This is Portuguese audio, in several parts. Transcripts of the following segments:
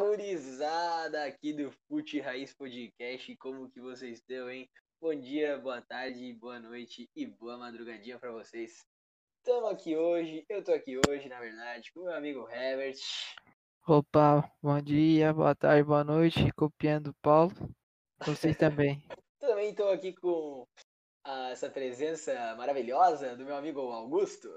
gurizada aqui do Fute Raiz Podcast, como que vocês estão, hein? Bom dia, boa tarde, boa noite e boa madrugadinha para vocês. Estamos aqui hoje, eu tô aqui hoje, na verdade, com meu amigo Herbert. Opa, bom dia, boa tarde, boa noite, copiando o Paulo. Vocês também. Também estou aqui com ah, essa presença maravilhosa do meu amigo Augusto.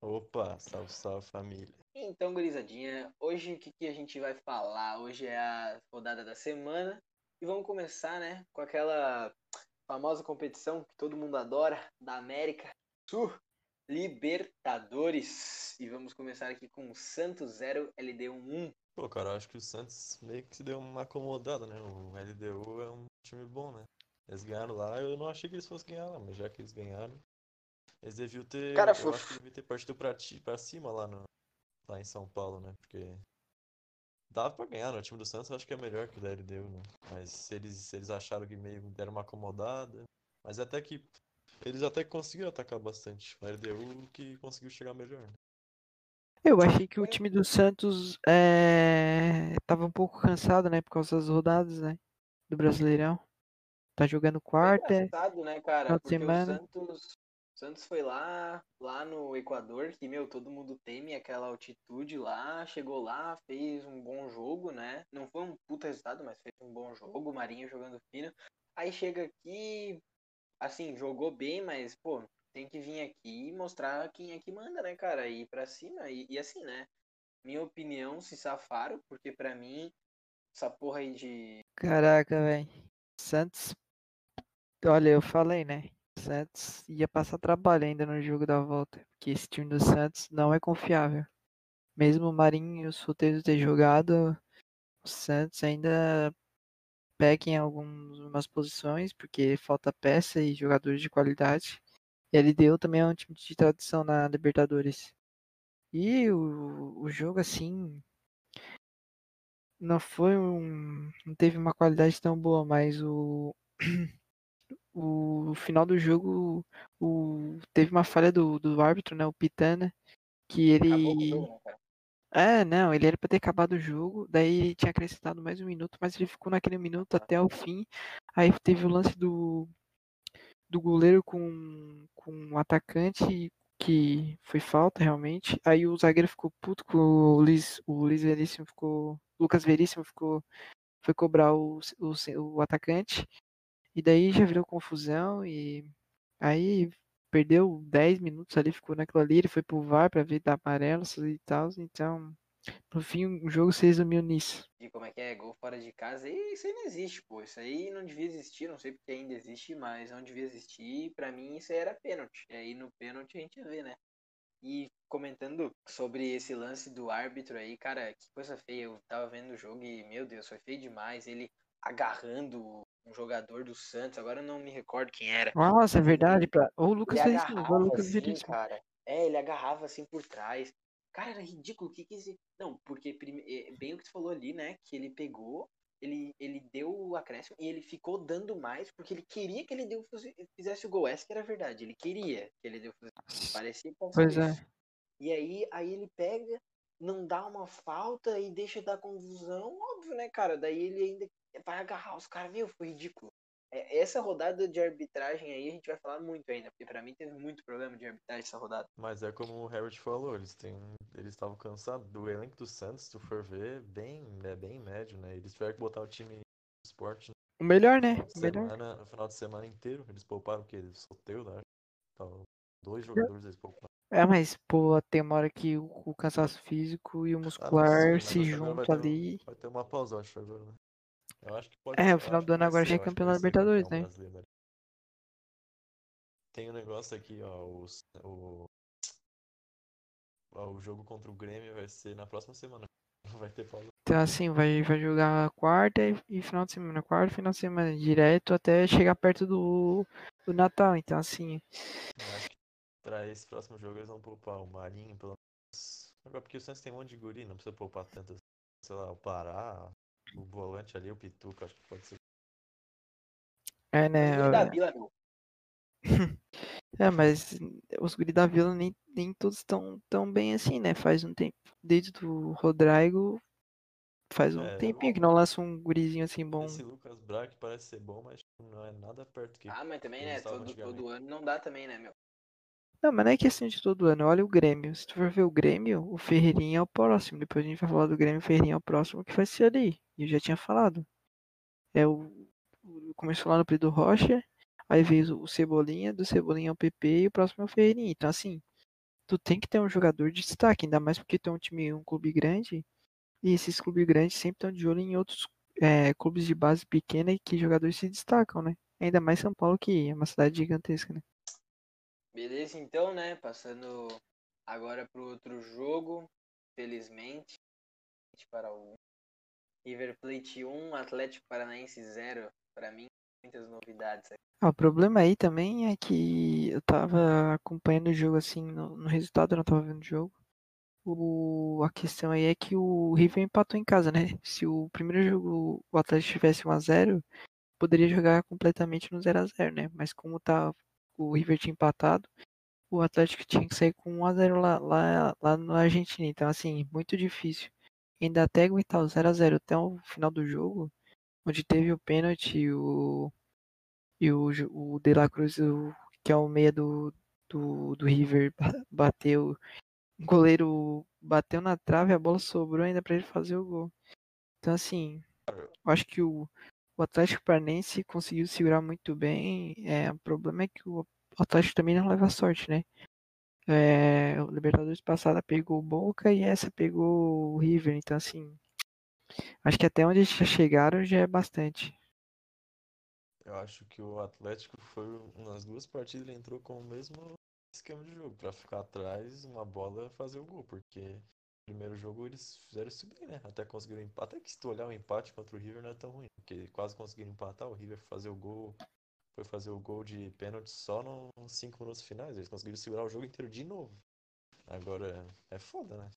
Opa, salve, salve família. Então, gurizadinha, hoje o que, que a gente vai falar? Hoje é a rodada da semana e vamos começar, né, com aquela famosa competição que todo mundo adora, da América Sul, Libertadores. E vamos começar aqui com Santos 0, LDU 1. Pô, cara, eu acho que o Santos meio que se deu uma acomodada, né? O LDU é um time bom, né? Eles ganharam lá, eu não achei que eles fossem ganhar lá, mas já que eles ganharam, eles deviam ter. Cara, eu foi- acho que deviam ter partido pra, pra cima lá, no, lá em São Paulo, né? Porque. Dava pra ganhar, né? O time do Santos eu acho que é melhor que o da LDU, né? Mas se eles, se eles acharam que meio deram uma acomodada. Mas até que. Eles até conseguiram atacar bastante. O LDU que conseguiu chegar melhor. né? Eu achei que o time do Santos é... tava um pouco cansado, né, por causa das rodadas, né, do Brasileirão. Tá jogando quarta, engraçado, né, cara? Porque semana. o Santos, Santos foi lá, lá no Equador, que, meu, todo mundo teme aquela altitude lá, chegou lá, fez um bom jogo, né? Não foi um puta resultado, mas fez um bom jogo, Marinho jogando fino. Aí chega aqui, assim, jogou bem, mas, pô, tem que vir aqui e mostrar quem é que manda, né, cara? E ir pra cima, e, e assim, né? Minha opinião, se safaram, porque pra mim, essa porra aí de Caraca, velho. Santos. Olha, eu falei, né? Santos ia passar trabalho ainda no jogo da volta. Porque esse time do Santos não é confiável. Mesmo o Marinho e o Soteldo ter jogado, o Santos ainda peca em algumas posições, porque falta peça e jogadores de qualidade. E a LDU também é um time de tradição na Libertadores. E o, o jogo, assim, não foi um. não teve uma qualidade tão boa, mas o. o final do jogo o, teve uma falha do, do árbitro, né? O Pitana, que o ele. jogo, né? É, não, ele era pra ter acabado o jogo, daí ele tinha acrescentado mais um minuto, mas ele ficou naquele minuto até o fim. Aí teve o lance do, do goleiro com, com um atacante que foi falta realmente. Aí o zagueiro ficou puto com o Luiz, o Luiz Veríssimo ficou. Lucas Veríssimo ficou. Foi cobrar o, o, o atacante. E daí já virou confusão e aí perdeu 10 minutos ali, ficou naquilo ali, ele foi pro VAR pra ver da amarelo e tal, então no fim o jogo se resumiu nisso. de como é que é, gol fora de casa, e isso aí não existe, pô. Isso aí não devia existir, não sei porque ainda existe, mas não devia existir. Pra mim isso aí era pênalti. E aí no pênalti a gente vê, né? E comentando sobre esse lance do árbitro aí, cara, que coisa feia. Eu tava vendo o jogo e, meu Deus, foi feio demais. Ele agarrando um jogador do Santos, agora eu não me recordo quem era. Nossa, é verdade, pra... o Lucas Ele ou o agarrava Lucas assim, cara. É, ele agarrava assim por trás. Cara, era ridículo. O que que esse... Não, porque prime... é, bem o que tu falou ali, né? Que ele pegou, ele, ele deu o acréscimo e ele ficou dando mais porque ele queria que ele deu, fizesse o gol. Essa que era a verdade. Ele queria que ele deu, parecia tava Pois é. E aí, aí ele pega, não dá uma falta e deixa dar confusão, óbvio, né, cara? Daí ele ainda vai agarrar os caras, meu, foi ridículo. É, Essa rodada de arbitragem aí a gente vai falar muito ainda, porque pra mim teve muito problema de arbitragem essa rodada. Mas é como o Herbert falou, eles têm, eles estavam cansados do elenco do Santos, se tu for ver, bem, é bem médio, né? Eles tiveram que botar o time do esporte O melhor, né? no final, O de melhor. semana, no final de semana inteiro. Eles pouparam o quê? Solteiro, acho. Então, dois jogadores eles pouparam. É, mas, pô, tem uma hora que o, o cansaço físico e o Ah, muscular sim, se juntam um- ali. vai ter uma pausa, acho, agora, né? Eu acho que pode É, o final do ano agora já é campeão da ser Libertadores, né? brasileiro. Tem um negócio aqui, ó, o, ó, o jogo contra o Grêmio vai ser na próxima semana. Vai ter pausa. Então, assim, vai, vai jogar quarta e, e final de semana. Quarta e final de semana direto até chegar perto do, do Natal. Então, assim, Eu acho que pra esse próximo jogo eles vão poupar o Marinho, pelo menos. Agora, porque o Santos tem um monte de guri, não precisa poupar tanto. Sei lá, o Pará, o volante ali, o Pituca, acho que pode ser. é, Os né? guri da Vila, meu. É, mas os guri da Vila nem, nem todos estão tão bem assim, né? Faz um tempo. Desde o Rodrigo Faz um É, tempinho que não lança um gurizinho assim bom. Esse Lucas Braga parece ser bom, mas não é nada perto que Ah, mas também, né? Todo, todo ano não dá também, né, meu? Não, mas não é questão de todo ano. Olha o Grêmio. Se tu for ver o Grêmio, o Ferreirinha é o próximo. Depois a gente vai falar do Grêmio, o Ferreirinha é o próximo que vai ser ali. E eu já tinha falado. É o. Começou lá no Pedro Rocha, aí veio o Cebolinha, do Cebolinha é o PP e o próximo é o Ferreirinha. Então, assim, tu tem que ter um jogador de destaque, ainda mais porque tu é um time, um clube grande. E esses clubes grandes sempre estão de olho em outros é, clubes de base pequena que jogadores se destacam, né? Ainda mais São Paulo, que é uma cidade gigantesca, né? Beleza, então, né? Passando agora pro outro jogo. Felizmente. Para o River Plate 1, Atlético Paranaense 0. Para mim, muitas novidades aqui. Ah, o problema aí também é que eu tava acompanhando o jogo assim, no, no resultado eu não tava vendo o jogo. O, a questão aí é que o River empatou em casa, né? Se o primeiro jogo o Atlético tivesse 1x0, poderia jogar completamente no 0x0, né? Mas como tá, o River tinha empatado, o Atlético tinha que sair com 1x0 lá, lá, lá na Argentina. Então, assim, muito difícil. Ainda até aguentar o 0x0 até o final do jogo, onde teve o pênalti o, e o, o De La Cruz, o- que é o meia do, do, do River, ba- bateu. O goleiro bateu na trave, a bola sobrou ainda pra ele fazer o gol. Então, assim, eu acho que o, o Atlético Paranaense conseguiu segurar muito bem. É, o problema é que o Atlético também não leva sorte, né? É, o Libertadores passada pegou o Boca e essa pegou o River. Então, assim, acho que até onde eles já chegaram já é bastante. Eu acho que o Atlético foi nas duas partidas ele entrou com o mesmo esquema de jogo, pra ficar atrás, uma bola fazer o gol, porque primeiro jogo eles fizeram isso bem, né? Até conseguiram empatar. Até que se tu olhar o empate contra o River não é tão ruim, porque quase conseguiram empatar, o River foi fazer o gol, foi fazer o gol de pênalti só nos cinco minutos finais, eles conseguiram segurar o jogo inteiro de novo. Agora é foda, né?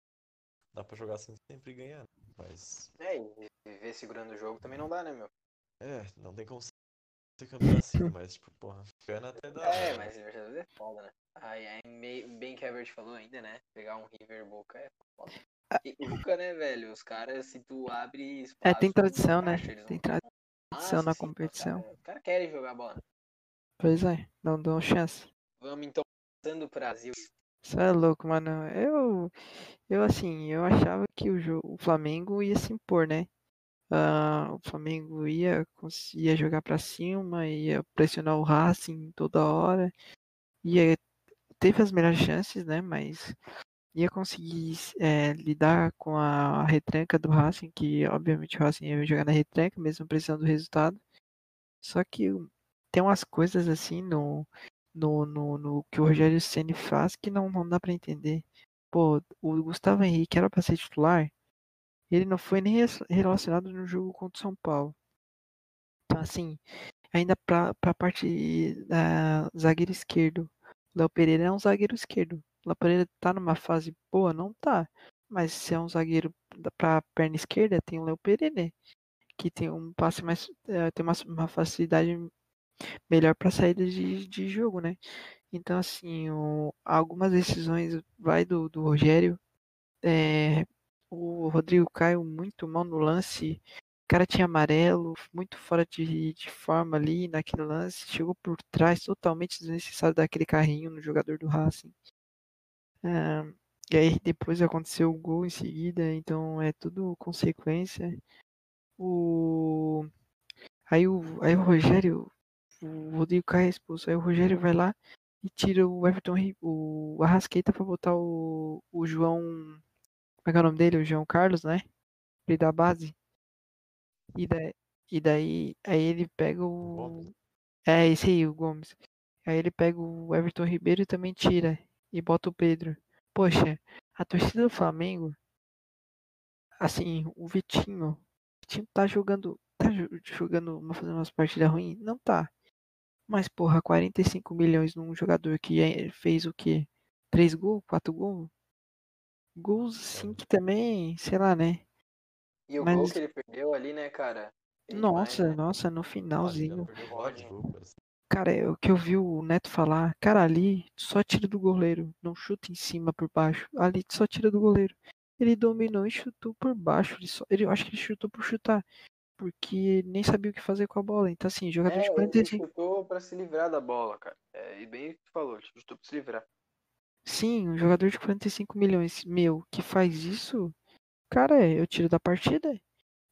Dá pra jogar assim sempre e ganhar, né? mas É, e viver segurando o jogo também não dá, né, meu? é, não tem como ser campeão assim, mas tipo, porra, pena até dá. É, mas Libertadores é foda, né? Aí, aí meio- bem que a Herbert falou ainda, né? Pegar um River Boca é foda. E o Boca, né, velho? Os caras, se tu abre espaço... É, tem tradição, né? Tem tradição na competição. Os caras cara querem jogar bola. Pois é, não dão chance. Vamos então passando pro Brasil. Isso é louco, mano. Eu, eu assim, eu achava que o, o Flamengo ia se impor, né? Ah, o Flamengo ia, ia jogar pra cima, ia pressionar o Racing toda hora. Ia, teve as melhores chances, né? Mas ia conseguir é, lidar com a retranca do Racing, que obviamente o Racing ia jogar na retranca, mesmo precisando do resultado. Só que tem umas coisas assim no, no, no, no que o Rogério Ceni faz que não, não dá pra entender. Pô, o Gustavo Henrique era pra ser titular, ele não foi nem relacionado no jogo contra o São Paulo. Então, assim, ainda pra, pra parte da zagueiro esquerdo, Léo Pereira é um zagueiro esquerdo. Léo Pereira tá numa fase boa? Não tá. Mas se é um zagueiro pra perna esquerda, tem o Léo Pereira, que tem um passe mais. eh, tem uma, uma facilidade melhor para saída de, de jogo, né? Então, assim, o- algumas decisões vai do, do Rogério. É, o Rodrigo Caio muito mal no lance. O cara tinha amarelo, muito fora de, de forma ali naquele lance. Chegou por trás, totalmente desnecessário daquele carrinho no jogador do Racing. Ah, e aí depois aconteceu o gol em seguida, então é tudo consequência. O... Aí, o, aí o Rogério, o Rodrigo Caio é expulso, aí o Rogério vai lá e tira o Everton, o Arrascaeta pra botar o, o João, como é que é o nome dele? O João Carlos, né? Ele da base. E daí, e daí aí ele pega o. É, esse aí, o Gomes. Aí ele pega o Everton Ribeiro e também tira. E bota o Pedro. Poxa, a torcida do Flamengo. Assim, o Vitinho. O Vitinho tá jogando. Tá jo- jogando. fazendo umas partidas ruins? Não tá. Mas, porra, 45 milhões num jogador que é- fez o quê? 3 gols? 4 gols? Gols sim que também, sei lá, né? E o Mas- gol que ele perdeu ali, né, cara? Feio Nossa, demais, né? nossa, no ele finalzinho. cara. É o que eu vi o Neto falar, cara, ali só tira do goleiro, não chuta em cima por baixo. Ali só tira do goleiro. ele dominou e chutou por baixo. Ele só, ele, eu acho que ele chutou por chutar. Porque nem sabia o que fazer com a bola. Então, assim, jogador É, de ele 45. chutou pra se livrar da bola, cara. É, e bem o que tu falou, ele chutou pra se livrar. Sim, um jogador de 45 milhões, meu, que faz isso, cara, eu tiro da partida.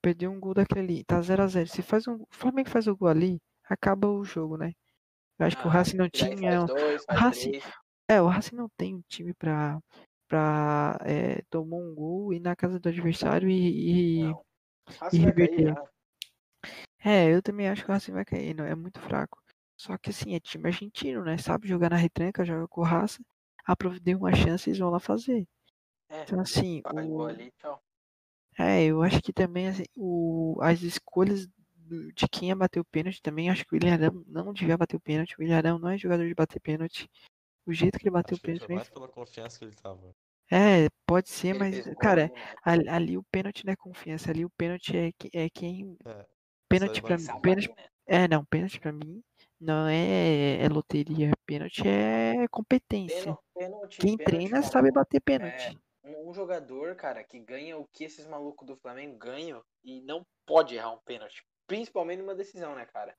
Perdeu um gol daquele ali, tá 0 a 0 Se faz um, o Flamengo faz o gol ali, acaba o jogo, né? Eu acho que o Ah, Racing não e tinha. Dois, faz Racing- três. É, o Racing não tem um time pra, pra é, tomar um gol, ir na casa do adversário e. e- cair reverter. É, eu também acho que o Racing vai cair, não, é muito fraco. Só que assim, é time argentino, né? Sabe jogar na retranca, joga com o Raça. Aprove- Deu uma chance, eles vão lá fazer. É, Então, assim, faz o, ali, tchau. É, eu acho que também assim, o, as escolhas de quem ia bater o pênalti também, acho que o William Arão não devia bater o pênalti. O William Arão não é jogador de bater pênalti. O jeito que ele bateu Acho o que pênalti mais pela confiança que ele tava. É, pode ser, Ele mas, cara, ali, ali, o pênalti não é confiança. Ali o pênalti é, que- é quem. É, Pênalti pra mim. Pênalti, né? é, não, pênalti pra mim não é, é loteria. Pênalti é competência. Pênal- Pênalti, Quem pênalti, treina cara. sabe bater pênalti. Um, um jogador, cara, que ganha o que esses malucos do Flamengo ganham e não pode errar um pênalti. Principalmente numa decisão, né, cara?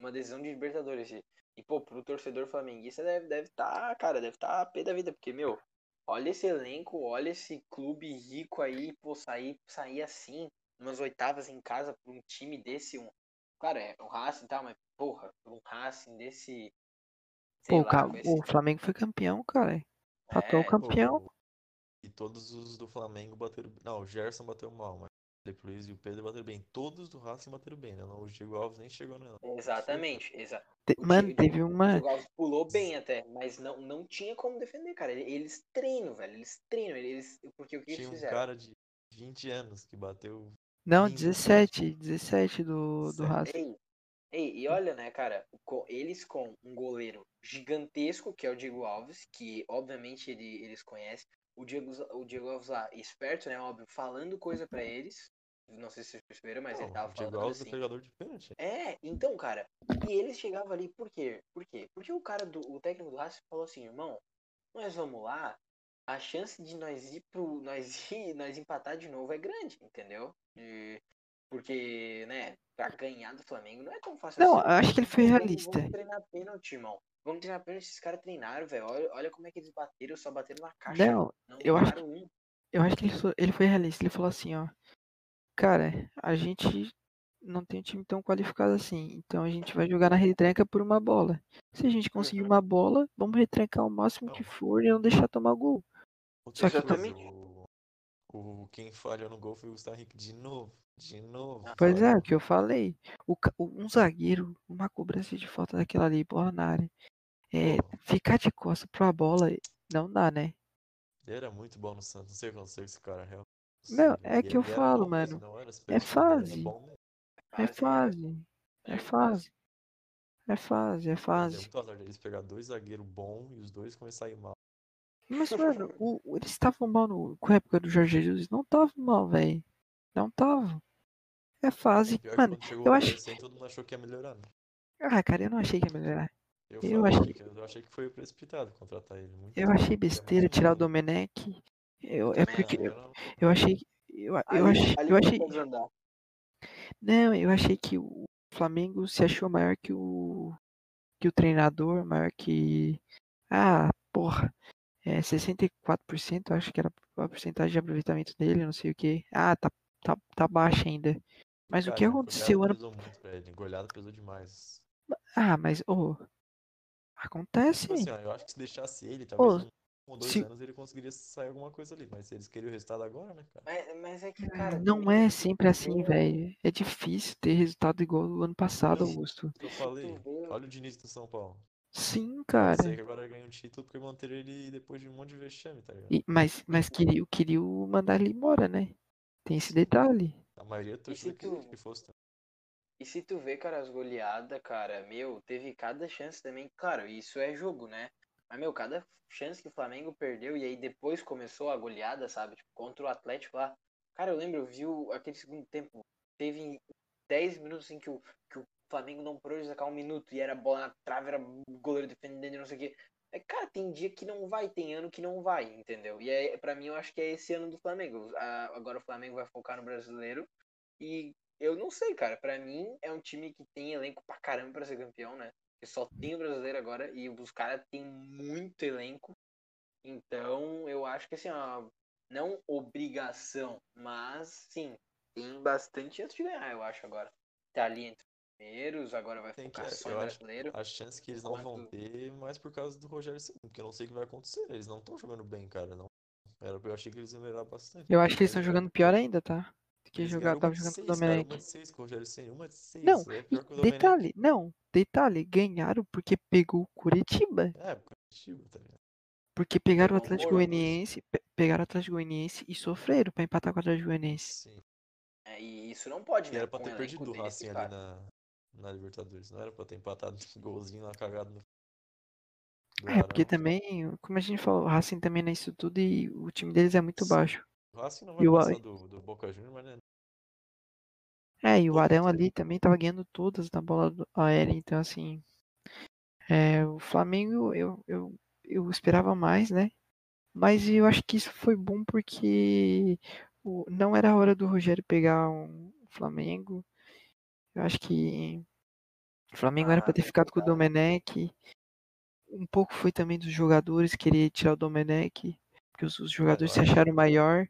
Uma decisão de Libertadores. E, pô, pro torcedor flamenguista deve estar, deve tá, cara, deve estar tá a pé da vida. Porque, meu, olha esse elenco, olha esse clube rico aí, pô, sair, sair assim, umas oitavas em casa pra um time desse, um. Cara, é o Racing e tal, mas, porra, um Racing desse. Pô, o lá, ca- com esse- o Flamengo foi campeão, cara. Atual é, campeão. o- E todos os do Flamengo bateram. Não, o Gerson bateu mal, mas o Felipe Luiz e o Pedro bateram bem. Todos do Racing bateram bem, né? O Diego Alves nem chegou nela. Exatamente, exa Te- O Mano, Diego- teve O uma. Diego Alves pulou bem até, mas não, não tinha como defender, cara. Ele- Eles treinam, velho. Eles treinam. Eles, porque o que Tinha eles um fizeram? cara de 20 anos que bateu. Não, 20, 17, 17 do, do Certo. Racing. Ei, e olha, né, cara, eles com um goleiro gigantesco, que é o Diego Alves, que obviamente ele, eles conhecem. O Diego, o Diego Alves lá, esperto, né, óbvio, falando coisa pra eles. Não sei se vocês perceberam, mas Não, ele tava o Diego falando Alves é assim. pegador de pênalti. É, então, cara, e eles chegavam ali, por quê? Por quê? Porque o cara do o técnico do Racing falou assim, irmão, nós vamos lá, a chance de nós ir pro nós ir, nós empatar de novo é grande, entendeu? E- porque, né, pra ganhar do Flamengo não é tão fácil Não, assim. acho que ele foi realista. Vamos treinar pênalti, irmão. Vamos treinar pênalti, esses caras treinaram, velho. Olha, olha como é que eles bateram, só bateram na caixa. Não, não eu acho um. eu acho que ele, foi- ele foi realista. Ele falou assim, ó. Cara, a gente não tem um time tão qualificado assim. Então a gente vai jogar na retranca por uma bola. Se a gente conseguir Uhum. uma bola, vamos retrancar o máximo que for e não deixar tomar gol. Só que- Exatamente. O, quem falhou no gol foi o Gustavo Henrique de novo. De novo. Pois é, falhou. o que eu falei. O, um zagueiro, uma cobrança de falta daquela ali, bola na área. É, ficar de costas pra bola, não dá, né? ele era muito bom no Santos. Não sei o que aconteceu esse cara, real. Não, é que eu falo, bom mano. É era fase. É Fase, fase. É fase. É fase, é Mas é fase. muito azar deles pegar dois zagueiros bons e os dois começarem mal. Mas, mano, o- o- eles estavam mal no, com a época do Jorge Jesus? Não estavam mal, velho. Não estavam. É fase. Pior que Mano, eu acho. Todo mundo achou que ia melhorar. Né? Ah, cara, eu não achei que ia melhorar. Eu, Eu achei- que eu achei que foi precipitado contratar ele. Muito Eu achei é besteira tirar o. Domenech. Eu, é porque Não, eu, eu não- eu achei. Eu, eu Ali, achei. Eu achei. Não, eu achei que o Flamengo se achou maior que o que o treinador, maior que ah, porra, é 64%, eu acho que era a porcentagem de aproveitamento dele, não sei o que. Ah, tá tá, tá baixa ainda. Mas o Cara, que a aconteceu ano pesou muito pra ele. Pesou demais. Ah, mas ô, acontece. Tipo assim, ó, eu acho que se deixasse ele, talvez um ou dois se- anos ele conseguiria sair alguma coisa ali. Mas eles queriam o resultado agora, né, cara? Mas, mas é que, cara. Não é se sempre assim, velho. É difícil ter resultado igual o ano passado, Augusto. Eu falei, olha o Diniz do São Paulo. Sim, cara. sei que agora ganha um título porque manteram ele depois de um monte de vexame, tá ligado? E- mas mas queria, queria mandar ele embora, né? Tem esse detalhe. A maioria da torcida se queria tu- que fosse. também. E se tu vê, cara, as goleadas, cara, meu, teve cada chance também. Claro, isso é jogo, né? Mas, meu, cada chance que o Flamengo perdeu e aí depois começou a goleada, sabe? Tipo, contra o Atlético lá. Cara, eu lembro, eu vi o- aquele segundo tempo. Teve 10 minutos em que o, que o Flamengo não parou de sacar um minuto e era bola na trave, era goleiro defendendo, não sei o quê. É, cara, tem dia que não vai, tem ano que não vai, entendeu? E é, para mim eu acho que é esse ano do Flamengo. A, agora o Flamengo vai focar no brasileiro. E eu não sei, cara. Para mim é um time que tem elenco pra caramba pra ser campeão, né? Que só tem o brasileiro agora e os caras têm muito elenco. Então eu acho que assim, ó, não obrigação, mas sim, tem bastante chance de ganhar, eu acho agora. Tá ali entre primeiros, agora vai Tem que, focar é, só em acho brasileiro. a chance que eles não vão ter mais por causa do Rogério Ceni, porque eu não sei o que vai acontecer. Eles não estão jogando bem, cara. Não. Era, eu achei que eles iam melhorar bastante. Eu acho que eles estão jogando pior ainda, tá? Que jogar, tava de jogando com o seis, cara, uma Domenech. de seis com o Rogério Ceni, uma de seis. Não, É pior que o Domenech. detalhe, não, detalhe, ganharam porque pegou o Curitiba. É, porque é Curitiba, tá ligado? Porque pegaram o Atlético Goianiense, pe- pegaram o Atlético Goianiense e sofreram pra empatar com o Atlético Goianiense. Sim. É, e isso não pode, E né? era pra ter perdido o Racing ali cara. na, na Libertadores. Não era pra ter empatado um golzinho na cagada no. do É, porque também, como a gente falou, o Racing também não é isso tudo e o time deles é muito Sim. baixo. O Racing não vai o passar Ar- do, do Boca Juniors, mas né, É, e o Arão ali também tava ganhando todas na bola do- aérea, então assim. É, o Flamengo eu, eu, eu esperava mais, né? Mas eu acho que isso foi bom porque o, não era a hora do Rogério pegar um Flamengo. Eu acho que o Flamengo era Ah, pra ter tem ficado com o. Domenech. Um pouco foi também dos jogadores querer tirar o Domenech, porque os, os jogadores se acho- acharam maior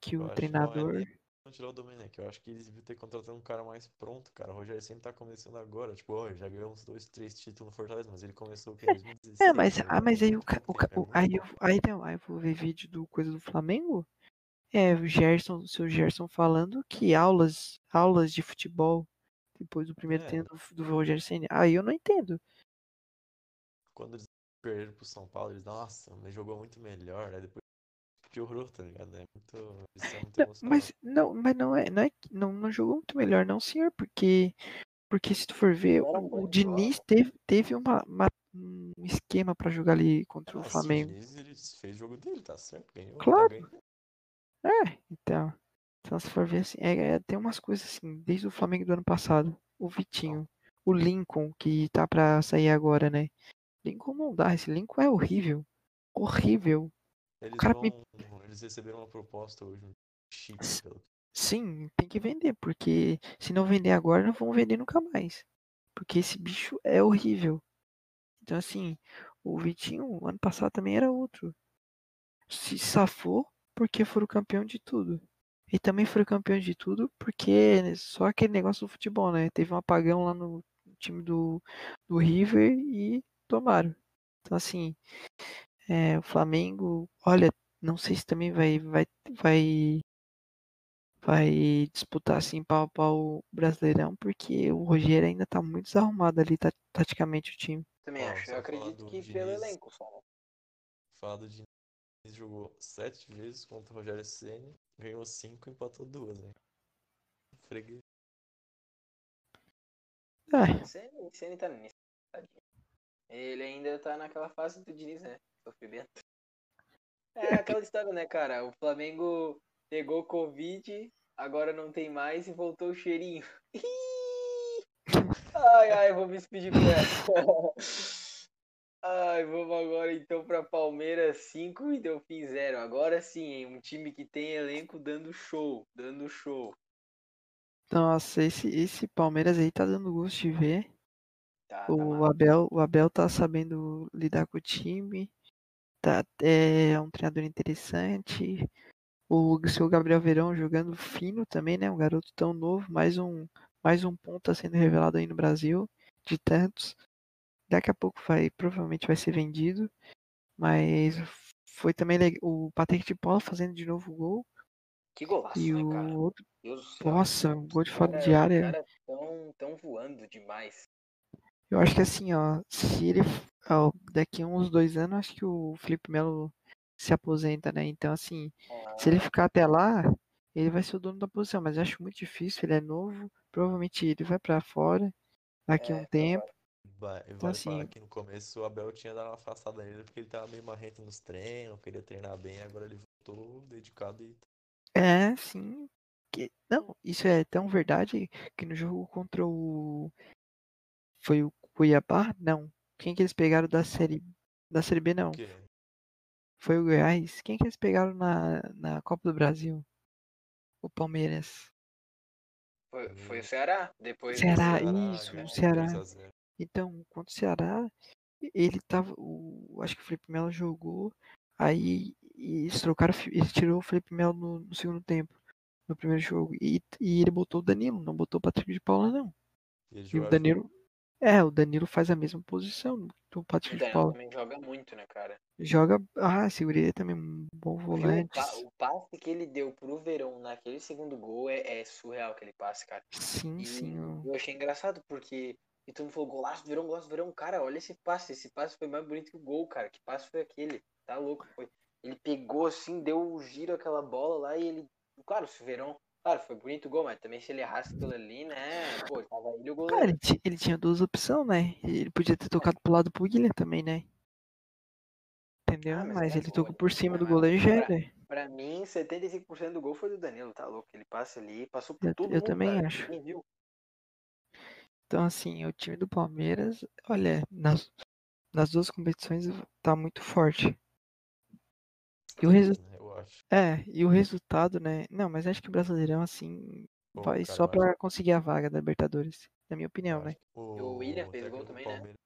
que o que treinador. não é tirar o Domenech. Eu acho que eles deviam ter contratado um cara mais pronto, cara. O Rogério sempre tá começando agora. Tipo, ó, já ganhou uns dois, três títulos no Fortaleza, mas ele começou? Em 2016. É, mas, tá ah, mas aí o, ca- o, ca- o- é aí, eu, aí, não, aí eu vou ver vídeo do coisa do Flamengo. É, o Gerson, o seu Gerson falando que aulas, aulas de futebol depois do primeiro É. treino do, do Rogério Ceni. Aí eu não entendo. Quando eles perderam pro São Paulo, eles, nossa, mas jogou muito melhor. Aí depois piorou, tá ligado? É muito. É muito Não, mas não, mas não é, não é, não, não jogou muito melhor, não, senhor, porque porque se tu for ver, o, o Diniz teve, teve uma, uma- um esquema pra jogar ali contra Ah, o Flamengo. Diniz, ele fez o jogo dele, tá certo? Ganhou, Claro. tá. É, então. Então se for ver assim, é, é, tem umas coisas assim, desde o Flamengo do ano passado. O Vitinho, o Lincoln, que tá pra sair agora, né? Lincoln não dá, esse Lincoln é horrível. Horrível. Eles cara vão. me- Eles receberam uma proposta hoje, um chip, pelo Sim, tem que vender, porque se não vender agora, não vão vender nunca mais. Porque esse bicho é horrível. Então assim, o Vitinho, ano passado também era outro. Se safou porque foram campeão de tudo. E também foram campeão de tudo porque só aquele negócio do futebol, né? Teve um apagão lá no time do, do River e tomaram. Então assim, é, o Flamengo, olha, não sei se também vai vai vai vai disputar assim pau a pau o Brasileirão, porque o Rogério ainda tá muito desarrumado ali ta- taticamente o time. Também acho. Eu acredito que pelo Diniz. elenco só. né? Falar do Diniz jogou sete vezes contra o Rogério Ceni, ganhou cinco e empatou duas, né? Freguês. É, Ceni, Ceni tá nisso. Ele ainda tá naquela fase do Diniz, né? Sofrimento. É aquela história, né, cara? O Flamengo pegou Covid, agora não tem mais e voltou o cheirinho. Ai, ai, vou me despedir com essa. Ai, vamos agora então pra Palmeiras 5 e Delfim 0. Agora sim, hein? Um time que tem elenco dando show, dando show. nossa, esse, esse Palmeiras aí tá dando gosto de ver. Tá, tá O massa. Abel, o Abel tá sabendo lidar com o time. Tá, é um treinador interessante. O seu Gabriel Verão jogando fino também, né? Um garoto tão novo, mais um, mais um ponta sendo revelado aí no Brasil, de tantos. Daqui a pouco vai, provavelmente vai ser vendido. Mas foi também legal. O Patrick de Paula fazendo de novo o gol. Que golaço, E né, o outro, nossa, um gol de fora de área. cara tão, tão voando demais. Eu acho que assim, ó, se ele ó, daqui a uns dois anos, acho que o Felipe Melo se aposenta, né? Então, assim, se ele ficar até lá, ele vai ser o dono da posição, mas eu acho muito difícil, ele é novo, provavelmente ele vai pra fora daqui a É, um tempo. Vai- Vale Então, falar assim- que no começo o Abel tinha dado uma afastada nele porque ele tava meio marrento nos treinos, queria treinar bem, agora ele voltou dedicado e É, sim. Que, não, isso é tão verdade que no jogo contra o. Foi o Cuiabá? Não. Quem que eles pegaram da série. Da Série B não. O quê? Foi o Goiás. Quem que eles pegaram na, na Copa do Brasil? O Palmeiras. Foi, foi o Ceará. Depois Ceará, do- isso, ganhou o Ceará. 2 a 0. Então, contra o Ceará, ele tava. O, acho que o Felipe Melo jogou. Aí e eles trocaram. o Eles tirou o Felipe Melo no, no segundo tempo. No primeiro jogo. E, e ele botou o Danilo, não botou o Patrick de Paula, não. E ele E o jogava Danilo. É, o Danilo faz a mesma posição do O Patrick de Daniel Paula. também joga muito, né, cara? Joga. Ah, segurei também um bom? O, volante. o passe que ele deu pro Verão naquele segundo gol é, é surreal aquele passe, cara. Sim, E sim. o- eu achei engraçado porque e todo mundo falou golaço do Verão, golaço do Verão. Cara, olha esse passe. Esse passe foi mais bonito que o gol, cara. Que passe foi aquele? Tá louco, foi. Ele pegou assim, deu o giro aquela bola lá e ele. Claro, se o Verão. Claro, foi bonito o gol, mas também se ele errasse aquilo ali, né? Pô, tava ele o Cara, goleiro. ele, ele tinha duas opções, né? Ele podia ter tocado pro lado pro William também, né? Entendeu? Ah, mas mas era ele gol, tocou por cima é do goleiro já Pra- era. Pra mim, 75% do gol foi do Danilo, tá louco? Ele passa ali, passou por Eu- todo eu mundo, também cara. acho. Ninguém viu. Então, assim, o time do Palmeiras, olha, nas, nas duas competições tá muito forte. E o resu- né, Eu acho. É, e o resultado, né? Não, mas acho que o Brasileirão, assim, Pô, vai cara, só pra conseguir a vaga da Libertadores. Na minha opinião, né? O, E o William fez gol também, né? Palmeiras-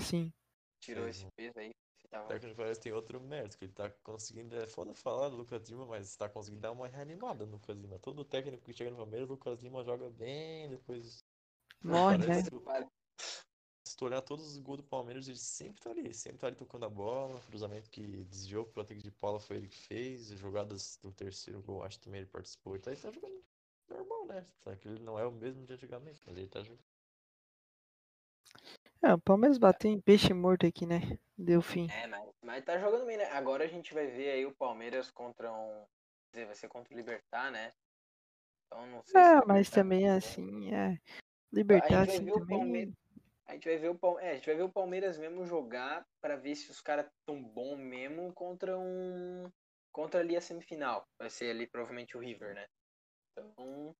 Sim. Tirou Fez esse peso aí. que O técnico do Palmeiras tem outro mérito, que ele tá conseguindo. É foda falar do Lucas Lima, mas tá conseguindo dar uma reanimada no Lucas Lima. Todo técnico que chega no Palmeiras, o Lucas Lima joga bem, depois. Morre, né? Se tu olhar todos os gols do Palmeiras, ele sempre tá ali, sempre tá ali tocando a bola. Cruzamento que desviou pro Patrick de Paula foi ele que fez. Jogadas do terceiro gol, acho que também ele participou. Então ele tá jogando normal, né? Só que ele não é o mesmo de antigamente, mas ele tá jogando. É, o Palmeiras bateu em peixe morto aqui, né? Deu fim. É, mas, mas tá jogando bem, né? Agora a gente vai ver aí o Palmeiras contra um. Quer dizer, vai ser contra o Libertar, né? Então não sei se É, o mas também vai assim, é. Libertar assim também. Palmeiras- A gente vai ver o Palmeiras, é, a gente vai ver o Palmeiras mesmo jogar pra ver se os caras tão bom mesmo contra um contra ali a semifinal. Vai ser ali provavelmente o River, né? Então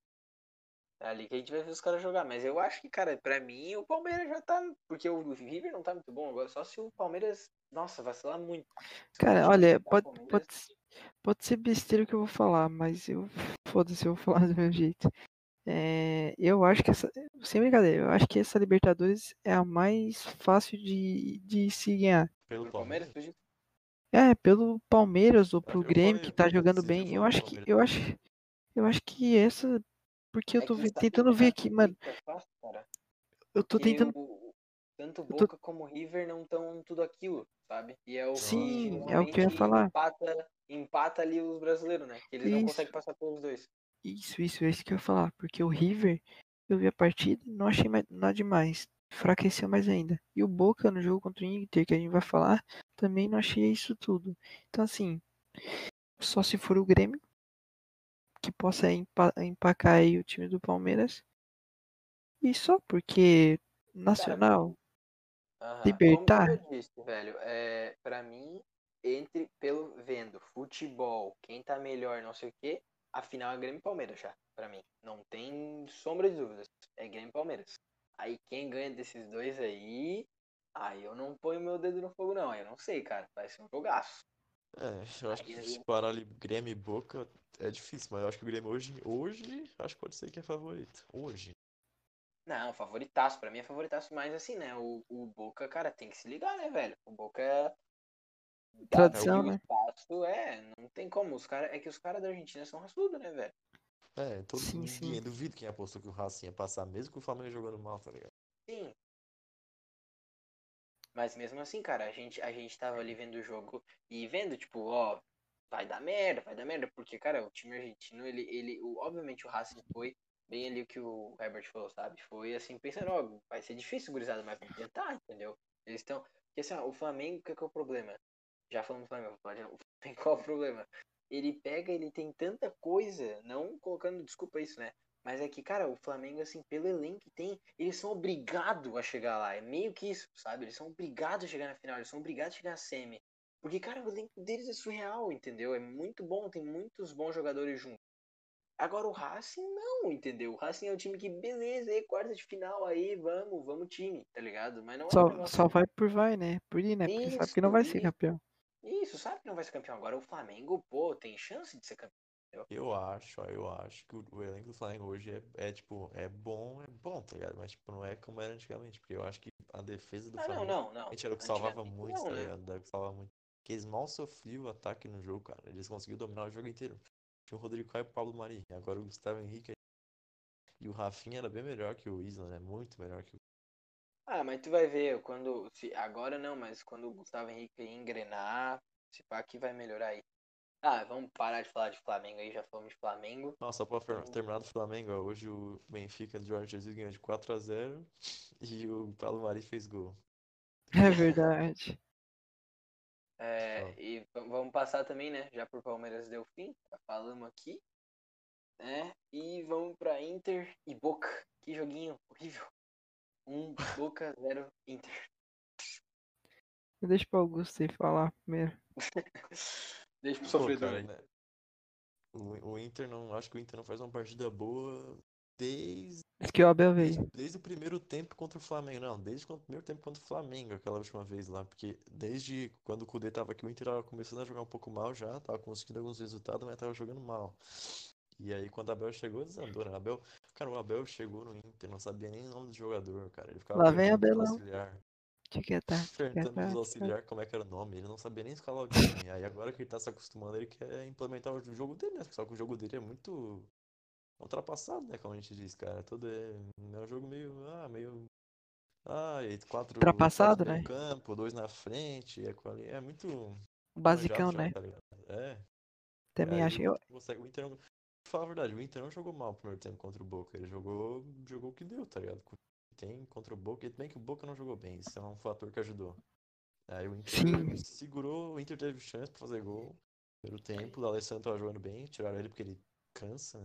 é ali que a gente vai ver os caras jogar, mas eu acho que, cara, pra mim o Palmeiras já tá, porque o River não tá muito bom agora, só se o Palmeiras, nossa, vacilar muito. Cara, olha, pode, Palmeiras- pode, pode ser besteira o que eu vou falar, mas eu. Foda-se, eu vou falar do meu jeito. É, eu acho que essa. Sem brincadeira, eu acho que essa Libertadores é a mais fácil de, de se ganhar. Pelo Palmeiras? É, pelo Palmeiras ou pro eu Grêmio que tá jogando bem. Eu acho que. Eu acho. Eu acho que essa. Porque eu É tô essa- tentando ver aqui, mano. é cara. Eu tô tentando. tanto tô- Boca como River não estão tudo aquilo, sabe? E é o Sim, que é o que eu ia falar. Empata, empata ali os brasileiros, né? Que eles não Isso. conseguem passar pelos dois. Isso, isso, é isso que eu ia falar. Porque o River, eu vi a partida, não achei mais, nada demais. Enfraqueceu mais ainda. E o Boca no jogo contra o Inter, que a gente vai falar, também não achei isso tudo. Então, assim, só se for o Grêmio, que possa empa empacar aí o time do Palmeiras. E só porque Nacional, Aham. Libertar? Como eu disse, velho, é, pra mim, entre, pelo vendo, futebol, quem tá melhor, não sei o quê, a final é Grêmio e Palmeiras já, pra mim. Não tem sombra de dúvidas. É Grêmio e Palmeiras. Aí quem ganha desses dois aí, aí eu não ponho meu dedo no fogo, não. Eu não sei, cara. Vai ser um jogaço. É, eu acho que Aí- se parar ali Grêmio e Boca é difícil, mas eu acho que o Grêmio hoje, hoje, acho que pode ser que é favorito. Hoje. Não, favoritaço. Pra mim é favoritaço mais assim, né? O, o Boca, cara, tem que se ligar, né, velho? O Boca é. Tradição, Davi, o né? espaço é, não tem como. Os cara, é que os caras da Argentina são raçudos, né, velho? É, todo Sim, ninguém, sim. duvido quem apostou que o Racing ia passar, mesmo com o Flamengo jogando mal, tá ligado? Sim. Mas mesmo assim, cara, a gente, a gente tava ali vendo o jogo e vendo, tipo, ó, vai dar merda, vai dar merda, porque, cara, o time argentino, ele, ele o, obviamente o Racing foi bem ali o que o Herbert falou, sabe? Foi assim, pensando, ó, vai ser difícil, gurizada, mas vamos tentar, entendeu? Eles estão. Porque assim, ó, o Flamengo, o que, que é o problema? Já falamos do Flamengo, vou falar de novo. o Flamengo, qual o problema? Ele pega, ele tem tanta coisa, não colocando desculpa isso, né? Mas é que, cara, o Flamengo, assim, pelo elenco que tem, eles são obrigados a chegar lá. É meio que isso, sabe? Eles são obrigados a chegar na final, eles são obrigados a chegar na semi. Porque, cara, o elenco deles é surreal, entendeu? É muito bom, tem muitos bons jogadores juntos. Agora o Racing não, entendeu? O Racing é um time que, beleza, aí quarta de final aí, vamos, vamos time, tá ligado? Mas não é Só, só vai por vai, né? Por ir, né? Porque sabe que não vai ser Isso, campeão. Isso, sabe que não vai ser campeão. Agora o Flamengo, pô, tem chance de ser campeão. Eu acho, ó, eu acho que o, elenco do Flamengo hoje é, é, tipo, é bom, é bom, tá ligado? Mas, tipo, não é como era antigamente, porque eu acho que a defesa do não, Flamengo não, não. realmente era o que salvava muito, não, tá né? ligado? Era o que salvava muito. Porque eles mal sofriam o ataque no jogo, cara. Eles conseguiram dominar o jogo inteiro. Tinha o Rodrigo Caio e o Pablo Mari. Agora o Gustavo Henrique e o Rafinha era bem melhor que o Isla, né? Muito melhor que o Ah, mas tu vai ver quando. Se, agora não, mas quando o Gustavo Henrique engrenar, se pá que vai melhorar aí. Ah, vamos parar de falar de Flamengo aí, já falamos de Flamengo. Nossa, só pra terminar do Flamengo, ó, hoje o Benfica de Jorge Jesus ganhou de 4 a 0 e o Pablo Mari fez gol. É verdade. É, e vamos passar também, né? Já por Palmeiras deu fim, já falamos aqui. Né? E vamos pra Inter e Boca. Que joguinho horrível. Um Boca, zero Inter. Deixa pro Augusto aí falar primeiro. Deixa pro Pô, sofredor cara, aí. né? O, o Inter não. Acho que o Inter não faz uma partida boa desde, Diz que o Abel desde, veio. desde o primeiro tempo contra o Flamengo. Não, desde o primeiro tempo contra o Flamengo, aquela última vez lá. Porque desde quando o Kudê tava aqui, o Inter tava começando a jogar um pouco mal já, tava conseguindo alguns resultados, mas tava jogando mal. E aí quando o Abel chegou, desandou, né? Abel, cara, o Abel chegou no Inter, não sabia nem o nome do jogador, cara. Ele ficava Lá vem Abelão. auxiliar. Tinha que estar. Perguntando pros tá. auxiliar como é que era o nome, ele não sabia nem escalar o time. Aí agora que ele tá se acostumando, ele quer implementar o jogo dele, né? Só que o jogo dele é muito ultrapassado, né? Como a gente diz, cara. Todo é, é um jogo meio. Ah, meio. Ah, e quatro, Ultrapassado, quatro no né? campo, dois na frente. É, é muito basicão, já, né? tá? É. Também aí acho. Eu, consegue- o Inter falar a verdade, o Inter não jogou mal o primeiro tempo contra o Boca. Ele jogou, jogou o que deu, tá ligado? Tem contra o Boca, e bem que o Boca não jogou bem, isso é um fator que ajudou. Aí o Inter Sim. segurou, o Inter teve chance pra fazer gol primeiro tempo, o Alessandro tava jogando bem, tiraram ele porque ele cansa, né?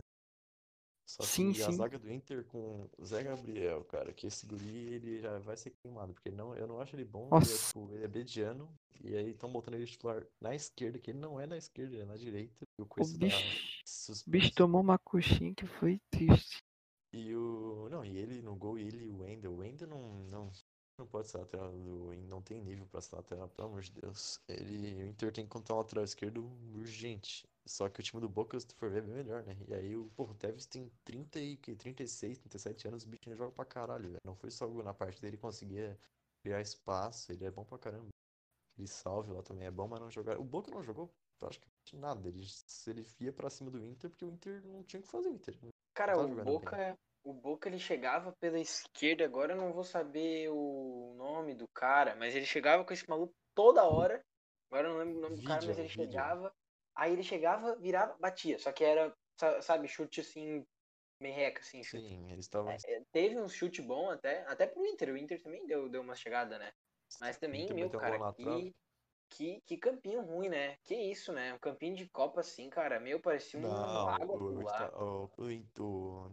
Só Sim, que a sim. zaga do Inter com o Zé Gabriel, cara, que esse guri, ele já vai ser queimado, porque não, eu não acho ele bom, ele é, tipo, ele é mediano, e aí estão botando ele titular na esquerda, que ele não é na esquerda, ele é na direita, e o o Cuesta tá bicho, o bicho tomou uma coxinha que foi triste. E o. Não, e ele no gol, ele e o Wendel. O Wendel não, não, não pode ser lateral do. Não tem nível pra ser lateral, pelo amor de Deus. Ele, o Inter tem que encontrar um lateral esquerdo urgente. Só que o time do Boca, se tu for ver, é bem melhor, né? E aí o, pô, o Tevez tem 30 e, que, 36, 37 anos, o bicho ainda joga pra caralho, velho. Não foi só na parte dele conseguir criar espaço, ele é bom pra caramba. Ele salve lá também é bom, mas não jogar. O Boca não jogou praticamente nada. Ele, ele ia pra cima do Inter porque o Inter não tinha o que fazer, o Inter. Cara, o Boca, o Boca ele chegava pela esquerda, agora eu não vou saber o nome do cara, mas ele chegava com esse maluco toda hora. Agora eu não lembro o nome do cara, mas ele Vidia. chegava, aí ele chegava, virava, batia, só que era, sa- sabe, chute assim, merreca, assim, chute. Sim, eles estavam. É, teve um chute bom até, até pro Inter, o Inter também deu, deu uma chegada, né? Mas também, meu, cara, que, que, que campinho ruim, né? Que isso, né? Um campinho de Copa assim, cara, meu, parecia um Não, água o, tá- o, o, o,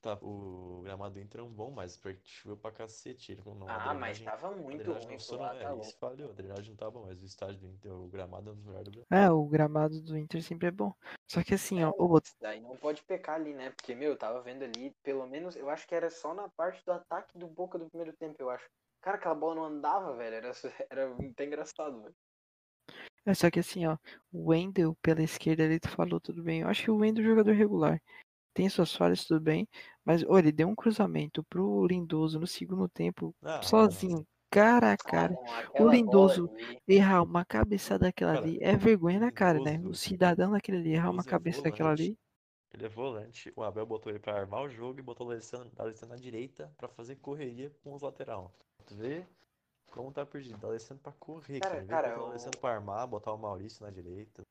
tá, o gramado do Inter é um bom, mas choveu pra cacete. Ele, não, Ah, mas tava muito ruim não funcionou, lá, é, tá isso falhou, a drenagem não tá bom, mas o estádio do Inter, o gramado é um dos melhores do Brasil. É, o gramado do Inter sempre é bom. Só que assim, É, ó, mas daí não pode pecar ali, né? Porque, meu, eu tava vendo ali, pelo menos, eu acho que era só na parte do ataque do Boca do primeiro tempo, eu acho. Cara, aquela bola não andava, velho. Era, era até engraçado, velho. É só que assim, ó, o Wendel pela esquerda ali, tu falou tudo bem. Eu acho que o Wendel é um jogador regular. Tem suas falhas, tudo bem. Mas, olha, ele deu um cruzamento pro Lindoso no segundo tempo, Não, não, sozinho, cara a cara. não, O Lindoso errar uma cabeçada daquela Cara, ali é vergonha na cara, né? O cidadão daquele ali errar uma é cabeça daquela ali. Ele é volante, o Abel botou ele pra armar o jogo e botou o Alessandro, Alessandro na direita pra fazer correria com os lateral. Tu vê como tá perdido, o Alessandro pra correr, Cara, cara. Cara, o Alessandro pra armar, botar o Maurício na direita.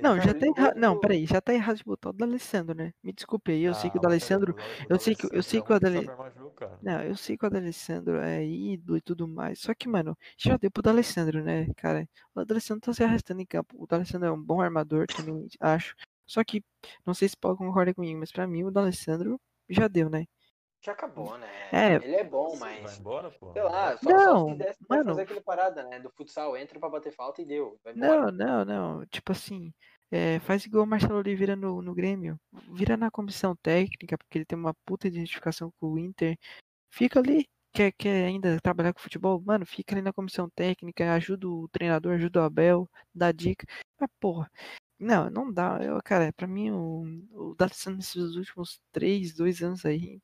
Não, já tá errado. Não, peraí, já tá errado de botar o do Alessandro, né? Me desculpe aí, eu sei que o Ah, do Alessandro. eu sei que- eu Alessandro sei que o cara. Não, eu sei que o D'Alessandro é ídolo e tudo mais. Só que, mano, já deu pro D'Alessandro, né, cara? O D'Alessandro tá se arrastando em campo. O D'Alessandro é um bom armador, também acho. Só que, não sei se pode concordar comigo, mas pra mim o D'Alessandro já deu, né? Já acabou, né? É. Ele é bom, Sim, vai mas. embora, pô. Sei lá, só, Não, só se desse pra mano. fazer aquele parada, né? Do futsal, entra pra bater falta e deu. Não, não, não. Tipo assim, É, faz igual o Marcelo Oliveira no, no Grêmio. Vira na comissão técnica, porque ele tem uma puta identificação com o Inter. Fica ali. Quer, quer ainda trabalhar com futebol? Mano, fica ali na comissão técnica, ajuda o treinador, ajuda o Abel, dá dica. Mas, porra, não, não dá. Eu, cara, pra mim, o, o D'Alessandro nesses últimos três, dois anos aí,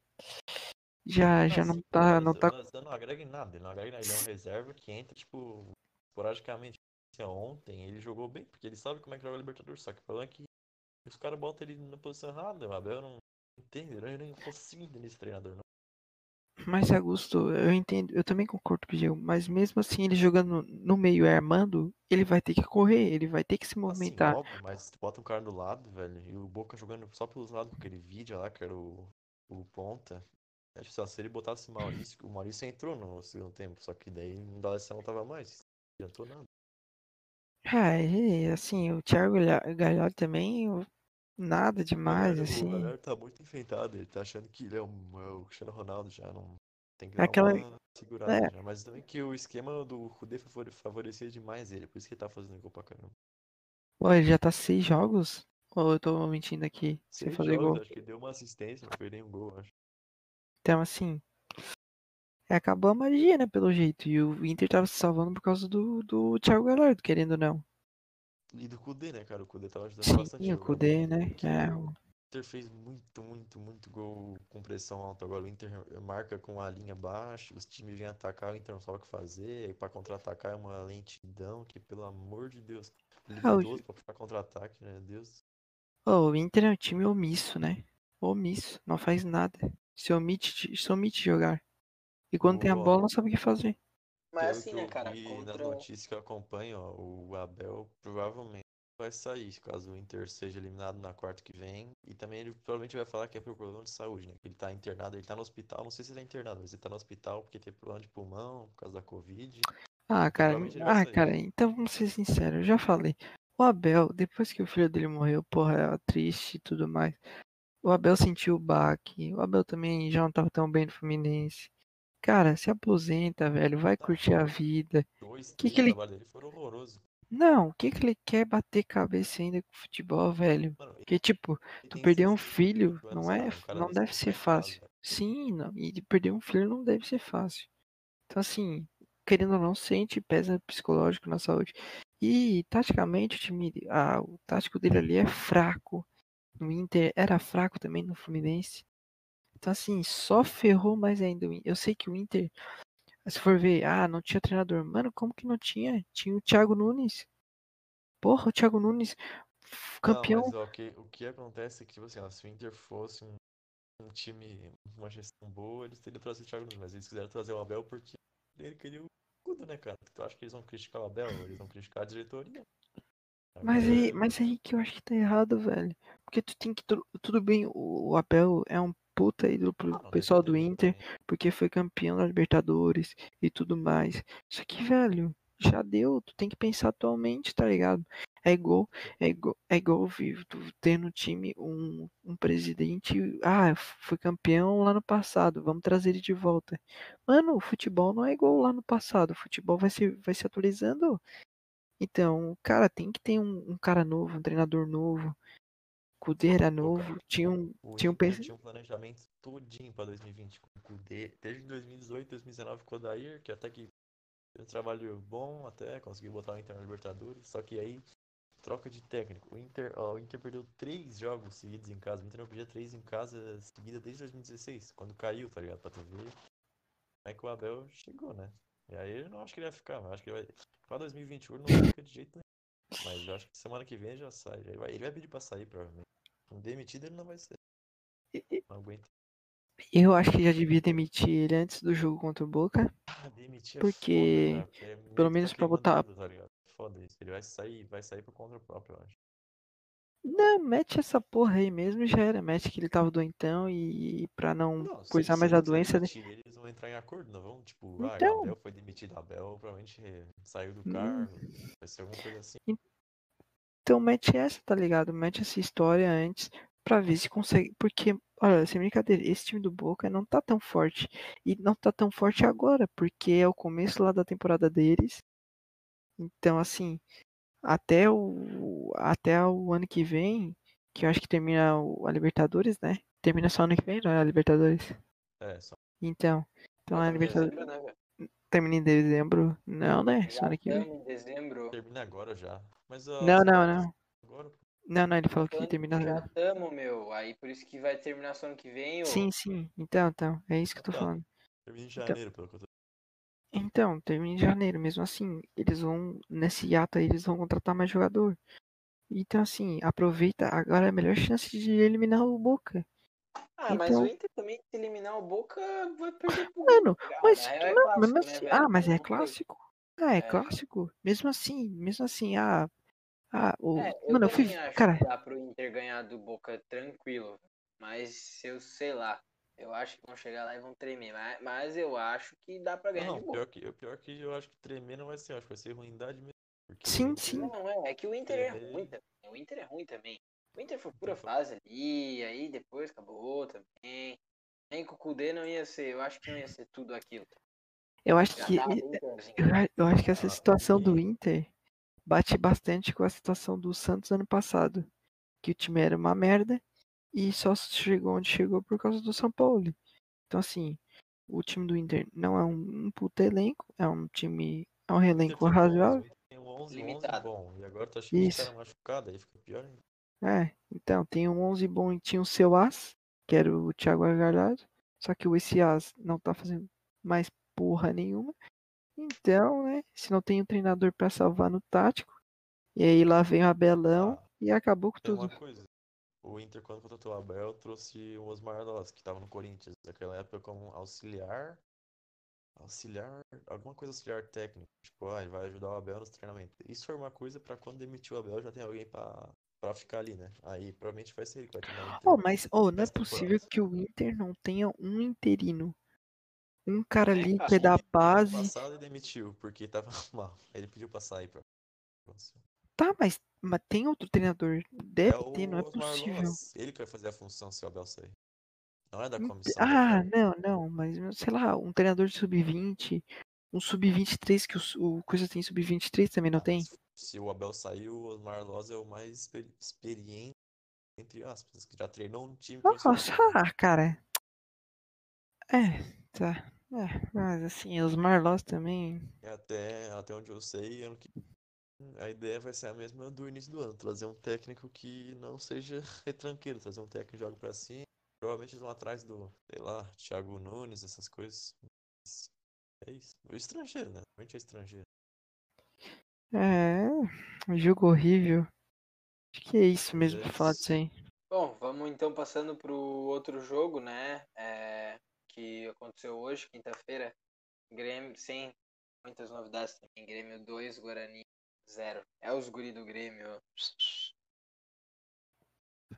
já, já não tá, mas não o tá D'Alessandro não agrega em nada. Ele não agrega em nada. Ele é um reserva que entra, tipo, esporadicamente. Assim, ontem ele jogou bem, porque ele sabe como é que joga Libertadores. Só que o problema é que os caras botam ele na posição errada. O Abel não entende. Eu nem consigo entender esse treinador, não. Mas Augusto, eu entendo, eu também concordo com o Diego, mas mesmo assim ele jogando no meio e armando, ele vai ter que correr, ele vai ter que se Assim, movimentar. óbvio, mas tu bota um cara do lado, velho, e o Boca jogando só pelos lados com aquele vídeo lá, que era o, o ponta. É, tipo, se ele botasse o Maurício, o Maurício entrou no segundo tempo, só que daí o D'Alessandro não tava mais. Não adiantou nada. Ah, assim, o Thiago Galha- Galhardo também, nada demais, Galhardo, o assim. Galhardo tá muito enfeitado, ele tá achando que ele é, um, é o Cristiano Ronaldo já, não tem que dar aquela- uma segurada é. já. Mas também que o esquema do Kudê favore- favorecia demais ele, por isso que ele tá fazendo gol pra caramba. Pô, ele já tá seis jogos? Ou eu tô mentindo aqui? Sem Seis fazer jogos, gol. acho que deu uma assistência, não fez nenhum gol, acho. Então, assim, é, acabou a magia, né, pelo jeito. E o Inter tava se salvando por causa do, do Thiago Galhardo, querendo ou não. E do Kudê, né, cara? O Kudê tava ajudando Sim, bastante o jogo. Kudê, né? É, o Inter fez muito, muito, muito gol com pressão alta. Agora o Inter marca com a linha baixa, os times vêm atacar, o Inter não sabe o que fazer. Aí pra contra-atacar é uma lentidão que, pelo amor de Deus, Ah, o- puxar contra-ataque, né? Deus. Ô, o Inter é um time omisso, né? Omisso, não faz nada. Se omite, se omite jogar. E quando tem a bola, não sabe o que fazer. Mas Pelo assim, que né, eu cara, nas contra o... notícias que eu acompanho, ó, o Abel provavelmente vai sair, caso o Inter seja eliminado na quarta que vem. E também ele provavelmente vai falar que é por problema de saúde, né? Que ele tá internado, ele tá no hospital, não sei se ele é internado, mas ele tá no hospital porque teve problema de pulmão, por causa da Covid. Ah, cara, ah, sair. cara, então vamos ser sinceros, eu já falei. O Abel, depois que o filho dele morreu, porra, é triste e tudo mais. O Abel sentiu o baque. O Abel também já não tava tão bem no Fluminense. Cara, se aposenta, velho, vai curtir a vida. Dois, Que que ele- trabalhos dele foram horrorosos. Não, o que que ele quer bater cabeça ainda com futebol, velho? Mano, Porque, tipo, tu perder um 68 filho não é, não deve ser fácil. Sim, não, e de perder um filho não deve ser fácil. Então, assim, querendo ou não, sente pesa psicológico na saúde. E, taticamente, o time, ah, o tático dele ali é fraco. No Inter era fraco também no Fluminense. Então, assim, só ferrou mais ainda. Eu sei que o Inter, se for ver, ah, não tinha treinador. Mano, como que não tinha? Tinha o Thiago Nunes. Porra, o Thiago Nunes, campeão. Não, mas ó, o que, o que acontece é que, tipo assim, ó, se o Inter fosse um, um time, uma gestão boa, eles teriam trazido o Thiago Nunes, mas eles quiseram trazer o Abel porque ele queria o escudo, né, cara? Tu acha que eles vão criticar o Abel? Eles vão criticar a diretoria. Mas aí, mas aí que eu acho que tá errado, velho. Porque tu tem que. tu- Tudo bem, o Abel é um puta ídolo pro ah, pessoal do Inter, porque foi campeão da Libertadores e tudo mais. Só que, velho, já deu. Tu tem que pensar atualmente, tá ligado? É igual, é igual, é igual vi- tu ter no time um, um presidente. Ah, foi campeão lá no passado, vamos trazer ele de volta. Mano, o futebol não é igual lá no passado. O futebol vai se, vai se atualizando. Então, cara, tem que ter um, um cara novo, um treinador novo. Kudê era novo, tinha um, o tinha um tinha um planejamento todinho pra 2020 com o Kudê. Desde 2018, 2019 com o Odair, que até que fez um trabalho bom, até conseguiu botar o Inter na Libertadores. Só que aí, troca de técnico. O Inter, ó, o Inter perdeu três jogos seguidos em casa. O Inter não perdia três em casa seguida desde 2016, quando caiu, tá ligado? Pra ver. Aí que o Abel chegou, né? E aí eu não acho que ele vai ficar, mas acho que ele vai. Pra 2021 ele não fica de jeito nenhum. Mas eu acho que semana que vem já sai. Ele vai, ele vai pedir pra sair, provavelmente. Demitido ele não vai ser. Não aguenta. Eu acho que já devia demitir ele antes do jogo contra o Boca. Ah, demitir é Porque, foda, né? Porque meio pelo menos tá pra botar- tá ligado? Foda isso. Ele vai sair, vai sair por conta própria, eu acho. Não, mete essa porra aí mesmo e já era. Mete que ele tava doentão e pra não, Não, coisar mais a doença. né? demitirem, Eles vão entrar em acordo, não vão? Tipo, ah, Então. o Abel foi demitido, Abel provavelmente saiu do Hum. cargo. Vai ser alguma coisa assim. Então mete essa, tá ligado? Mete essa história antes pra ver se consegue. Porque, olha, sem brincadeira, esse time do Boca não tá tão forte. E não tá tão forte agora, porque é o começo lá da temporada deles. Então, assim, até o, até o ano que vem, que eu acho que termina o- a Libertadores, né? Termina só ano que vem, não é a Libertadores? É, só. Então, então Já a Libertadores dezembro, né? Termina em dezembro. Não, né? Só Já ano que vem. estamos em dezembro. Termina agora já. Mas ó, Não, não, não. Agora. Não, não, ele falou que Falando termina. Já estamos, meu. Aí por isso que vai terminar só ano que vem, ô. Sim, sim. Então, então. É isso que eu tô Então. falando. termina em Então- janeiro, pelo que eu tô. Então, termina em janeiro, mesmo assim, eles vão, nesse hiato aí, eles vão contratar mais jogador. Então, assim, aproveita, agora é a melhor chance de eliminar o Boca. Ah, mas Então- o Inter também, se eliminar o Boca, vai perder pro Mano, Grêmio. mas, Na real, é não, clássico, mesmo né, ah, mas é Boca- clássico. Ah, é, É. clássico. Mesmo assim, mesmo assim, ah, ah, o, É, eu mano, eu fui, acho cara, que dá pro Inter ganhar do Boca tranquilo. Mas eu sei lá. Eu acho que vão chegar lá e vão tremer. Mas, mas eu acho que dá pra ganhar Não, de boa. pior que, pior que eu acho que tremer não vai ser, acho que vai ser ruindade mesmo. Porque Sim, sim. Não, é, é que o Inter é ruim também. O Inter é ruim também. O Inter foi pura fase ali, aí depois acabou também. Nem com o Kudê não ia ser, eu acho que não ia ser tudo aquilo. eu acho que, eu, acho que essa situação do Inter bate bastante com a situação do Santos ano passado, que o time era uma merda e só chegou onde chegou por causa do São Paulo. Então, assim, o time do Inter não é um, um puta elenco, é um time, é um o elenco tem 11, razoável. o Tem um 11, 11 Limitado. bom. E agora tá chegando um Isso. cara machucado, aí fica pior ainda. É, então, tem um 11 bom e tinha o seu As, que era o Thiago Galhardo, só que o esse As não tá fazendo mais porra nenhuma. Então, né, se não tem um treinador pra salvar no tático, e aí lá vem o Abelão Ah, e acabou com tem tudo. uma coisa. O Inter, quando contratou o Abel, trouxe o Osmar Loss, que tava no Corinthians, naquela época como auxiliar. Auxiliar, alguma coisa auxiliar técnico. Tipo, ah, ele vai ajudar o Abel nos treinamentos. Isso foi uma coisa pra quando demitiu o Abel já tem alguém pra, pra ficar ali, né? Aí provavelmente vai ser ele que vai Inter. Oh, mas oh, não é possível que o Inter não tenha um interino. Um cara É, ali cara, que é da base. passado ele demitiu, porque tava mal. Ele pediu pra sair pra. Tá, mas, mas tem outro treinador. Deve É ter, não é possível. Ele que vai fazer a função se o Abel sair. Não é da comissão da Ah, não, não, mas sei lá, um treinador de sub-20, um sub-23 que o, o Coisa tem sub-23 também não Ah, tem? Se o Abel sair, o Osmar Loz é o mais exper- experiente, entre aspas, que já treinou um time Nossa, ah, cara. É, tá. É, mas assim, os Marlos também. E até, até onde eu sei, ano que a ideia vai ser a mesma do início do ano, trazer um técnico que não seja retranqueiro, trazer um técnico que joga pra cima. Provavelmente eles vão atrás do, sei lá, Thiago Nunes, essas coisas. É isso. O estrangeiro, né? Realmente é estrangeiro. É, um jogo horrível. Acho que é isso mesmo pra falar isso. disso aí. Bom, vamos então passando pro outro jogo, né? É, que aconteceu hoje, quinta-feira. Grêmio, sem muitas novidades também. Grêmio 2, Guarani 0. É os guri do Grêmio.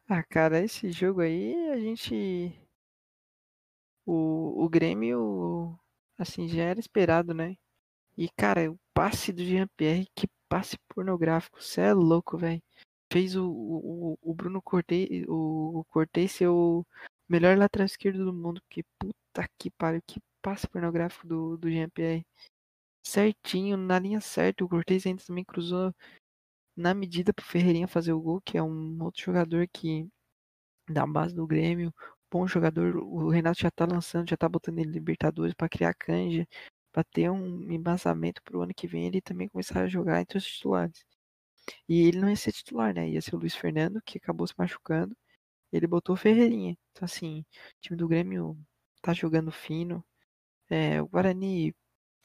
Ah, cara, esse jogo aí a gente. O, o Grêmio, assim, já era esperado, né? E, cara, o passe do Jean-Pierre, que passe pornográfico, cê é louco, velho. Fez o, o, o Bruno Cortez, o, o Cortez ser o melhor lateral esquerdo do mundo. Que puta que pariu, que passe pornográfico do, do Jean-Pierre. Certinho, na linha certa. O Cortez ainda também cruzou na medida pro Ferreirinha fazer o gol, que é um outro jogador que da base do Grêmio, bom jogador. O Renato já tá lançando, já tá botando ele Libertadores para criar canja, para ter um embasamento pro ano que vem ele também começar a jogar entre os titulares. E ele não ia ser titular, né? Ia ser o Luiz Fernando, que acabou se machucando. Ele botou o Ferreirinha. Então, assim, o time do Grêmio tá jogando fino. É, o Guarani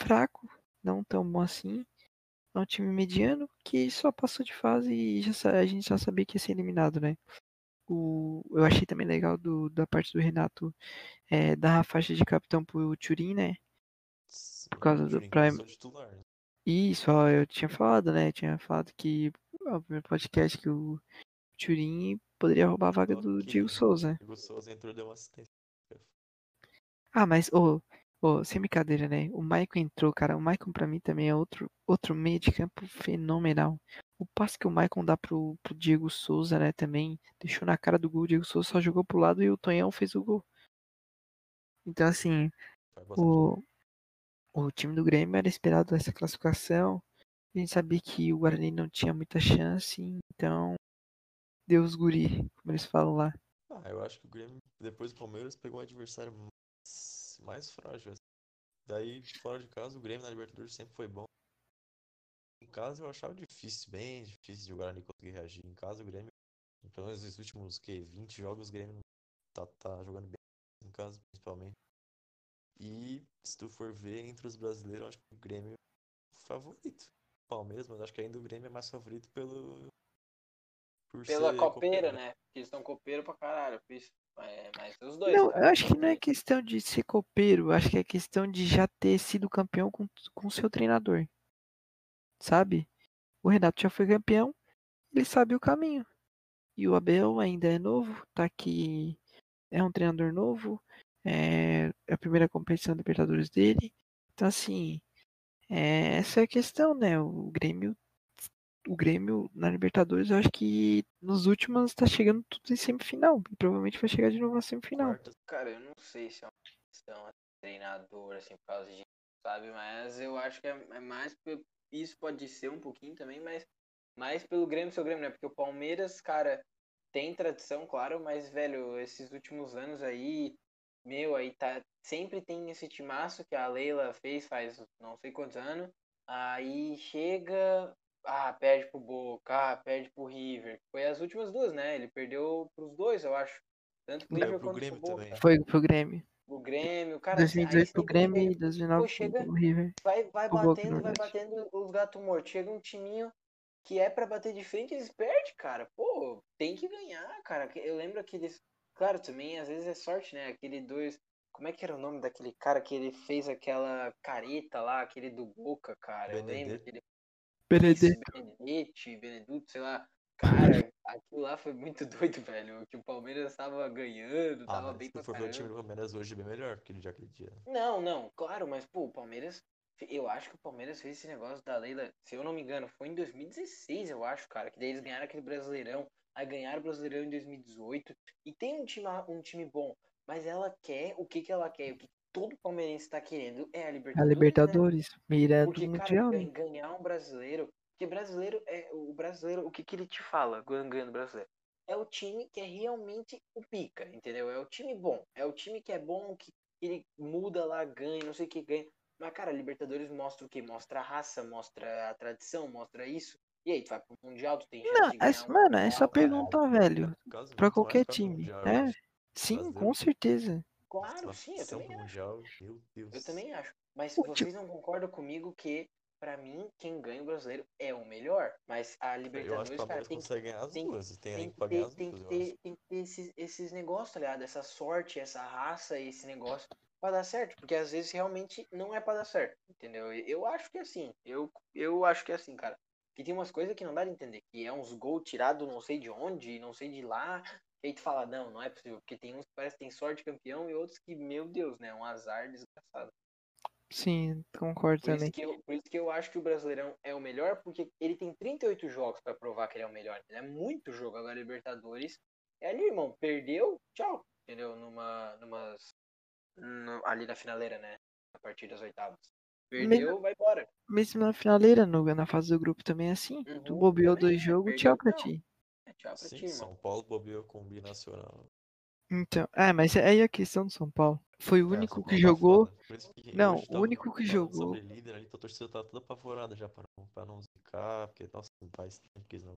fraco, não tão bom assim. É um time mediano que só passou de fase e já, a gente já sabia que ia ser eliminado, né? O, eu achei também legal do, da parte do Renato é, dar a faixa de capitão pro Turin, né? Por causa o do Prime. né? Isso, ó, eu tinha falado, né? Tinha falado que no primeiro podcast que o Turin poderia roubar a vaga do que Diego Souza. Diego Souza entrou e deu uma assistência. Ah, mas, ô, ô, sem brincadeira, né? O Maicon entrou, cara. O Maicon pra mim também é outro, outro meio de campo fenomenal. O passe que o Maicon dá pro, pro Diego Souza, né, também deixou na cara do gol. O Diego Souza só jogou pro lado e o Tonhão fez o gol. Então, assim, o, o time do Grêmio era esperado essa classificação. A gente sabia que o Guarani não tinha muita chance, então deu os guri, como eles falam lá. Ah, eu acho que o Grêmio, depois do Palmeiras, pegou um adversário mais, mais frágil. assim. Daí, fora de casa, o Grêmio na Libertadores sempre foi bom. Em casa eu achava difícil, bem difícil de o Guarani conseguir reagir. Em casa o Grêmio, pelo menos nos últimos, que, 20 jogos, o Grêmio tá, tá jogando bem em casa, principalmente. E se tu for ver entre os brasileiros, eu acho que o Grêmio é o favorito. O Palmeiras, mas acho que ainda o Grêmio é mais favorito pelo. Por Pela copeira, copeiro, né? Porque eles estão copeiro pra caralho. É, mas os dois. Não, cara, eu acho que não é questão de ser copeiro, acho que é questão de já ter sido campeão com com o seu treinador. Sabe? O Renato já foi campeão, ele sabe o caminho. E o Abel ainda é novo, tá aqui, é um treinador novo, é a primeira competição da Libertadores dele. Então, assim, é, essa é a questão, né? O Grêmio, o Grêmio na Libertadores, eu acho que nos últimos tá chegando tudo em semifinal. E provavelmente vai chegar de novo na semifinal. Cara, eu não sei se é uma questão de treinador, assim, por causa disso, sabe? Mas eu acho que é, é mais. Isso pode ser um pouquinho também, mas mais pelo Grêmio seu Grêmio, né? Porque o Palmeiras, cara, tem tradição, claro, mas, velho, esses últimos anos aí, meu, aí tá. Sempre tem esse timaço que a Leila fez faz não sei quantos anos. Aí chega. Ah, perde pro Boca, ah, perde pro River. Foi as últimas duas, né? Ele perdeu pros dois, eu acho. Tanto pro Perdeu River pro quanto Grêmio pro Boca. também. Foi pro Grêmio. O Grêmio, cara, 2018 pro Grêmio chega- e 2009 Pô, chega- pro River. vai, vai pro Boca, batendo, vai verdade. batendo os gatos mortos. Chega um timinho que é pra bater de frente, eles perdem, cara. Pô, tem que ganhar, cara. Eu lembro aqueles. Claro, também às vezes é sorte, né? Aquele dois. Como é que era o nome daquele cara que ele fez aquela careta lá, aquele do Boca, cara? Eu lembro Benedetto. que ele Benedetto. Benedetti, Beneduto, sei lá. Cara, aquilo lá foi muito doido, velho. Que o Palmeiras tava ganhando, Ah, tava bem se pra ver o time caramba. do Palmeiras hoje é bem melhor que ele já aquele dia. Não, não, claro, mas pô, o Palmeiras. Eu acho que o Palmeiras fez esse negócio da Leila, se eu não me engano, foi em 2016, eu acho, cara. Que daí eles ganharam aquele Brasileirão. Aí ganharam o Brasileirão em 2018. E tem um time, um time bom. Mas ela quer o que, que ela quer? O que todo palmeirense tá querendo é a A Libertadores. né? Libertadores, mira do Porque, cara, Mundial, né? ganhar um brasileiro. Porque brasileiro é. O brasileiro, o que, que ele te fala ganhando brasileiro? É o time que é realmente o pica, entendeu? É o time bom. É o time que é bom, que ele muda lá, ganha, não sei o que ganha. Mas, cara, a Libertadores mostra o quê? Mostra a raça, mostra a tradição, mostra isso. E aí, tu vai pro Mundial, tu tem chance Não, de ganhar é, um mano, é só cara. perguntar, velho. Pra qualquer time. Eu É, acho. sim, com certeza. Claro, sim, eu também acho. Mundial, meu Deus. Eu também acho. Mas O vocês não concordam comigo que, pra mim, quem ganha o brasileiro é o melhor. Mas a Eu acho que Libertadores, cara, Palmeiras tem consegue ganhar as tem- duas. Tem tem tem que eu acho. ter, tem que ter esses, esses negócios, tá ligado? Essa sorte, essa raça, esse negócio pra dar certo. Porque às vezes realmente não é pra dar certo, entendeu? Eu acho que é assim. Eu, eu acho que é assim, cara. Que tem umas coisas que não dá de entender. Que é uns gols tirados não sei de onde, não sei de lá. E aí tu fala, não, não é possível. Porque tem uns que parece que tem sorte campeão e outros que, meu Deus, né? Um azar desgraçado. Sim, concordo Por também. eu, por isso que eu acho que o Brasileirão é o melhor, porque ele tem 38 jogos pra provar que ele é o melhor. Ele é muito jogo. Agora, Libertadores é ali, irmão. Perdeu, tchau. Entendeu? Numa, numas, no- ali na finaleira, né? A partir das oitavas. Perdeu, vai embora. Mesmo na finaleira, no, na fase do grupo também é assim. Tu Uhum, bobeou também dois é, jogos, tchau pra não. ti. É, tchau pra Sim, ti. São Paulo bobeou com o binacional. Então, é, mas aí a questão do São Paulo. Foi o É, único São que tá jogou. que Não, hoje o único que falando jogou. líder ali, a torcida tá toda apavorada já pra não, pra não zicar, porque, nossa, não faz tempo que eles não.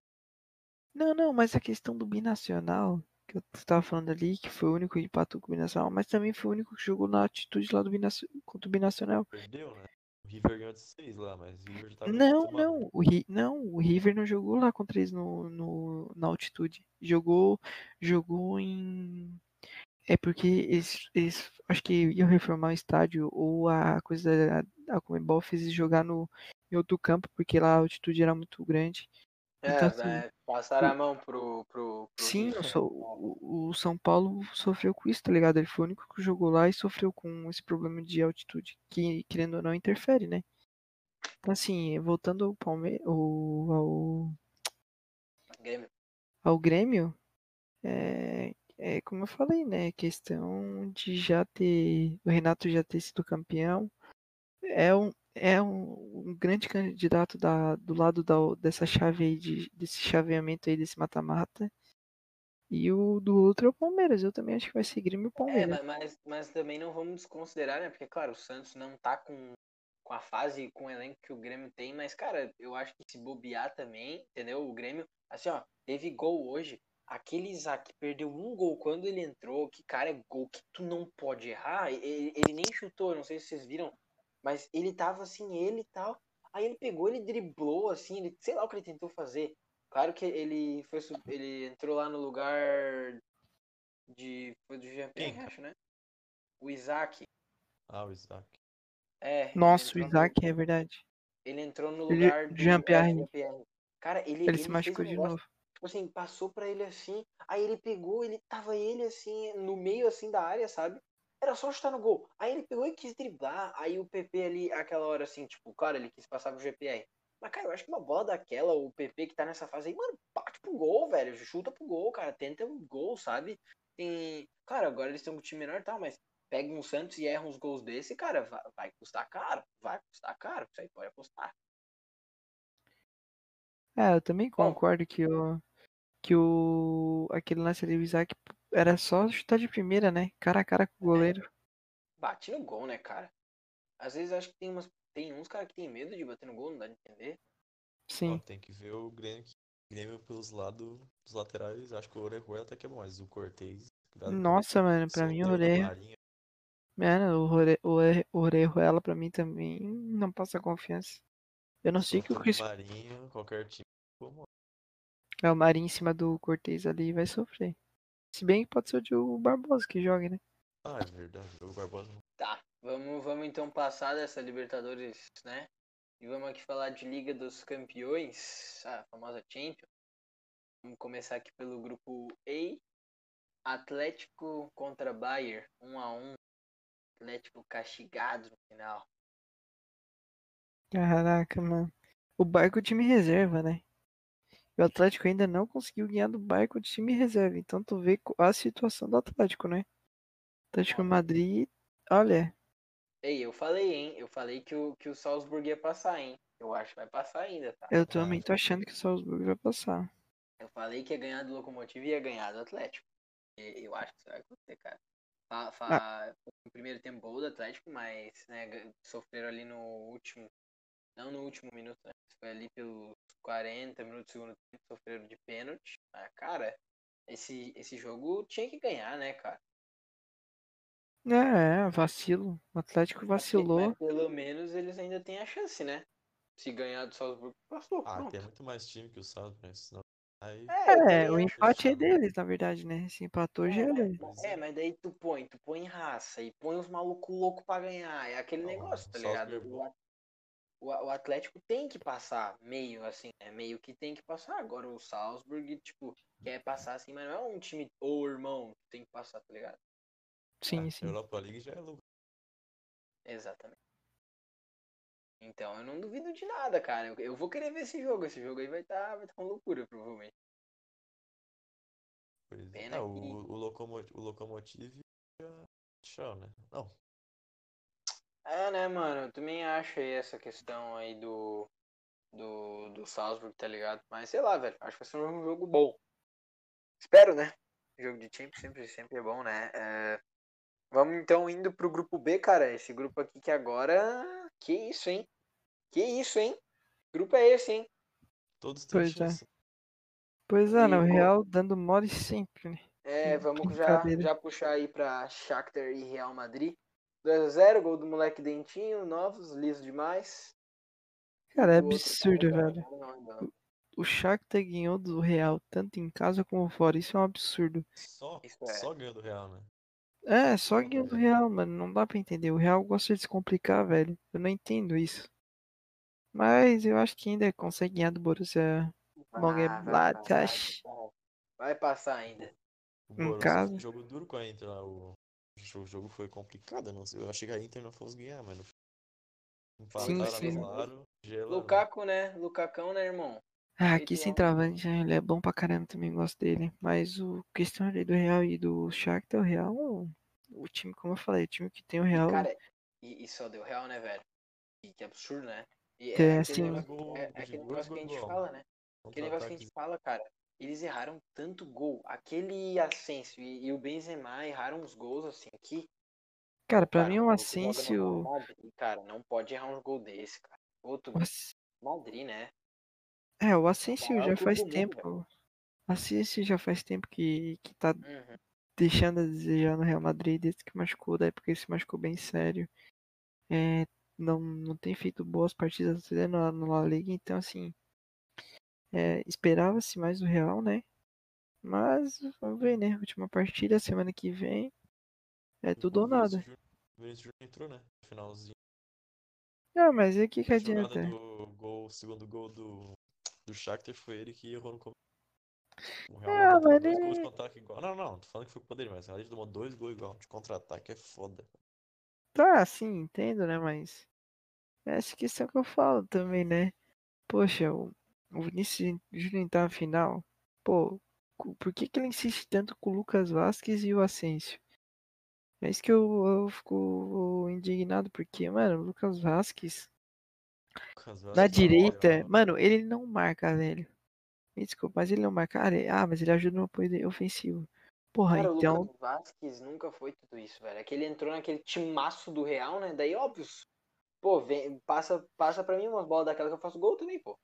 Não, não, mas a questão do binacional, que eu tava falando ali, que foi o único que empatou com o binacional, mas também foi o único que jogou na atitude lá do binacio... contra o binacional. Perdeu, né? O River ganhou de 6 lá, mas o River já tava Não, não, o, Ri- não, o River não jogou lá contra eles no, no, na altitude. Jogou, jogou em. É porque eles, eles acho que iam reformar o estádio ou a coisa da a Comebol fez jogar no, em outro campo porque lá a altitude era muito grande. É, Então, assim, né, passaram a mão pro, pro, pro Sim, o, São- o, São Paulo sofreu com isso, tá ligado? Ele foi o único que jogou lá e sofreu com esse problema de altitude, que querendo ou não interfere, né? Então, assim, voltando ao Palme ao, ao, Grêmio. ao Grêmio, é, é como eu falei, né? Questão de já ter. O Renato já ter sido campeão. É um, é um, um grande candidato da, do lado da, dessa chave aí, de, desse chaveamento aí, desse mata-mata. E o do outro é o Palmeiras. Eu também acho que vai ser Grêmio e É, Palmeiras. ma- mas, mas também não vamos desconsiderar, né? Porque, claro, o Santos não tá com, com a fase, com o elenco que o Grêmio tem, mas, cara, eu acho que se bobear também, entendeu? O Grêmio, assim, ó, teve gol hoje. Aquele Isaac perdeu um gol quando ele entrou, que, cara, é gol que tu não pode errar. Ele, ele nem chutou, não sei se vocês viram, mas ele tava assim, ele e tal. Aí ele pegou, ele driblou, assim, ele, sei lá o que ele tentou fazer. Claro que ele foi ele entrou lá no lugar de foi do Jean-Pierre, Quem? acho, né? O Isaac. Ah, o Isaac. É, ele Nossa, o entrou no- Isaac, é verdade. ele entrou no Ele- lugar do Jean-Pierre. é, Jean-Pierre. Cara, ele, Ele ele se machucou um de negócio, novo. tipo assim, passou pra ele assim, aí ele pegou, ele tava ele assim, no meio assim da área, sabe? Era só chutar no gol. Aí ele pegou e quis driblar, aí o PP ali, aquela hora assim, tipo, claro, ele quis passar pro GPR. Mas, cara, eu acho que uma bola daquela, o PP que tá nessa fase aí, mano, bate pro gol, velho. Chuta pro gol, cara. Tenta um gol, sabe? Tem. Cara, agora eles estão com um time menor e tal, mas pega um Santos e erra uns gols desse, cara, vai, vai custar caro. Vai custar caro. Isso aí pode apostar. É, eu também Bom. concordo que o. Que o. Aquele lance ali do Isaac era só chutar de primeira, né? Cara a cara com o goleiro. Bate no gol, né, cara? Às vezes acho que tem umas. Tem uns caras que tem medo de bater no gol, não dá de entender. Ó, Sim. tem que ver o Grêmio, que- Grêmio pelos lados dos laterais. Acho que o Orejuela até que é bom, mas o Cortez. Nossa, mano, pra mim o solteiro do Ore... Marinho. Mano, o Ore- o Ore- o Orejuela pra mim também não passa confiança. Eu não sei que o do Cris... Marinho, qualquer time. Como... É o Marinho em cima do Cortez ali vai sofrer. Se bem que pode ser o Diogo Barbosa que joga, né? Ah, é verdade. O Barbosa não Tá, vamos, vamos então passar dessa Libertadores, né? E vamos aqui falar de Liga dos Campeões, a famosa Champions. Vamos começar aqui pelo grupo A. Atlético contra Bayern, 1 a 1 Atlético castigado no final. Caraca, mano. O barco é o time reserva, né? E o Atlético ainda não conseguiu ganhar do barco de time reserva. Então tu vê a situação do Atlético, né? Atlético. Madrid, olha, Ei, eu falei, hein? Eu falei que o, que o Salzburg ia passar, hein? Eu acho que vai passar ainda, tá? eu também tô achando que o Salzburg vai passar. Eu falei que ia ganhar do Lokomotiv e ia ganhar do Atlético. E eu acho que isso vai acontecer, cara. Fa, fa, No primeiro tempo gol do Atlético, mas né, sofreram ali no último. Não no último minuto, né? Foi ali pelos 40 minutos do segundo tempo, sofreram de pênalti. Mas, cara, esse, esse jogo tinha que ganhar, né, cara? É, vacilo. O Atlético vacilou. Mas pelo menos eles ainda têm a chance, né? Se ganhar do Salzburg, passou. Ah, pronto. tem muito mais time que o Santos, mas senão. Aí. É, É, o acho. empate é deles, na verdade, né? Se empatou já É, é mas, é, daí tu põe, tu põe raça e põe os malucos loucos pra ganhar. É aquele Não, negócio, tá ligado? O, o, o Atlético tem que passar, meio assim, é meio que tem que passar. Agora o Salzburg, tipo, quer passar assim, mas não é um time, ô irmão, tem que passar, tá ligado? Sim, Ah, sim. Europa League já é lucro. Exatamente. Então eu não duvido de nada, cara. Eu, eu vou querer ver esse jogo. Esse jogo aí vai estar vai tá uma loucura, provavelmente. Pois é. Pena Ah, que- o, o, Locomo- o Locomotive já. Tchau, né? Não. É, né, mano? Eu também acho aí essa questão aí do, do, do Salzburg, tá ligado? Mas sei lá, velho. Acho que vai ser um jogo bom. Espero, né? Jogo de Champions sempre, sempre é bom, né? É, Vamos então indo pro grupo B, cara. Esse grupo aqui que agora. Que isso, hein? Que isso, hein? Que grupo é esse, hein? Todos têm Pois é. Pois é, né? O E, pô, Real dando mole sempre, né? É, vamos já, já puxar aí pra Shakhtar e Real Madrid. 2x0, gol do moleque Dentinho, novos, liso demais. Cara, é O outro absurdo, cara, velho. não, não. O Shakhtar ganhou do Real tanto em casa como fora. Isso é um absurdo. Só, é. só ganhando o Real, né? É, só ganhou do Real, mano. Não dá pra entender. O Real gosta de se complicar, velho. Eu não entendo isso. Mas eu acho que ainda consegue ganhar do Borussia Ah, vai Mönchengladbach. passar, Vai passar ainda. O Em Borussia casa. um jogo duro com a Inter lá. O jo- o jogo foi complicado. Não sei. Eu achei que a Inter não fosse ganhar, mas não Sim, sim. gelaram. Lukaku, né? Lucacão, né, irmão? Ah, aqui em centroavante, né, ele é bom pra caramba, também gosto dele. Mas o questão ali do Real e do Shakhtar, o Real, o time, como eu falei, o time que tem o E, Real, cara, e, e só deu real, né, velho? Que, que absurdo, né? E é assim, negócio, é, é aquele dois negócio que a gente fala, né? Aquele negócio que a gente fala, cara. Eles erraram tanto gol. Aquele Asensio e, e o Benzema erraram uns gols assim que. Cara, pra cara, mim o no Asensio. Madrid, cara, não pode errar uns gols desse, cara. Outro As- Madrid, né? É, o Asensio maior já faz do mundo, tempo. Asensio já faz tempo que, que tá Uhum. deixando a desejar no Real Madrid desde que machucou, daí porque ele se machucou bem sério. É, não, não tem feito boas partidas na, na La Liga, então assim. É, Esperava-se mais do Real, né? Mas vamos ver, né? Última partida, semana que vem. É tudo ou nada. O Vinícius Júnior entrou, né? Finalzinho. Não, mas o que, que adianta? do gol, o segundo gol do, do Shakhtar foi ele que errou no começo. Ah, tomou mas dois gols de ele- contra-ataque igual. Não, não, tô falando que foi culpa dele, mas a gente tomou dois gols igual. De contra-ataque é foda. Tá, sim, entendo, né? Mas. é Essa questão que eu falo também, né? Poxa, o, o Vinícius Júnior tá na final. Pô, por que, que ele insiste tanto com o Lucas Vasquez e o Asensio? É isso que eu, eu fico indignado, porque, mano, o Lucas Vasquez Lucas na Vasquez tá direita, lateral. mano, ele não marca, velho. Me desculpa, mas ele não marca. Ah, ele- Ah, mas ele ajuda no apoio ofensivo. Porra, Cara, o então. Lucas Vasquez nunca foi tudo isso, velho. É que ele entrou naquele timaço do Real, né? Daí, óbvio. Pô, vem, passa, passa pra mim umas bolas daquela que eu faço gol também, pô.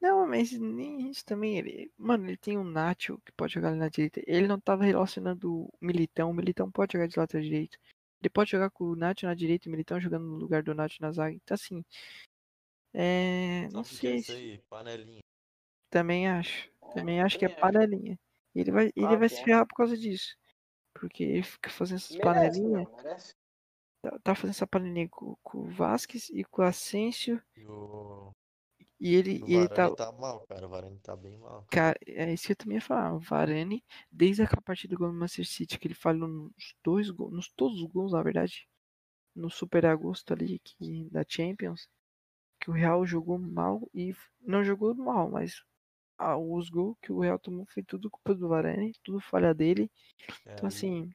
Não, mas nem isso também. Ele, mano, ele tem um Nacho que pode jogar ali na direita. Ele não tava relacionando o Militão. O Militão pode jogar de lateral direito. Ele pode jogar com o Nacho na direita e o Militão jogando no lugar do Nacho na zaga. Então, assim. É. Não Sabe é sei. isso se- aí? Panelinha. Também acho. Também acho que é panelinha. Ele vai, ele Claro vai se é. ferrar por causa disso. Porque ele fica fazendo essas Merece, panelinhas. merece. Tá, tá fazendo essa panelinha com, com o Vasquez e com o Asensio. E o, E ele, o e ele tá. Tá mal, cara. O Varane tá bem mal. Cara, é isso que eu também ia falar. O Varane, desde aquela partida do gol do Manchester City, que ele falhou nos dois gols, nos todos os gols, na verdade, no Super Agosto ali que, da Champions, que o Real jogou mal e não jogou mal, mas ah, os gols que o Real tomou foi tudo culpa do Varane, tudo falha dele. É, Então assim,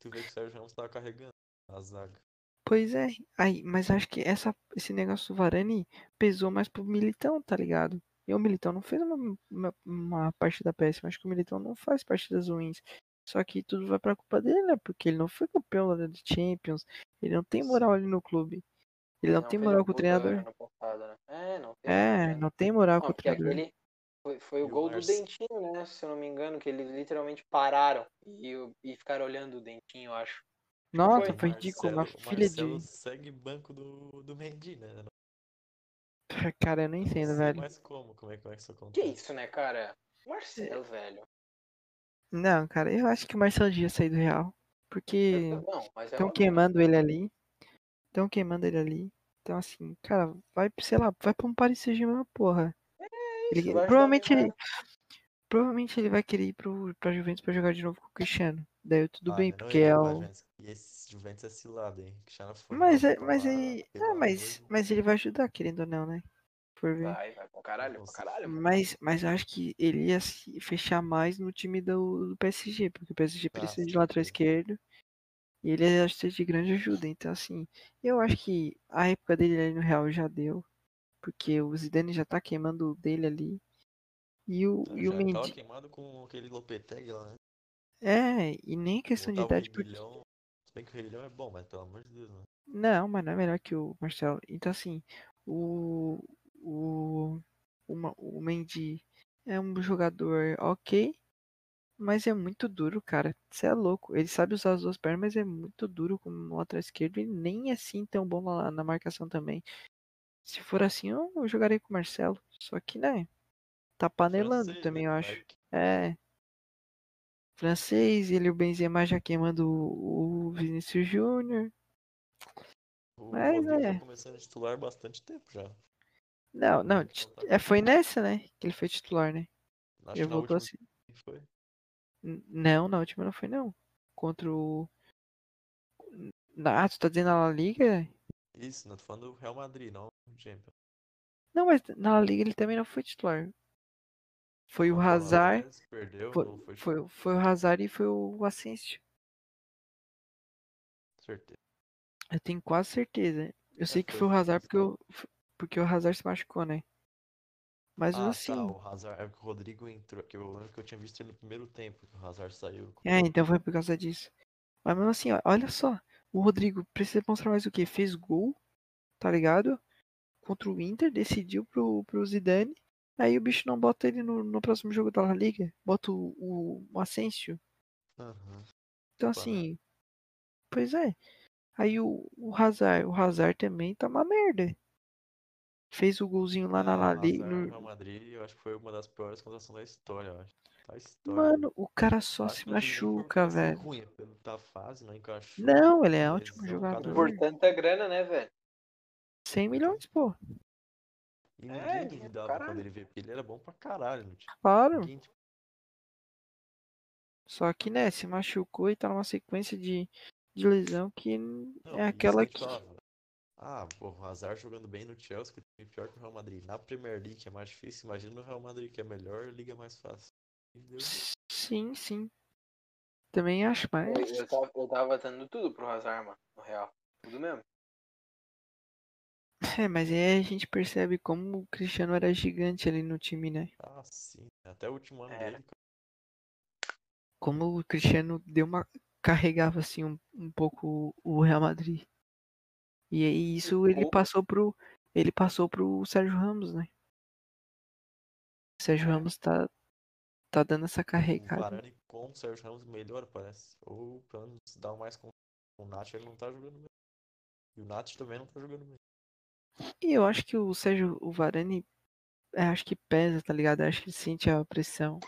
tu vê que o Sérgio Ramos tava carregando a zaga. Pois é, aí, mas acho que essa, esse negócio do Varane pesou mais pro Militão, tá ligado? E o Militão não fez uma, uma, uma partida péssima, acho que o Militão não faz partidas ruins. Só que tudo vai pra culpa dele, né? Porque ele não foi campeão lá da Champions, ele não tem moral ali no clube. Ele não, tem fez moral com o treinador. passado, né? É, não É, não tem moral com Não, o porque treinador. aquele foi, foi o E o gol do Dentinho, né? Se eu não me engano, que eles literalmente pararam e, e ficaram olhando o Dentinho, eu acho. Nossa, foi. foi ridículo. Uma Marcelo- filha de. Segue banco do, do Mendy, né? Cara, eu não entendo, sei velho. mais como, como é, como é que isso Que acontece. isso, né, cara? Marcelo, velho. Não, cara, eu acho que o Marcelo devia sair do Real. Porque mas é estão né? queimando ele ali. Estão queimando ele ali. Então, assim, cara, vai, sei lá, vai pra um Paris Saint-Germain, porra. É Ele- isso, vai ajudar provavelmente ele, provavelmente ele vai querer ir pro, pra Juventus pra jogar de novo com o Cristiano. Daí tudo Ah, bem, mas porque é o. E esse Juventus é cilado, hein? Foi Mas, mal é, pra mas lá, aí. pelo Ah, mas, de mas ele vai ajudar, querendo ou não, né? Por ver. Vai, vai pra caralho, pra caralho. Mas, mas eu acho que ele ia se fechar mais no time do, do PSG, porque o PSG Ah, precisa de sim, lateral sim. esquerdo. E ele ia ser de grande ajuda. Então, assim, eu acho que a época dele ali no Real já deu. Porque o Zidane já tá queimando o dele ali. E o, Não, e o já tava Mendy. queimado com aquele Lopetegui lá, né? É, e nem questão de idade. Porque... Reguilhão. Bem que o Reguilhão é bom, mas pelo amor de Deus, mano. Não, mas não é melhor que o Marcelo. Então, assim, o. O. O, Ma- o Mendy é um jogador ok, mas é muito duro, cara. Você é louco. Ele sabe usar as duas pernas, mas é muito duro como lateral esquerdo e nem assim tão bom na, na marcação também. Se for assim, eu, eu jogaria com o Marcelo. Só que, né? Tá panelando Francês, também, né? eu acho. É. Francês, ele o Benzema já queimando o, Vinícius Júnior. O Mas Rodrigo é. tá começando a titular bastante tempo já. Não, não, contato. é, foi nessa, né? Que ele foi titular, né? Acho Ele voltou assim. foi. Não, na última não foi não. Contra o. Ah, tu tá dizendo na La Liga? Isso, não tô falando do Real Madrid, não do Champions. Não, mas na La Liga ele também não foi titular. Foi o Hazard. Perdeu, Foi, foi, foi, foi o Hazard e foi o Asensio. certeza. Eu tenho quase certeza. Eu sei que foi o que Hazard porque, o- porque o Hazard se machucou, né? Mas Ah, assim. tá, o Hazard, é que o Rodrigo entrou, que eu lembro que eu tinha visto ele no primeiro tempo, que o Hazard saiu. É, então foi por causa disso. Mas mesmo assim, olha só. O Rodrigo precisa mostrar mais o quê? Fez gol, tá ligado? Contra o Inter, decidiu pro, pro Zidane. Aí o bicho não bota ele no, no próximo jogo da La Liga. Bota o, o, o Asensio. Aham. Então Pô, né? assim. Pois é. Aí o, o Hazard, o Hazard também tá uma merda. Fez o golzinho lá na É, La o Liga. No Real Madrid, eu acho que foi uma das piores contratações da história, eu acho. Da história. Mano, o cara só se machuca, velho. ruim, é pelo da fase, não encaixou. Não, ele é ótimo jogador. Por tanta grana, né, velho? 100 milhões, pô. E É, ninguém duvidava caralho. quando ele veio, porque ele era bom pra caralho no time. Claro. Ninguém, tipo, Só que, né, se machucou e tá numa sequência de, de lesão que não, é aquela que eu que. falava. Ah, pô, o Hazard jogando bem no Chelsea, que é pior que o Real Madrid. Na Premier League, é mais difícil, imagina no Real Madrid, que é melhor, liga mais fácil. Sim, sim. Também acho, mas. Eu, eu, tava, eu tava dando tudo pro Hazard, mano. No real. Tudo mesmo. É, mas aí a gente percebe como o Cristiano era gigante ali no time, né? Ah, sim. Até o último ano Era. dele, Como o Cristiano deu uma. carregava assim um, um pouco o Real Madrid. E aí isso ele passou pro. Ele passou pro Sérgio Ramos, né? O Sérgio É. Ramos tá. tá dando essa carregada. Varane com o Sérgio Ramos melhor, parece. Ou pelo menos dá mais com o Nath, ele não tá jogando bem. E o Nath também não tá jogando bem. E eu acho que o Sérgio, o Varane, é, acho que pesa, tá ligado? Eu acho que ele sente a pressão.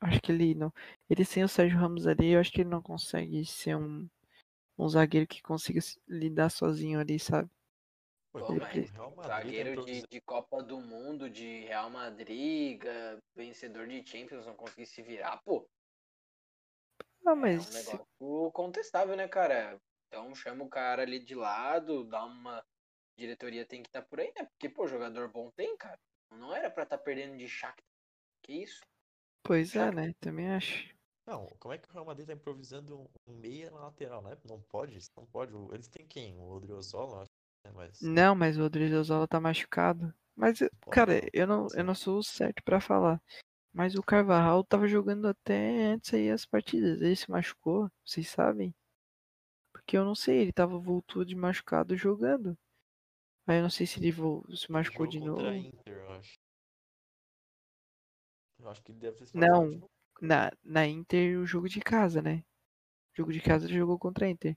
Acho que ele não. Ele sem o Sérgio Ramos ali, eu acho que ele não consegue ser um, um zagueiro que consiga lidar sozinho ali, sabe? Pô, mas Madrid tá zagueiro de, de Copa do Mundo, de Real Madrid, vencedor de Champions, não conseguir se virar, pô. Ah, É um mas. negócio contestável, né, cara? Então chama o cara ali de lado, dá uma. Diretoria tem que estar por aí, né? Porque, pô, jogador bom tem, cara. Não era pra estar perdendo de Shakhtar. Que isso? Pois é, Shakhtar. né? Também acho. Não, como é que o Real Madrid tá improvisando um- meia na lateral, né? Não pode, não pode. Eles têm quem? O Odriozola, acho, né? Mas. Não, mas o Odriozola tá machucado. Mas, Pô, cara, não, eu não, eu não sou o certo pra falar. Mas o Carvajal tava jogando até antes aí as partidas. Ele se machucou, vocês sabem? Porque eu não sei, ele tava voltou de machucado jogando. Aí eu não sei se ele se machucou de novo. Inter, eu acho. Eu acho que ele deve ter se Não. de. Na, na Inter, o jogo de casa, né? O jogo de casa ele jogou contra a Inter.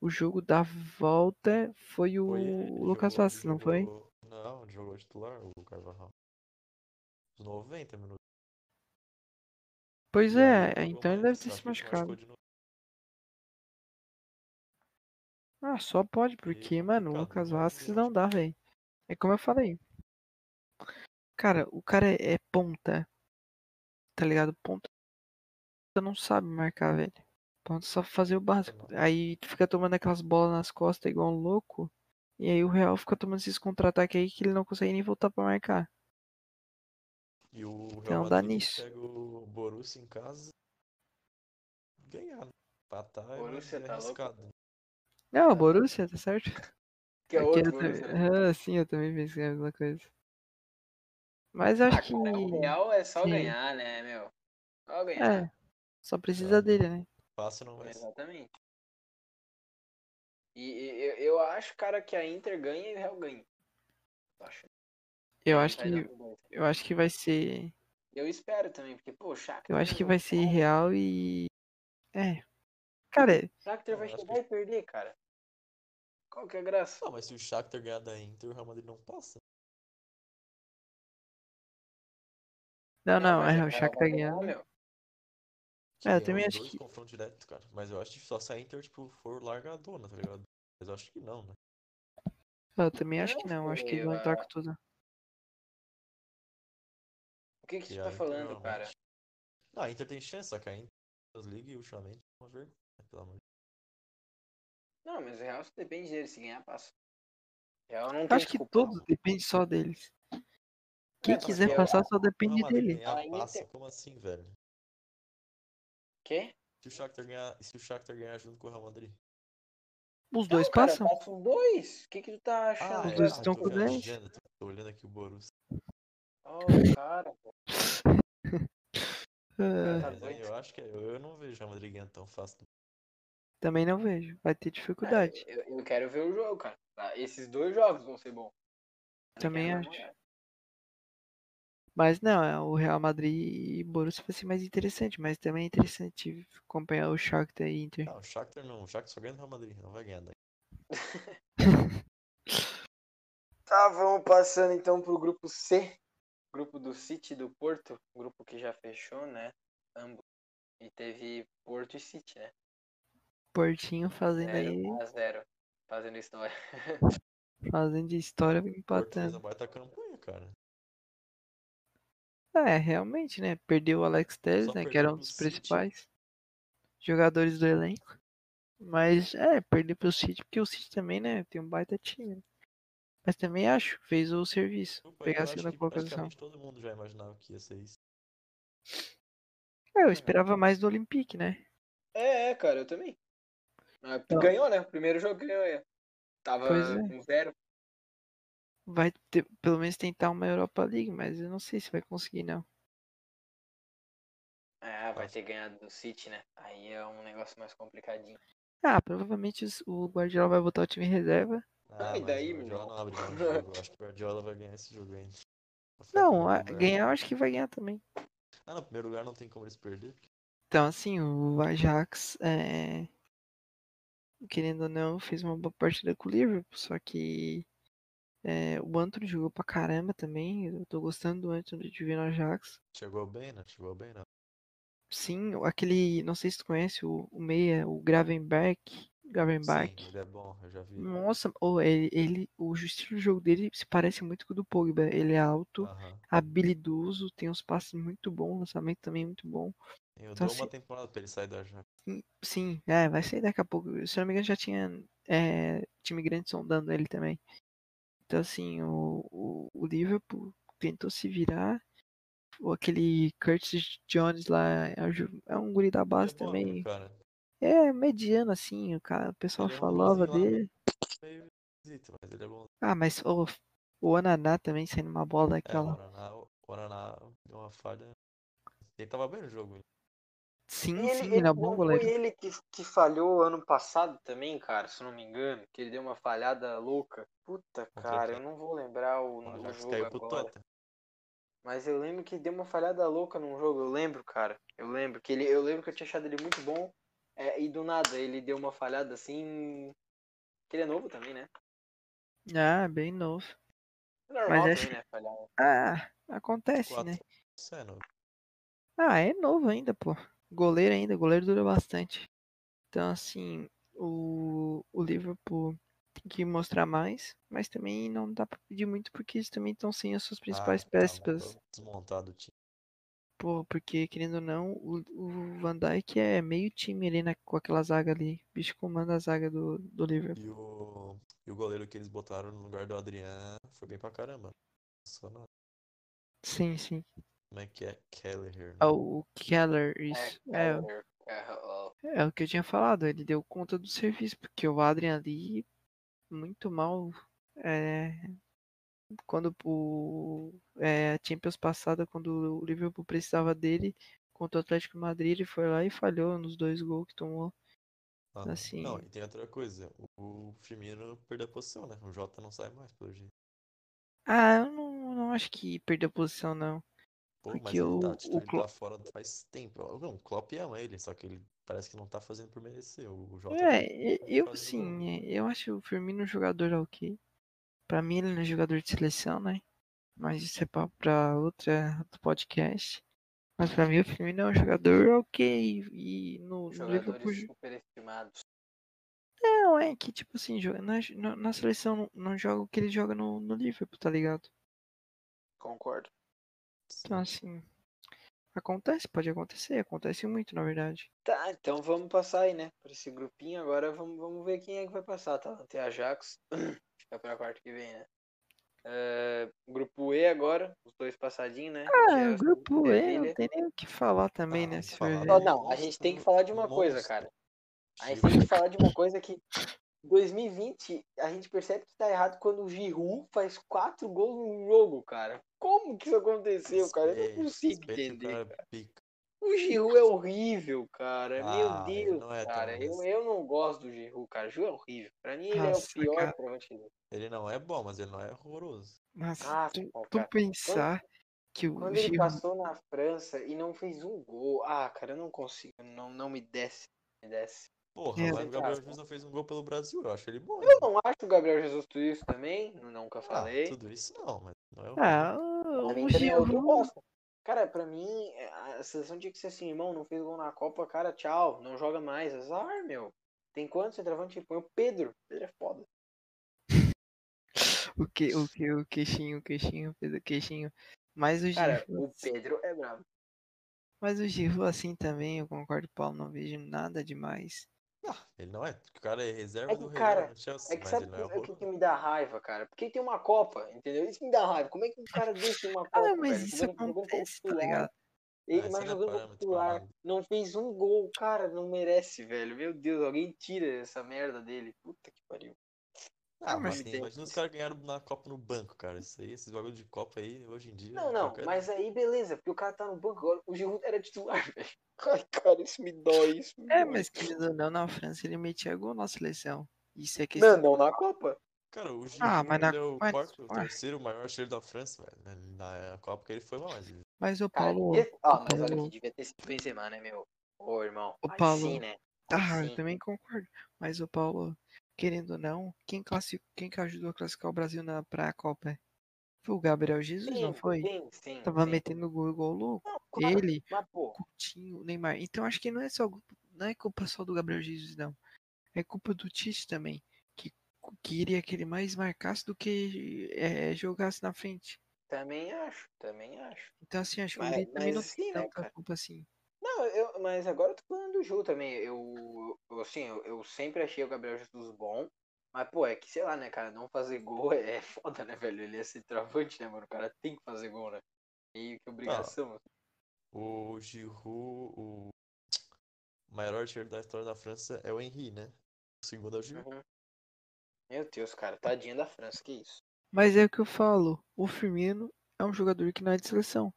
O jogo da volta foi o Foi Lucas Vasquez, não foi? Não, ele jogou titular, o Carvajal. Os 90 minutos. Pois é, então ele deve ter se machucado. Ah, só pode, porque, mano, o Lucas não vai Vasquez não dá, velho. É como eu falei. Cara, o cara é, é ponta, tá ligado? Ponta não sabe marcar, velho. Ponta só fazer o básico. Não. Aí tu fica tomando aquelas bolas nas costas igual um louco. E aí o Real fica tomando esses contra-ataques aí que ele não consegue nem voltar pra marcar. E o Real Então dá nisso. pega o Borussia em casa ganhar, né? Empatar é Borussia tá louco? arriscado. né? Não, o É. Borussia, tá certo? Que é Aqui outro Borussia, também-? Ah, sim, eu também pensei a mesma coisa. Mas acho Ah, que. o Real é só Sim. ganhar, né, meu? Só ganhar. É, só precisa É. dele, né? Fácil não vai ser. Exatamente. E, e- eu, eu acho, cara, que a Inter ganha e o Real ganha. Eu acho. Eu acho que. Eu acho que vai ser. Eu espero também, porque, pô, Shakhtar... Eu acho que vai ser real e. É. Cara, O Shakhtar vai chegar que- e perder, cara. Qual que é a graça? Não, mas se o Shakhtar ganhar da Inter, o Real Madrid não passa. não, não, mas é, o Shakhtar ganhar, É, eu também acho dois, que- confronto direto, cara. Mas eu acho que só se a Inter, tipo, for largadona, tá ligado? Mas eu acho que não, né? Eu também acho que não, acho que eles vão entrar com tudo. O que que você tá falando, cara? a Inter tem chance, só que a Inter League ultimamente é uma vergonha, pelo amor de Não, mas o Real só depende dele. Se ganhar, passa. O Real não acho que todos não. depende só deles. Quem É, quiser passar só depende Real Madrid dele. ganhar, passa, como assim, velho? Quê? Se o Shakhtar ganhar, se o Shakhtar ganhar junto com o Real Madrid? Os dois Não, cara, passam. passa os dois. O que que tu tá Ah, achando? Os é, dois ah, estão com vendo, 10. vendo, tô- Tô olhando aqui o Borussia. Ó, cara, pô, Ah, tá eu acho que é, eu, eu não vejo o Real Madrid ganhando tão fácil. Também não vejo. Vai ter É, dificuldade. eu, eu quero ver o jogo, cara. Tá, Esses dois jogos vão ser bons. Eu Também acho. Mas não, é, o Real Madrid e Borussia vai ser mais interessante, mas também é interessante acompanhar o Shakhtar e Inter. Não, o Shakhtar não, o Shakhtar só ganha do Real Madrid, não vai ganhar daí. Tá, vamos passando então pro grupo C. Grupo do City e do Porto. Grupo que já fechou, né? Ambos. E teve Porto e City, né? Portinho fazendo 0 aí, a 0 Fazendo história. fazendo história, empatando. baita campanha, cara. É, realmente, né? Perdeu o Alex Telles, né? Que era um dos City. principais jogadores do elenco. Mas, é, perdeu pro City, porque o City também, né? Tem um baita time. né? Mas também acho, fez o serviço. Pegar a eu acho segunda colocação. todo mundo já imaginava que ia ser isso. É, eu esperava mais do Olympique, né? É, é, cara, eu também. Mas Então- Ganhou, né? O primeiro jogo ganhou. é. Tava é. com zero. Vai ter, pelo menos tentar uma Europa League, mas eu não sei se vai conseguir, não. É, vai ter ganhado do City, né? Aí é um negócio mais complicadinho. Ah, provavelmente o Guardiola vai botar o time em reserva. Ah, e daí, o meu Guardiola não abre mão de jogo. Eu acho que o Guardiola vai ganhar esse jogo ainda. Não, a- ganhar eu acho que vai ganhar também. Ah, no primeiro lugar não tem como eles perder. Então, assim, o Ajax, é, querendo ou não, fez uma boa partida com o Liverpool, só que é, o Antony jogou pra caramba também. Eu tô gostando do Antony de ver no Ajax. Chegou bem, né? Chegou bem, né? Sim, aquele, não sei se tu conhece o, o meia, o Gravenberg. Gravenberg. Sim, ele é bom, eu já vi. Nossa, oh, ele, ele, o estilo de jogo dele se parece muito com o do Pogba. Ele é alto, Aham. habilidoso, tem uns passes muito bons, lançamento também muito bom. Eu Então, dou uma assim- temporada pra ele sair da Ajax. Sim, Sim, é, vai sair daqui a pouco. Se não me engano, já tinha é, time grande sondando ele também. Então, assim, o, o, o Liverpool tentou se virar. O- Aquele Curtis Jones lá é, é um guri da Ele base é bom, também. cara. É mediano, assim, o cara, o pessoal Ele é falava lá, dele. Meio esquisito, mas ele é bom. Ah, mas o, o Ananá também saindo uma bola É, daquela. Oraná, o Oraná deu uma falha. Ele tava bem no jogo. Sim, E sim, ele, ele é um ele- bom goleiro. foi ele que, que falhou ano passado também, cara, se não me engano. Que ele deu uma falhada louca. Puta, cara, quem? eu não vou lembrar o, jogo agora. Mas eu lembro que deu uma falhada louca num jogo, eu lembro, cara. Eu lembro que ele, eu lembro que eu tinha achado ele muito bom. é, e do nada ele deu uma falhada assim. Que ele é novo também, né? Ah, bem novo. É normal Mas também, acho- né? Falhar. Ah, acontece, Quatro. né? Isso é novo. Ah, é novo ainda, pô. Goleiro ainda, goleiro dura bastante. Então, assim, o, o Liverpool tem que mostrar mais, mas também não dá pra pedir muito porque eles também estão sem as suas principais Ah, tá peças. montado- desmontado o time. Pô, porque, querendo ou não, o, o Van Dijk é meio time ali né, com aquela zaga ali. O bicho comanda a zaga do, do Liverpool. E o, e o goleiro que eles botaram no lugar do Adriano foi bem pra caramba. Só na, Sim, sim. Como é que é? Kelleher. né? Ah, o Keller, isso. É, Keller, é, ó, é o que eu tinha falado, ele deu conta do serviço, porque o Adrian ali, muito mal. É, quando o é, a Champions passada, quando o Liverpool precisava dele contra o Atlético de Madrid, ele foi lá e falhou nos dois gols que tomou. Aham. assim- Não, e tem outra coisa. O Firmino perdeu a posição, né? O Jota não sai mais, pelo jeito. Ah, eu não, não acho que perdeu a posição, não. Pô, mas Porque ele o- tá, tipo, o ele Klo- tá fora faz tempo. Não, o Klopp ama ele, só que ele parece que não tá fazendo por merecer. O Jota É, tá eu sim, eu acho o Firmino um jogador ok. Pra mim ele não é jogador de seleção, né? Mas isso é papo pra outra, outro podcast. Mas pra mim o Firmino é um jogador ok. E no, no Liverpool. jogadores superestimados. Não, é que tipo assim, na, na seleção não, não joga o que ele joga no, no Liverpool, tá ligado? Concordo. Então Sim. assim. Acontece, pode acontecer, acontece muito, na verdade. Tá, então vamos passar aí, né? Por esse grupinho. Agora vamos, vamos ver quem é que vai passar, tá? Tem Ajax. Fica pra quarta que vem, né? É, grupo E agora, os dois passadinhos, né? É Ah, o grupo E, não tem nem o que falar também, Ah, né? Se falar. Ó, não, a gente tem que falar de uma coisa, Monstro. cara. A gente tem que falar de uma coisa que 2020, a gente percebe que tá errado quando o Giroud faz quatro gols num jogo, cara. Como que isso aconteceu, cara? Eu não Respeite- consigo entender. cara pica. O Giroud é horrível, cara. Meu Ah, ele Deus, não é cara. Eu, eu não gosto do Giroud, cara. O Giroud é horrível. Pra mim, ele é Nossa, o pior cara. existe. Ele não é bom, mas ele não é horroroso. Mas Ah, tu, pô, tu pensar que o Quando ele passou na França e não fez um gol. Ah, cara, eu não consigo. Não, não me desce. Me desce. Porra, É. mas o Gabriel Ah, Jesus não fez um gol pelo Brasil. Eu acho ele bom. Eu não acho o Gabriel Jesus tudo isso também. Nunca Ah, falei. tudo isso não, mas não é o Ah, O é Giroud. bosta. Cara, pra mim, a seleção tinha que ser assim, irmão, não fez gol na Copa, cara, tchau, não joga mais. Azar, meu. Tem quantos centroavante? Põe o Pedro. Pedro é foda. O que, o que, o queixinho, o queixinho, fez o queixinho. Mas o Cara, Giroud, o Pedro é bravo. mas o Giroud assim também, eu concordo, Paulo, não vejo nada demais. Ah, ele não é. O cara é reserva É que, do cara, Real no Chelsea, É que mas sabe ele não é o que, o que me dá raiva, cara? Porque tem uma Copa, entendeu? Isso me dá raiva. Como é que um cara desse tem uma Copa, Ah, não, mas velho? isso Jogando- jogando como acontece, tá titular, ligado? Ele, Ah, mas não é jogando titular, nada. não fez um gol, cara, não merece, velho. Meu Deus, alguém tira essa merda dele. Puta que pariu. Ah, Ah, mas mas- sim, imagina os caras ganharam na Copa no banco, cara. Isso aí, esses bagulho de Copa aí, hoje em dia. Não, não, qualquer- mas aí beleza, porque o cara tá no banco agora. O Giroud era titular, velho. Ai, cara, isso me dói, isso me É, dói. mas querendo ou não, na França ele metia gol na seleção. Isso é questão. Não, não na Copa. Cara, o Giroud Ah, mas na- é o mas- quarto, o terceiro maior artilheiro da França, velho. Na Copa que ele foi mal, mas Mas o Cara, Paulo. esse- ó, mas olha aqui, devia ter sido o Benzema, né, meu? Ô, irmão. O Paulo- sim, né? Ah, eu também concordo. Mas o Paulo, querendo ou não, quem, classi... quem que ajudou a classificar o Brasil na... pra Copa? Foi o Gabriel Jesus, não Sim, foi? Sim, sim. Tava sim. metendo gol igual louco. Não, claro, Ele, Mas, Coutinho, Neymar. Então acho que não é só não é culpa só do Gabriel Jesus, não. É culpa do Tite também, que queria que ele mais marcasse do que é, jogasse na frente. também acho, também acho. Então assim, acho que Mas- o Lei também não tem sim, né, tanta culpa assim. Não, eu, mas agora eu tô falando do Ju também. Eu, eu assim, eu, eu sempre achei o Gabriel Jesus bom. Mas, pô, é que, sei lá, né, cara, não fazer gol é foda, né, velho? Ele é centroavante, né, mano? O cara tem que fazer gol, né? Meio que obrigação. o Giroud, o maior artilheiro da história da França é o Henry, né? O segundo é o Giroud. Uhum. Meu Deus, cara, tadinha da França, que isso. Mas é o que eu falo, o Firmino é um jogador que não é de seleção.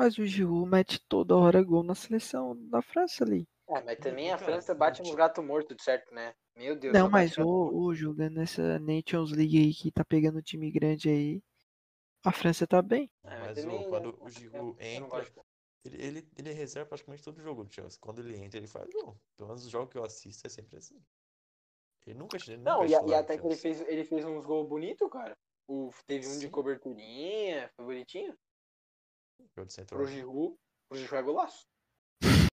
Mas o Giroud mete toda hora gol na seleção da França ali. É, mas também a França bate não no ti- gato morto, de certo, né? Meu Deus, Não, mas o, o jogando nessa Nations League aí que tá pegando time grande aí, a França tá bem. É, Mas também o, quando o Giroud entra, de- ele, ele, ele reserva praticamente todo jogo do Chelsea. Quando ele entra, ele faz gol. Pelo menos os jogos que eu assisto é sempre assim. Ele nunca, ele nunca Não, é e, e até que ele fez, ele fez uns gols bonitos, cara. O, teve um de Sim. coberturinha, foi bonitinho. Jogo de Pro. Giroud, pro Giroud é golaço.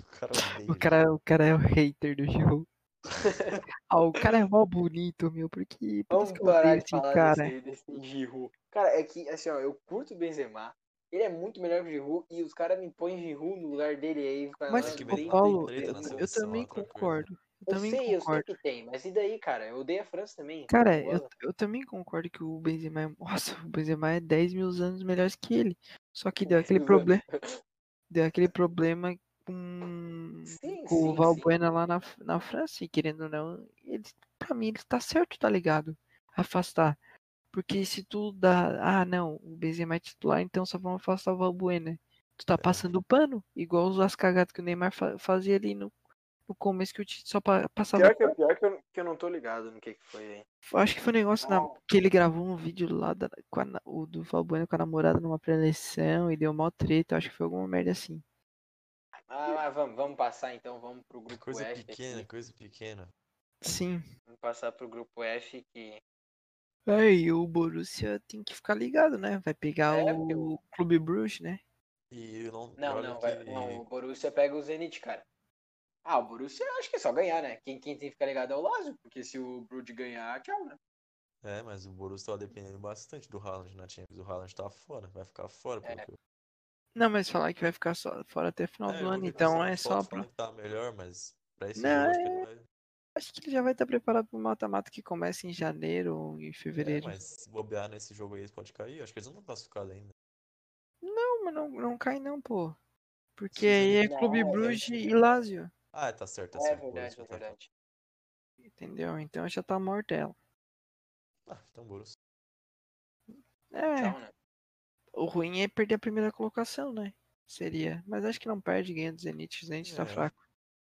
O cara odeia O ele. cara, o cara é o hater do Giroud. Ah, o cara é mó bonito, meu, porque por Vamos eu parar de esse falar cara. desse, desse Giroud. Cara, é que, assim, ó, eu curto o Benzema. Ele é muito melhor que o Giroud e os caras me põem Giroud no lugar dele aí. Mas, É tem Paulo, eu, eu também concordo. Eu Eu também sei, eu sei concordo. que tem, mas e daí, cara? Eu odeio a França também. Cara, eu, eu também concordo que o Benzema é. Nossa, o Benzema é 10 mil anos melhor que ele. Só que deu aquele problema. Deu aquele problema com, Sim, com o sim, Valbuena lá na, na França, e querendo ou não, ele, pra mim ele tá certo, tá ligado? Afastar. Porque se tu dá. Ah, não, o Benzema é titular, então só vamos afastar o Valbuena. Tu tá passando pano, igual as cagadas que o Neymar fa- fazia ali no, no começo que o Tite só pa- passava Pior, que, eu- pior que, eu, que eu não tô ligado no que, que foi aí. Acho que foi um negócio na- que ele gravou um vídeo lá da, com a o do Valbuena com a namorada numa pré-eleição e deu mó treta. Acho que foi alguma merda assim. Ah, mas vamos, vamos passar então, vamos pro grupo Coisa F. pequena, aqui. coisa pequena. Sim. Vamos passar pro grupo F que. Aí o Borussia tem que ficar ligado, né? Vai pegar É, o Clube Bruges, né? E eu não. Não, não, que... vai, não, o Borussia pega o Zenit, cara. Ah, o Borussia eu acho que é só ganhar, né? Quem, quem tem que ficar ligado é o Lazio, porque se o Brud ganhar, tchau, né? É, mas o Borussia tava dependendo bastante do Haaland na Champions. O Haaland tá fora, vai ficar fora. É. que eu... Não, mas falar que vai ficar só fora até final É, do ano, então é só pra. tá melhor, mas pra esse Não, jogo acho que é- vai. Acho que ele já vai estar preparado pro mata-mata que começa em janeiro ou em É, fevereiro. mas se bobear nesse jogo aí, eles podem cair. Acho que eles não estão classificados ainda. Não, mas não, não cai não, pô. Porque Sim, aí é não, Clube é- Bruges e Lazio. Ah, tá certo, tá É certo. verdade, é tá- verdade. entendeu? Então já tá morta ela. Ah, então Borussia. É, Tchau, né? o ruim é perder a primeira colocação, né? Seria. Mas acho que não perde, ganha do Zenit. O Zenit tá É. fraco.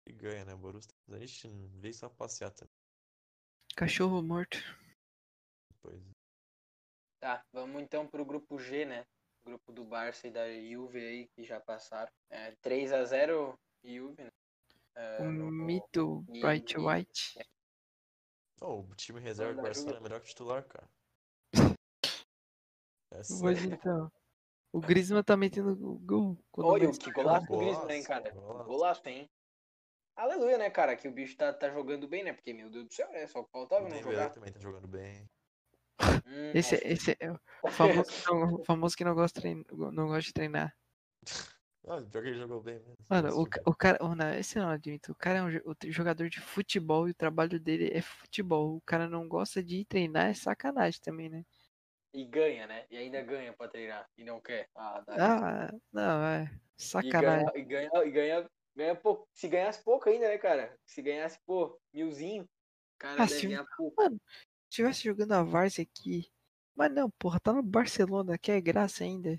E ganha, né, Borussia. A gente veio só passear também. Cachorro morto. Depois. Tá, vamos então pro grupo G, né? Grupo do Barça e da Juve aí, que já passaram. É, 3x0 Juve, né? É, O mito e- Bright e- White. Oh, o time reserva do Barcelona é melhor que o titular, cara. É então. O Griezmann tá metendo o gol. o Olha, Messi que golaço do Griezmann, hein, cara? golaço. Golaço, hein? Aleluia, né, cara? Que o bicho tá, tá jogando bem, né? Porque, meu Deus do céu, é só que faltava O não jogar. também tá jogando bem. Hum, Esse, nossa, esse é o famoso que não, o famoso que não gosta, de trein- não gosta de treinar. Ah, pior que ele jogou bem mesmo. Mano, Esse o, o cara. oh, não, esse eu não admito. O cara é um jogador de futebol e o trabalho dele é futebol. O cara não gosta de ir treinar, é sacanagem também, né? E ganha, né? E ainda ganha pra treinar. E não quer. Ah. Ah, não, é. e Sacanagem. ganha, e ganha, e ganha, ganha pouco. Se ganhasse pouco ainda, né, cara? Se ganhasse, pô, milzinho, cara Ah, deve se- ganhar pouco. Mano, se tivesse jogando a Várzea aqui. Mas não, porra, tá no Barcelona, que é graça ainda.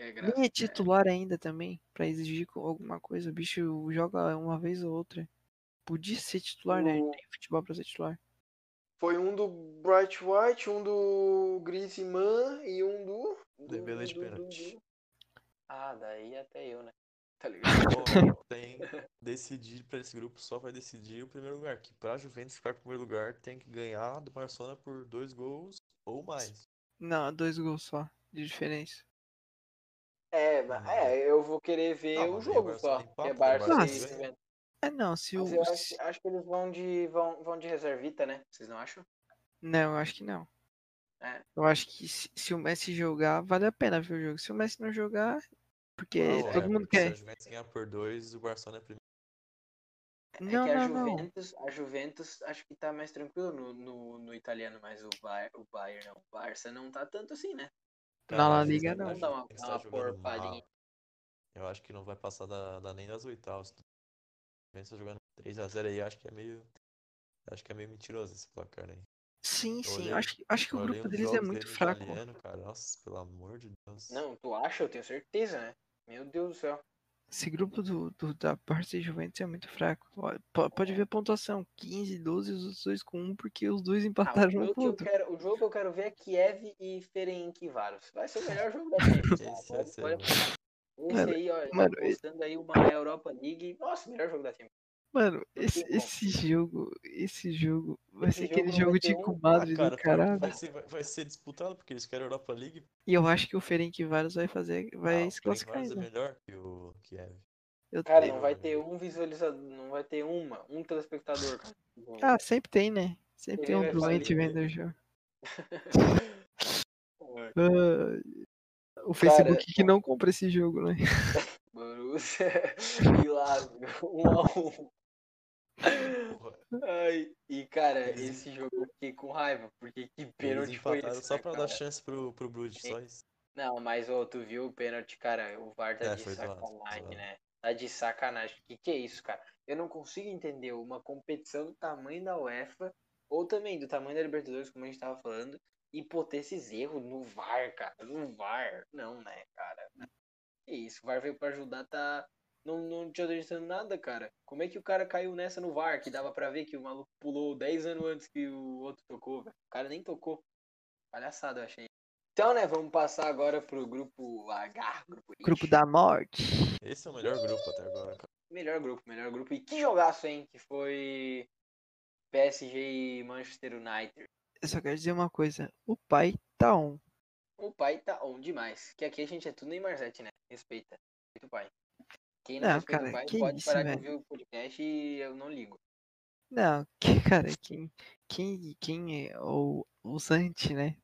É graça, Nem é né? titular ainda também, pra exigir alguma coisa. O bicho joga uma vez ou outra. Podia ser titular, né? O- Tem futebol pra ser titular. Foi um do Bright White, um do Griezmann e um do. do Dembélé de pênalti. do- Ah, daí até eu, né? Tá ligado? Bom, tem decidir pra esse grupo só vai decidir o primeiro lugar. Que pra Juventus ficar em primeiro lugar tem que ganhar do Barcelona por dois gols ou mais. Não, dois gols só de diferença. É, mas- é, eu vou querer ver Não, o o jogo só. É o Barça Barcelona e. Juventus. É não, se o. Mas eu acho, se- acho que eles vão de, vão, vão de reservita, né? Vocês não acham? Não, eu acho que não. É. Eu acho que se, se o Messi jogar, vale a pena ver o jogo. Se o Messi não jogar, porque Não, é, todo mundo porque Se quer. a Juventus ganhar por dois, o Barcelona é primeiro. Não, é que a não, não. Juventus, a Juventus acho que tá mais tranquilo no, no, no italiano, mas o o Bayern não, o Barça não tá tanto assim, né? Na La Liga, não. Vamos dar uma, tá uma mal. Eu acho que não vai passar da, da nem das oitavas. A Juventus tá jogando 3x0 aí, acho que é meio. Acho que é meio mentiroso esse placar aí. Sim, Eu sim. olhei- acho que, acho que o grupo deles é muito fraco. italiano, cara. Nossa, pelo amor de Deus. Não, tu acha? Eu tenho certeza, né? Meu Deus do céu. Esse grupo do, do- da Barça e Juventus é muito fraco. Pode ver a pontuação: 15, 12, os outros dois com 1, porque os dois Ah, empataram o, um jogo que o eu outro. quero, o jogo que eu quero ver é Kiev e Ferencváros. Vai ser o melhor jogo da Champions. Esse. Esse Mano, aí, ó, mano, apostando aí uma Europa League. Nossa, melhor jogo da Champions. Mano, esse, esse jogo, esse jogo vai Esse ser jogo aquele jogo de um- comadre Ah, cara, do pior que caralho. vai ser, vai, ser disputado, porque eles querem Europa League. E eu acho que o Ferencváros vai fazer, vai ah, se o classificar Ferencváros é ainda. melhor que o Kiev. Eu Cara, tenho- não vai ter um visualizador, não vai ter uma, um telespectador, cara. Ah, sempre tem, né? Sempre tem um Ele doente vendo o jogo. Ah, o Facebook que ó. não compra esse jogo, né? Borussia e Lazio, um a um. Ai, e cara, Eles- esse jogo eu fiquei com raiva, porque que pênalti foi esse, só né, pra cara? dar chance pro, pro Bruges, só isso. Não, mas ô, tu viu o pênalti, cara, o VAR tá É, de sacanagem, zoado. né? Tá de sacanagem. Que que é isso, cara? Eu não consigo entender uma competição do tamanho da UEFA, ou também do tamanho da Libertadores, como a gente tava falando, e pô, ter esses erros no VAR, cara. No VAR. Não, né, cara? Que isso, o VAR veio pra ajudar, tá. Não, não te adiantando nada, cara. Como é que o cara caiu nessa no VAR, que dava pra ver que o maluco pulou 10 anos antes que o outro tocou, velho? O cara nem tocou. Palhaçada, eu achei. Então, né, vamos passar agora pro grupo H, grupo H. Grupo da morte. Esse é o melhor grupo até agora, cara. Melhor grupo, melhor grupo. E que jogaço, hein? Que foi PSG e Manchester United. Eu só quero dizer uma coisa. O pai tá on. O pai tá on demais. Que aqui a gente é tudo Neymar Zete, né? Respeita. Respeita o pai. Quem não, Não, cara, pai que pode isso, parar de velho. ouvir o podcast e eu não ligo. Não, que cara, quem, quem, quem é o, Zante, né?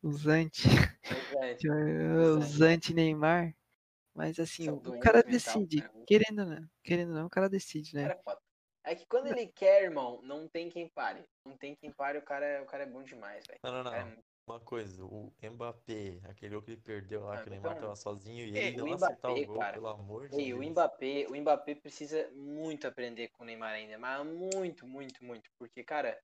Mas, é, O Zante. Zante Neymar. Mas assim, São o cara mental, decide. cara. Querendo ou não. Querendo não, o cara decide, né? cara é. É que quando ele quer, irmão, não tem quem pare. Não tem quem pare, o cara, é- o cara é bom demais, velho. Não, não, é não. muito- Uma coisa, o Mbappé, aquele gol que ele perdeu lá, Ah, que o Neymar então- tava sozinho e Ei, ele o não acertar o gol, cara. pelo amor de Ei, o Deus. Mbappé, o Mbappé precisa muito aprender com o Neymar ainda, mas muito, muito, muito, porque, cara,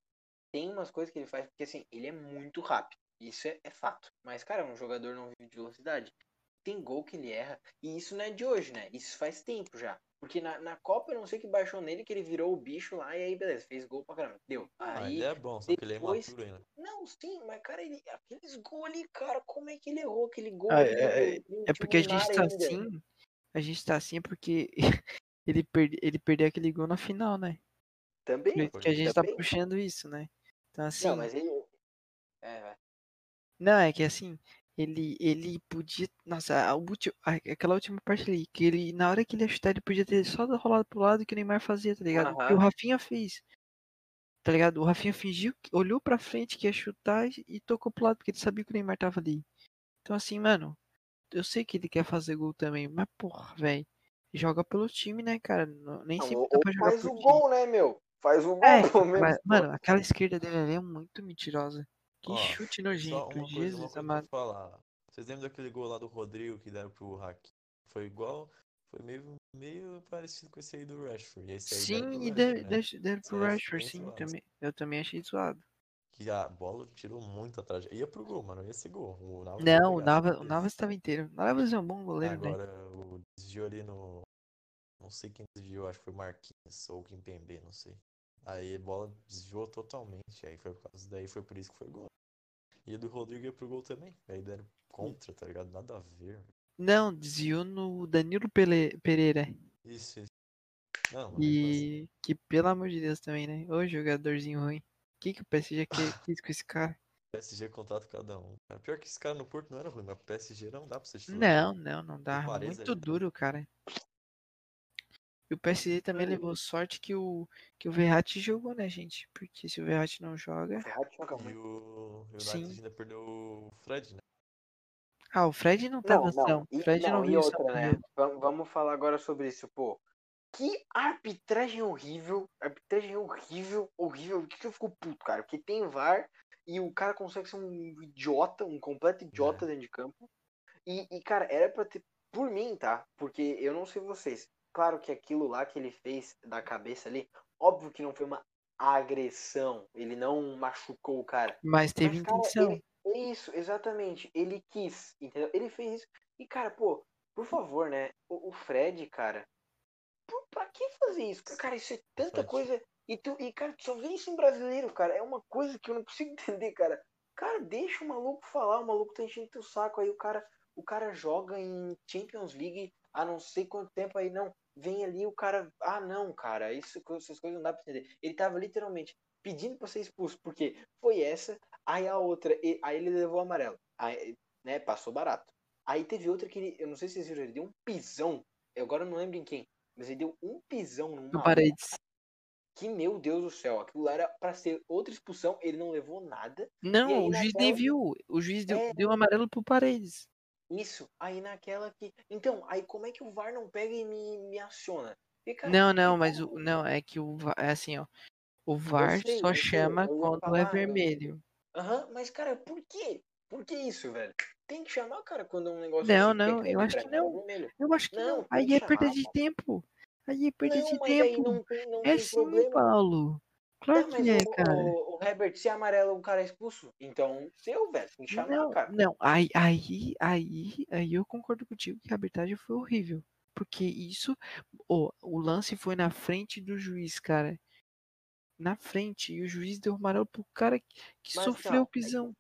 tem umas coisas que ele faz, porque assim, ele é muito rápido. Isso é, é fato. Mas, cara, um jogador não vive de velocidade. Tem gol que ele erra. E isso não é de hoje, né? Isso faz tempo já. Porque na, na Copa eu não sei que baixou nele, que ele virou o bicho lá e aí, beleza, fez gol pra caramba. Deu. Ah, Aí, ele é bom, só que ele é depois- imaturo ainda. Não, sim, mas, cara, ele, aqueles gols ali, cara, como é que ele errou aquele gol? Ah, é- É tinha porque a gente tá ainda. assim. A gente tá assim porque ele, perde, ele perdeu aquele gol na final, né? Também, isso que a gente tá também. puxando isso, né? Então assim. Não, mas ele... É, vai. Não, é que assim, ele, ele podia. Nossa, a ulti- a- aquela última parte ali, que ele, na hora que ele ia chutar, ele podia ter só rolado pro lado que o Neymar fazia, tá ligado? O que o. Rafinha fez. Tá ligado? O Rafinha fingiu, olhou pra frente que ia chutar e, tocou pro lado, porque ele sabia que o Neymar tava ali. Então assim, mano, eu sei que ele quer fazer gol também, mas porra, velho. Joga pelo time, né, cara? Nem Não, sempre dá pra jogar faz o time. gol, né, meu? Faz o gol, É, pelo menos. mas, mano, aquela esquerda dele ali é muito mentirosa. Que Ó, chute Só nojento, uma coisa, uma Jesus coisa amado. falar. Vocês lembram daquele gol lá do Rodrigo que deram pro Hakim? Foi igual. Foi meio, meio parecido com esse aí do Rashford. Esse aí deram pro Sim, e Rashford, deram, né? deram, deram Isso pro aí Rashford, sim, zoado. também. Eu também achei zoado. Que a bola tirou muito atrás. Ia pro gol, mano. Ia ser gol. O Navas ia Não, o pegar, Navas, o certeza. Navas estava inteiro. O Navas é um bom goleiro, né? Agora, o desvio ali no. Não sei quem desviou, acho que foi Marquinhos ou Kimpembe, não sei. Aí a bola desviou totalmente. Aí foi por causa daí, foi por isso que foi gol. E a do Rodrigo ia pro gol também. Aí deram contra, tá ligado? Nada a ver. Não, desviou no Danilo Pele- Pereira. Isso, isso. Não, mas mesmo assim. E que, pelo amor de Deus, também, né? Ô jogadorzinho ruim. O que, que o PSG quis com esse cara? PSG contrata cada um. Pior que esse cara no Porto não era ruim, mas o PSG não dá pra titular. Não, não, não dá. Muito duro, cara. E o PSG também Aí. levou sorte que o, que o Verratti jogou, né, gente? Porque se o Verratti não joga. Ferrari joga E muito. o United Sim. ainda perdeu o Fred, né? Ah, o Fred não tava Não, não. são. E, O Fred não, não, e viu outra, né? Vamos, vamos falar agora sobre isso, pô. Que arbitragem horrível. Arbitragem horrível, horrível. Por que que eu fico puto, cara? Porque tem VAR e o cara consegue ser um idiota, um completo idiota É. dentro de campo. E, e, cara, era pra ter. Por mim, tá? Porque eu não sei vocês. Claro que aquilo lá que ele fez da cabeça ali, óbvio que não foi uma agressão. Ele não machucou o cara. Mas teve Mas, cara, intenção. ele- é isso, exatamente. Ele quis, entendeu? Ele fez isso. E, cara, pô, por favor, né? O, o Fred, cara, por, pra que fazer isso? Cara, isso é tanta Fred. coisa. E, tu, e, cara, tu só vê isso em brasileiro, cara. É uma coisa que eu não consigo entender, cara. Cara, deixa o maluco falar, o maluco tá enchendo teu saco. Aí o cara, o cara joga em Champions League há não sei quanto tempo aí, não. Vem ali o cara. Ah, não, cara, isso, essas coisas não dá pra entender. Ele tava literalmente pedindo pra ser expulso, porque foi essa, aí a outra, e- aí ele levou o amarelo. Aí, né, passou barato. Aí teve outra que ele, eu não sei se vocês viram, ele deu um pisão. Eu agora não lembro em quem, mas ele deu um pisão maluco Paredes. que, meu Deus do céu, aquilo lá era pra ser outra expulsão, ele não levou nada. Não, aí o juiz nem viu. O juiz deu, É. deu um amarelo pro Paredes. Isso, aí naquela que. Então, aí como é que o VAR não pega e me, me aciona? Cara, Não, que não, mas o, não, é que o VAR, é assim, ó. O VAR sei, só eu sei, chama eu ia quando falar, é eu- vermelho. Aham, mas cara, por quê? Por que isso, velho? Tem que chamar, cara, quando é um negócio Não, assim, não, eu acho pra que mim era não. vermelho. Eu acho que Não, não. Aí que é perda de pô. tempo. Aí é perda Não, de tempo. não não É sim, problema. Paulo. Claro Tá, que é, cara. o Herbert, se é amarelo, o cara é expulso. Então, deu, velho. Tem que chamar, Não, cara. não, aí, aí, aí, aí eu concordo contigo que a arbitragem foi horrível. Porque isso, ó, o lance foi na frente do juiz, cara. Na frente. E o juiz deu o amarelo pro cara que, que Mas sofreu não, o é pisão.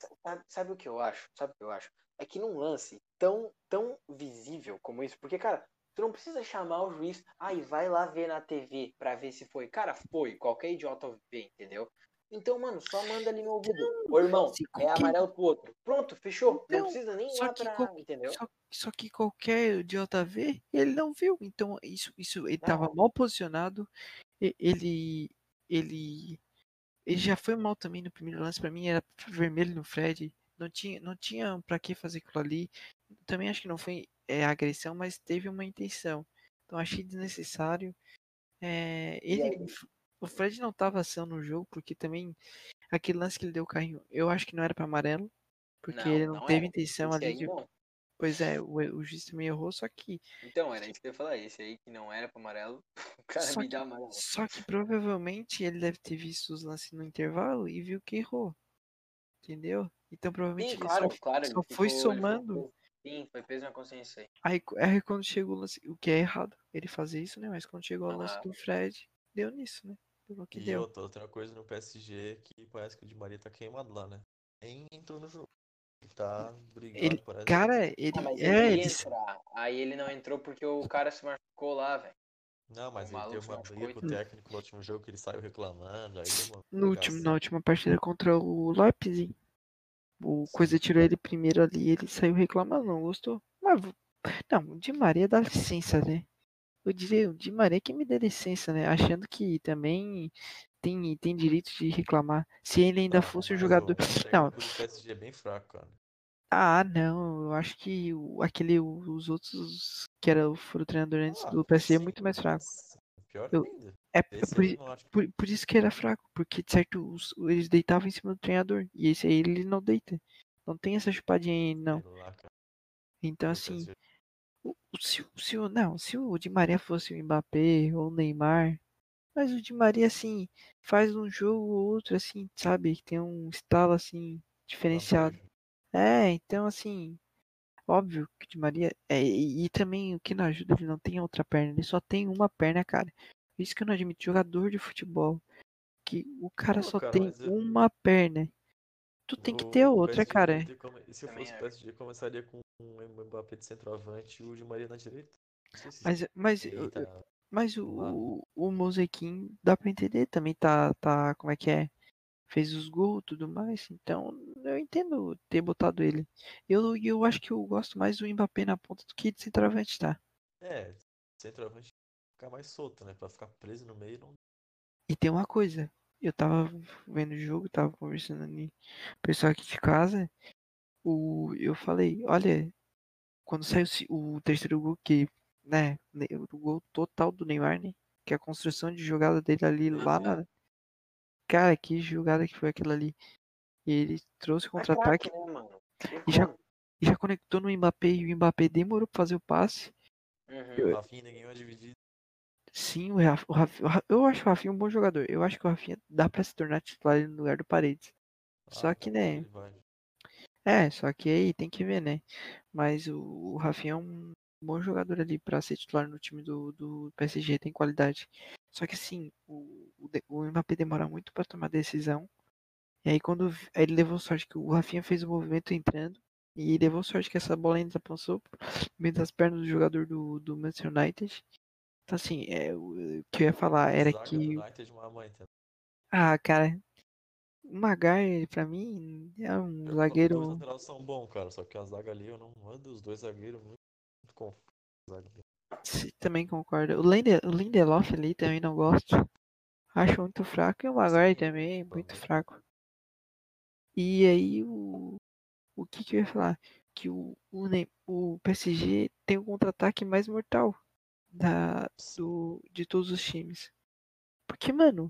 sabe, o que eu acho? Sabe o que eu acho? É que num lance tão, tão visível como isso, porque, cara, tu não precisa chamar o juiz, ai, vai lá ver na TV pra ver se foi. Cara, foi, qualquer idiota vê, entendeu? Então, mano, só manda ali no ouvido. Ô, irmão, é qualquer- amarelo pro outro. Pronto, fechou. Então, não precisa nem ir só que pra. Entendeu? Só, só que qualquer idiota vê, ele não viu. Então, isso, isso ele tava Não. mal posicionado. Ele, ele, ele já foi mal também no primeiro lance. Pra mim era vermelho no Fred. Não tinha, não tinha para que fazer aquilo ali. Também acho que não foi é, agressão, mas teve uma intenção. Então achei desnecessário. É, ele? O Fred não tava ação no jogo porque também aquele lance que ele deu o carrinho, eu acho que não era para amarelo, porque ele não, teve era. intenção Esse ali de não. Pois é, o, o juiz também errou, só que. Então, era isso que eu ia falar. Esse aí que não era pro amarelo, o cara Só me que, dá amarelo. só que provavelmente ele deve ter visto os lances no intervalo e viu que errou. Entendeu? Então provavelmente Sim, ele claro, só, claro. ele só ficou- foi ficou somando. preso. Sim, foi peso na consciência aí. Aí, quando chegou o lance, o que é errado, ele fazer isso, né? Mas quando chegou o lance do Fred, deu nisso, né? No que E deu. outra, outra coisa no PSG que parece que o Di Maria tá queimado lá, né? Nem entrou no jogo. Ele tá brigado, Ele, parece. cara, ele. Ah, mas é, ele ele. Aí ele não entrou porque o cara se machucou lá, velho. Não, mas o ele maluco teve uma briga com o técnico no último jogo que ele saiu reclamando. Aí uma no último, brigação. na última partida contra o Leipzig, o Sim. Coisa tirou ele primeiro ali, ele saiu reclamando, não gostou. Mas, não, o Di Maria dá licença, né? Eu diria, o Di Maria que me dê licença, né? Achando que também tem, tem direito de reclamar. Se ele ainda Ah, fosse um jogador. O Não, do PSG é bem fraco, cara. ah, não, eu acho que o- aquele, os outros que era, foram treinador antes Ah, do PSG é muito mais fraco. mas Pior Eu- ainda. É, é por, não por, por isso que era fraco, porque de certo os- eles deitavam em cima do treinador. E esse aí ele não deita. Não tem essa chupadinha aí, não. lá, Então assim, o, o- se, o- se, não, se o Di Maria fosse o Mbappé ou o Neymar, mas o Di Maria assim, faz um jogo ou outro assim, sabe? Que tem um estalo assim diferenciado. É, então assim, óbvio que o Di Maria. É, e, e também o que não ajuda, ele não tem outra perna, ele só tem uma perna, cara. Isso que eu não admito, jogador de futebol. Que o cara só cara, tem eu- uma perna. Tu tem que O- ter o outra, PSG cara. Se eu Também fosse o. PSG, começaria com um Mbappé de centroavante e o Di Maria na direita. Não sei se Mas, mas, eu- direita, eu- mas o, o Mosequim dá pra entender também, tá, tá, como é que é? Fez os gols e tudo mais, então eu entendo ter botado ele. Eu, eu acho que eu gosto mais do Mbappé na ponta do que de centroavante, tá? É, centroavante ficar mais solto, né? Pra ficar preso no meio não. E tem uma coisa, eu tava vendo o jogo, tava conversando ali com o pessoal aqui de casa, o, eu falei, olha, quando saiu o terceiro gol que, né, o gol total do Neymar, né, que é a construção de jogada dele ali lá na... Cara, que jogada que foi aquela ali. E ele trouxe contra-ataque? Tem E já- e já conectou no Mbappé e o Mbappé demorou pra fazer o passe. Uhum. O Rafinha ninguém vai dividir. Sim, o Rafa, o Rafa- o Ra- eu acho o Rafinha um bom jogador. Eu acho que o Rafinha dá pra se tornar titular no lugar do Paredes. Só Ah, que, daqui né? É, só que aí tem que ver, né? Mas o, o Rafinha é um bom jogador ali pra ser titular no time do, do PSG, tem qualidade. Só que assim, o, o, Mbappé demora muito pra tomar decisão. E aí quando aí ele levou sorte que o Rafinha fez o movimento entrando. E levou sorte que essa bola ainda passou meio das pernas do jogador do, do Manchester United. Então assim, é, o o que eu ia falar era zaga que. Entendeu? Ah, cara. O Maguire, pra mim, é um Eu- Os dois zagueiro. laterais são bons, cara. Só que a zaga ali eu não ando os dois zagueiros muito, muito. Sim, Também concordo. O, Linde, o Lindelof ali também não gosto. Acho muito fraco. E o Maguire também, muito fraco. E aí o. O que, que eu ia falar? Que o, o, o PSG tem o contra-ataque mais mortal da, do, de todos os times. Porque, mano,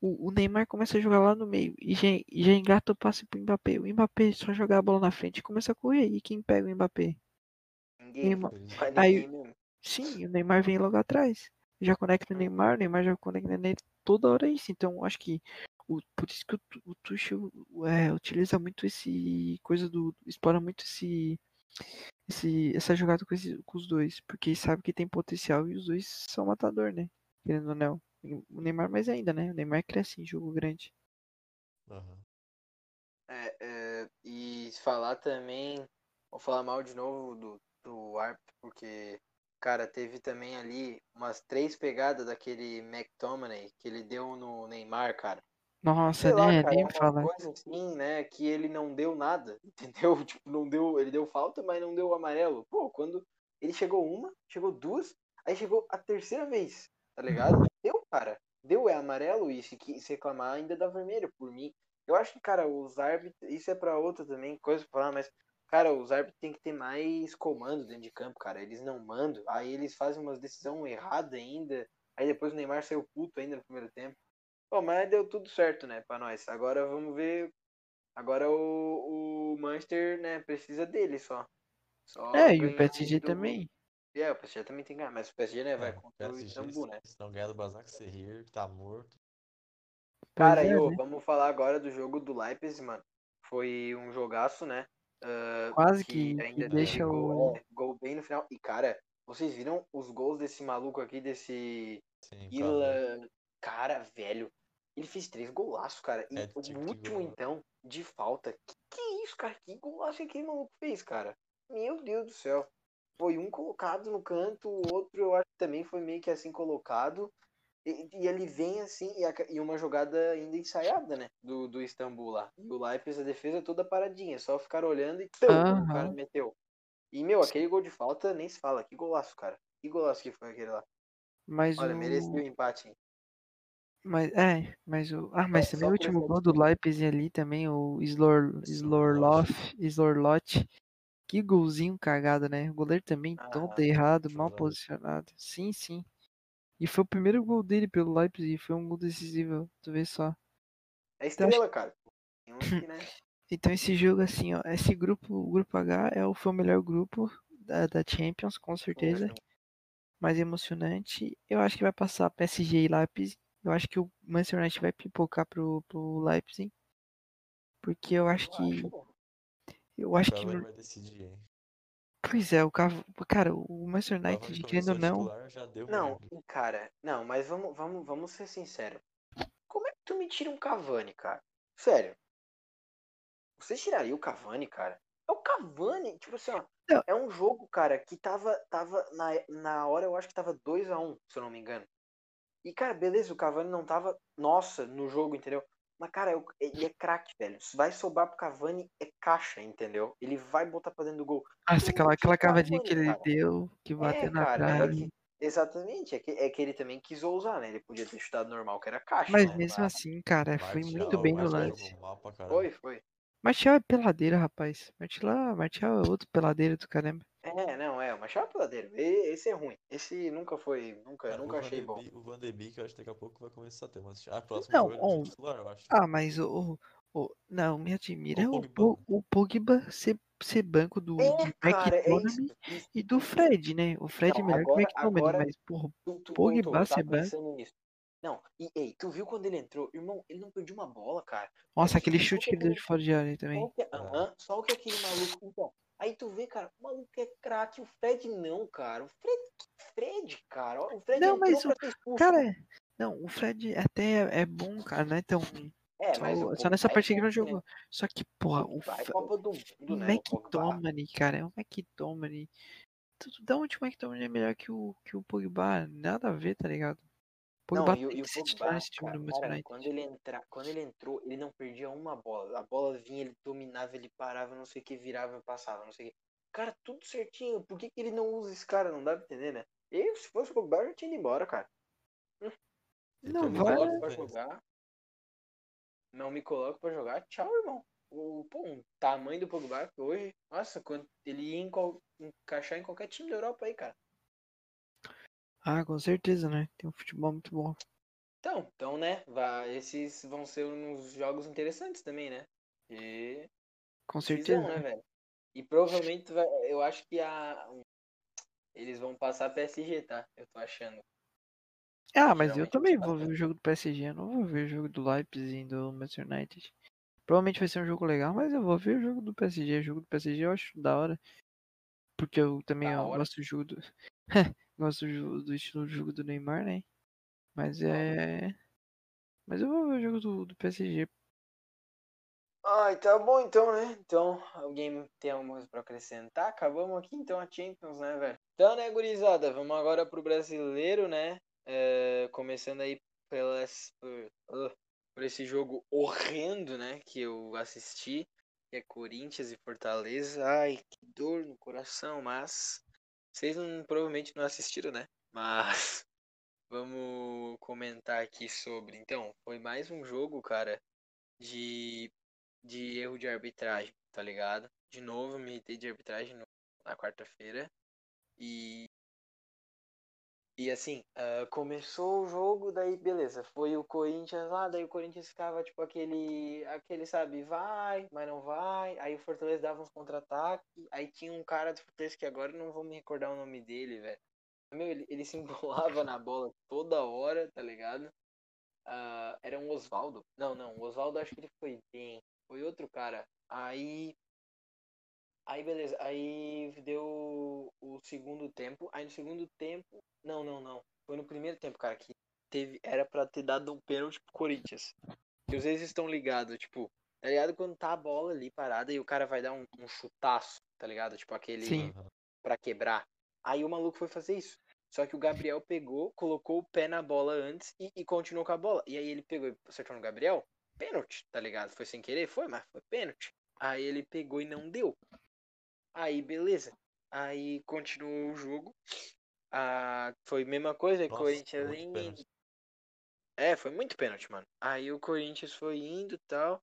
o, o Neymar começa a jogar lá no meio e já, já engata o passe pro Mbappé. O Mbappé só jogar a bola na frente e começa a correr. E quem pega o Mbappé? Ninguém. Neymar. Aí-. Sim, o Neymar vem logo atrás. Já conecta o Neymar, o Neymar já conecta nele toda hora isso. Então, acho que o, por isso que o, o Tuchel é, utiliza muito esse coisa do explora muito esse, esse essa jogada com, esse- com os dois, porque sabe que tem potencial e os dois são matador, né? Querendo ou não. O Neymar mais ainda, né? O Neymar cresce em jogo grande. Aham. É, é, e falar também, vou falar mal de novo do, do árbitro, porque, cara, teve também ali umas três pegadas daquele McTominay que ele deu no Neymar, cara. Nossa, lá, né? cara, é Nem uma me fala. coisa assim, né, que ele não deu nada, entendeu? Tipo, não deu, ele deu falta, mas não deu amarelo. Pô, quando ele chegou uma, chegou duas, aí chegou a terceira vez, tá ligado? Deu, cara. Deu, é amarelo e se, se reclamar ainda dá vermelho por mim. Eu acho que, cara, os árbitros, isso é pra outra também, coisa pra falar, mas, cara, os árbitros tem que ter mais comando dentro de campo, cara. Eles não mandam, aí eles fazem umas decisão errada ainda, aí depois o Neymar saiu puto ainda no primeiro tempo. Bom, mas deu tudo certo, né, pra nós. Agora vamos ver. Agora o, o Manchester, né, precisa dele só. Só É, e o PSG do- também. É, o PSG também tem que ganhar, mas o PSG, né, vai É, contra o Istambul, né? Se não ganhar do Basak Serrir, que tá morto. Cara, é, ô, né? vamos falar agora do jogo do Leipzig, mano. Foi um jogaço, né? Ah, Quase que que, ainda deixa gol, o. é, gol bem no final. E, cara, vocês viram os gols desse maluco aqui, desse Sim. Ila... Cara, velho. Ele fez três golaços, cara. E Hat-trick o de último, então, de falta. Que que é isso, cara? Que golaço aquele maluco fez, cara? Meu Deus do céu. Foi um colocado no canto, o outro eu acho que também foi meio que assim colocado. E, e ele vem assim, e, a- e uma jogada ainda ensaiada, né? Do, do Istambul lá. E o Leipzig, a defesa toda paradinha, só ficar olhando e tum, o cara meteu. E, meu, aquele gol de falta nem se fala. Que golaço, cara. Que golaço que foi aquele lá. Mas Olha, o. merecia o empate, hein? Mas, é, mas o. Ah, mas Só- também o último gol do. Leipzig ali também, o Slor. Slorloth, Slorloth. Que golzinho cagado, né? O goleiro também todo Aham. errado, mal posicionado. Sim, sim. E foi o primeiro gol dele pelo Leipzig, e foi um gol decisivo, tu vê só. É Então, estrela, cara. Uns que, né? Então esse jogo assim, ó, esse grupo, o grupo H é o, foi o melhor grupo da, da Champions, com certeza. Mais emocionante. Eu acho que vai passar PSG e Leipzig. Eu acho que o Manchester United vai pipocar pro, pro Leipzig. Porque eu acho que. Eu acho que. Cavani vai decidir, hein? Pois é, o Cav... Cara, o Manchester Cavani United, querendo ou não. Não, merda. cara, não, mas vamos, vamos, vamos ser sinceros. Como é que tu me tira um Cavani, cara? Sério. Você tiraria o Cavani, cara? É o Cavani, tipo assim, ó. Não. É um jogo, cara, que tava, tava na, na hora, eu acho que tava 2x1, se eu não me engano. E, cara, beleza, o Cavani não tava, nossa, no jogo, entendeu? Mas, cara, ele é craque, velho. Se vai sobrar pro Cavani, é caixa, entendeu? Ele vai botar pra dentro do gol. Ah, aquela, aquela o cavadinha que ele cara. deu, que bateu É, na cara, é trave. que, exatamente, é que, é que ele também quis ousar, né? Ele podia ter chutado normal, que era caixa, Mas né? mesmo assim, cara, foi muito Martial, bem no lance. Foi, foi. Martial é peladeira, rapaz. Martial, Martial é outro peladeiro do caramba. É, não, é, o Machado é peladeiro. E- Esse é ruim. Esse nunca foi, nunca, Cara, nunca achei bom. O Van de Beek, eu acho que daqui a pouco vai começar a ter umas... Ah, próximo Não, jogo ser titular, eu acho. Ah, mas o. o- não, me admira O o, Pogba. o, o Pogba ser, ser banco do, É, do cara, é isso. Isso. e do Fred, né? O Fred é Não, melhor que o agora- McTominay, agora- mas, porra, Tu, tu, Pogba Pogba, eu ser tava banco. nisso. Não, e ei, tu viu quando ele entrou? Irmão, ele não perdeu uma bola, cara. Nossa, aquele que- chute que ele deu de fora de área também. Só só que aquele maluco. Então, aí tu vê, cara, o maluco é craque, o Fred não, cara. O Fred, Fred, cara. O Fred Não, mas expulso. Cara, não, o Fred até é, é bom, cara, não é tão ruim. é, Só, mas o só nessa é partida que não né? jogou. Só que, porra, o, Vai F- Copa do o Mundo, né? O. McTominay, cara, é o McTominay. Da onde o McTominay é melhor que o, que o Pogba? Nada a ver, tá ligado? O Não, e, o- tem e que o ser titular Pogba, nesse time cara, do cara, quando ele, entra, quando ele entrou, ele não perdia uma bola. A bola vinha, ele dominava, ele parava, não sei o que, virava, passava, não sei o que. Cara, tudo certinho. Por que, que ele não usa esse cara? Não dá pra entender, né? Eu, se fosse o Pogba, eu tinha ido embora, cara. Ele Não, vai- coloca no pra jogar. Não me coloca pra jogar. Tchau, irmão. O, pô, o tamanho do Pogba que hoje, nossa, quando ele ia encaixar em qualquer time da Europa aí, cara. Ah, com certeza, né? Tem um futebol muito bom. Então, então, né? Vai, esses vão ser uns jogos interessantes também, né? E Com Visão, certeza. né, velho? E provavelmente vai, eu acho que a eles vão passar PSG, tá? Eu tô achando. Ah, mas eu Geralmente também eles vou ver o jogo do PSG, eu não vou ver o jogo do Leipzig do Manchester United. Provavelmente vai ser um jogo legal, mas eu vou ver o jogo do PSG. O jogo do PSG eu acho da hora. Porque eu também hora? gosto do jogo do. gosto do, do estilo de jogo do Neymar, né? Mas é. Mas eu vou ver o jogo do, do PSG. Ai, tá bom então, né? Então, alguém tem alguma coisa pra acrescentar? Acabamos aqui então a Champions, né, velho? Então, né, gurizada, vamos agora pro brasileiro, né? É, começando aí pelas, por, ah, por esse jogo horrendo, né? Que eu assisti, que é Corinthians e Fortaleza. Ai, que dor no coração, mas vocês não, provavelmente não assistiram, né? Mas vamos comentar aqui sobre. Então, foi mais um jogo, cara, de de erro de arbitragem, tá ligado? De novo, me irritei de arbitragem no- na quarta-feira. E. E assim, ah, começou o jogo, daí beleza, foi o Corinthians lá, daí o Corinthians ficava tipo aquele, aquele, sabe, vai, mas não vai, aí o Fortaleza dava uns contra-ataques, aí tinha um cara do Fortaleza que agora não vou me recordar o nome dele, velho. Meu, ele, ele se embolava na bola toda hora, tá ligado? Ah, era um Oswaldo. Não, não, o Oswaldo acho que ele foi bem. Foi outro cara. Aí. Aí beleza. Aí deu o segundo tempo. Aí no segundo tempo. Não, não, não. Foi no primeiro tempo, cara, que teve. Era pra ter dado um pênalti pro Corinthians. Que vocês estão ligados, tipo, tá ligado? Quando tá a bola ali parada e o cara vai dar um, um chutaço, tá ligado? Tipo aquele Sim. Pra quebrar. Aí o maluco foi fazer isso. Só que o Gabriel pegou, colocou o pé na bola antes e, e continuou com a bola. E aí ele pegou e acertou no Gabriel. Pênalti, tá ligado? Foi sem querer? Foi, mas foi pênalti. Aí ele pegou e não deu. Aí, beleza. Aí continuou o jogo. Ah, foi a mesma coisa, Nossa, Corinthians muito indo. pênalti. É, foi muito pênalti, mano. Aí o Corinthians foi indo e tal.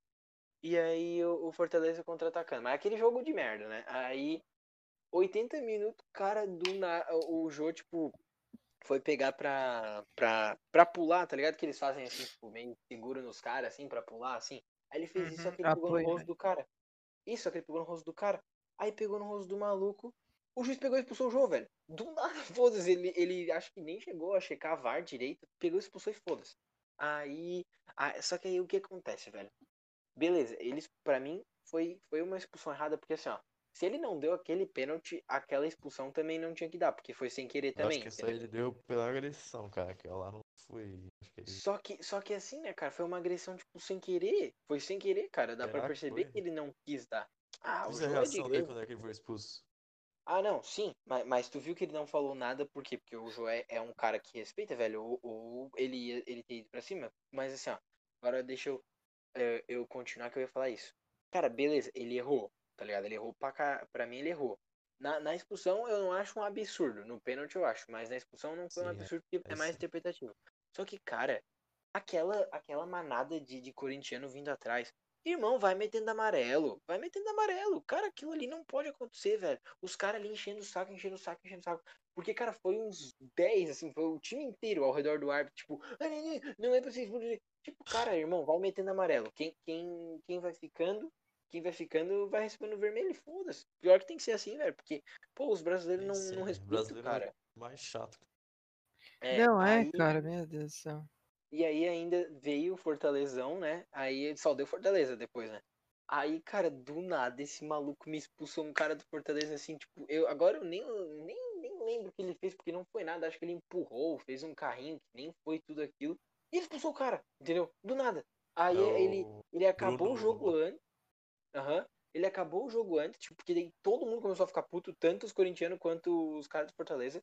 E aí o, o Fortaleza contra-atacando. Mas aquele jogo de merda, né? Aí, 80 minutos, cara, do na... o Jô, tipo, foi pegar pra, pra, pra pular, tá ligado? Que eles fazem assim, tipo, meio seguro nos caras, assim, pra pular, assim. Aí ele fez isso, só Uhum, que ele pegou no rosto né? do cara. Isso, só que ele pegou no rosto do cara. Aí pegou no rosto do maluco. O juiz pegou e expulsou o Jô, velho. Do nada, foda-se. Ele, ele acho que nem chegou a checar a VAR direito. Pegou, expulsou e foda-se. Aí. ah, só que aí o que acontece, velho? Beleza, eles, pra mim, foi, foi uma expulsão errada, porque assim, ó. Se ele não deu aquele pênalti, aquela expulsão também não tinha que dar, porque foi sem querer Eu também. acho que entendeu? ele deu pela agressão, cara. Que lá não foi. Que ele... Só que, só que assim, né, cara, foi uma agressão, tipo, sem querer. Foi sem querer, cara. Dá pra Será que perceber foi? que ele não quis dar. Ah, o a é reação dele igreja. quando é que ele foi expulso. Ah, não, sim, mas, mas tu viu que ele não falou nada, por quê? Porque o Joé é um cara que respeita, velho, ou, ou ele ele ter ido pra cima, mas assim, ó, agora deixa eu, eh, eu continuar que eu ia falar isso. Cara, beleza, ele errou, tá ligado? Ele errou pra, cá, pra mim, ele errou. Na, na expulsão eu não acho um absurdo, no pênalti eu acho, mas na expulsão não foi um Sim, é- absurdo porque é é mais sim. interpretativo. Só que, cara, aquela, aquela manada de, de corintiano vindo atrás, Irmão, vai metendo amarelo. Vai metendo amarelo. Cara, aquilo ali não pode acontecer, velho. Os caras ali enchendo o saco, enchendo o saco, enchendo o saco. Porque, cara, foi uns 10, assim, foi o time inteiro ao redor do árbitro, tipo, "Ah, não, não, não é pra vocês explodirem." Tipo, cara, irmão, vai metendo amarelo. Quem, quem, quem vai ficando, quem vai ficando vai recebendo vermelho e foda-se. Pior que tem que ser assim, velho. Porque, pô, os brasileiros não, não sim, respeitam, brasileiro é cara. mais chato. É, Não é, aí- cara, meu Deus do céu. E aí ainda veio o Fortalezão, né? Aí só deu Fortaleza depois, né? Aí, cara, do nada, esse maluco me expulsou um cara do Fortaleza assim, tipo, eu agora eu nem, nem, nem lembro o que ele fez, porque não foi nada. Acho que ele empurrou, fez um carrinho que nem foi tudo aquilo. E ele expulsou o cara, entendeu? Do nada. Aí É ele, o ele acabou o Bruno jogo antes. Aham. Ele acabou o jogo antes, tipo, porque daí todo mundo começou a ficar puto, tanto os corintianos quanto os caras do Fortaleza.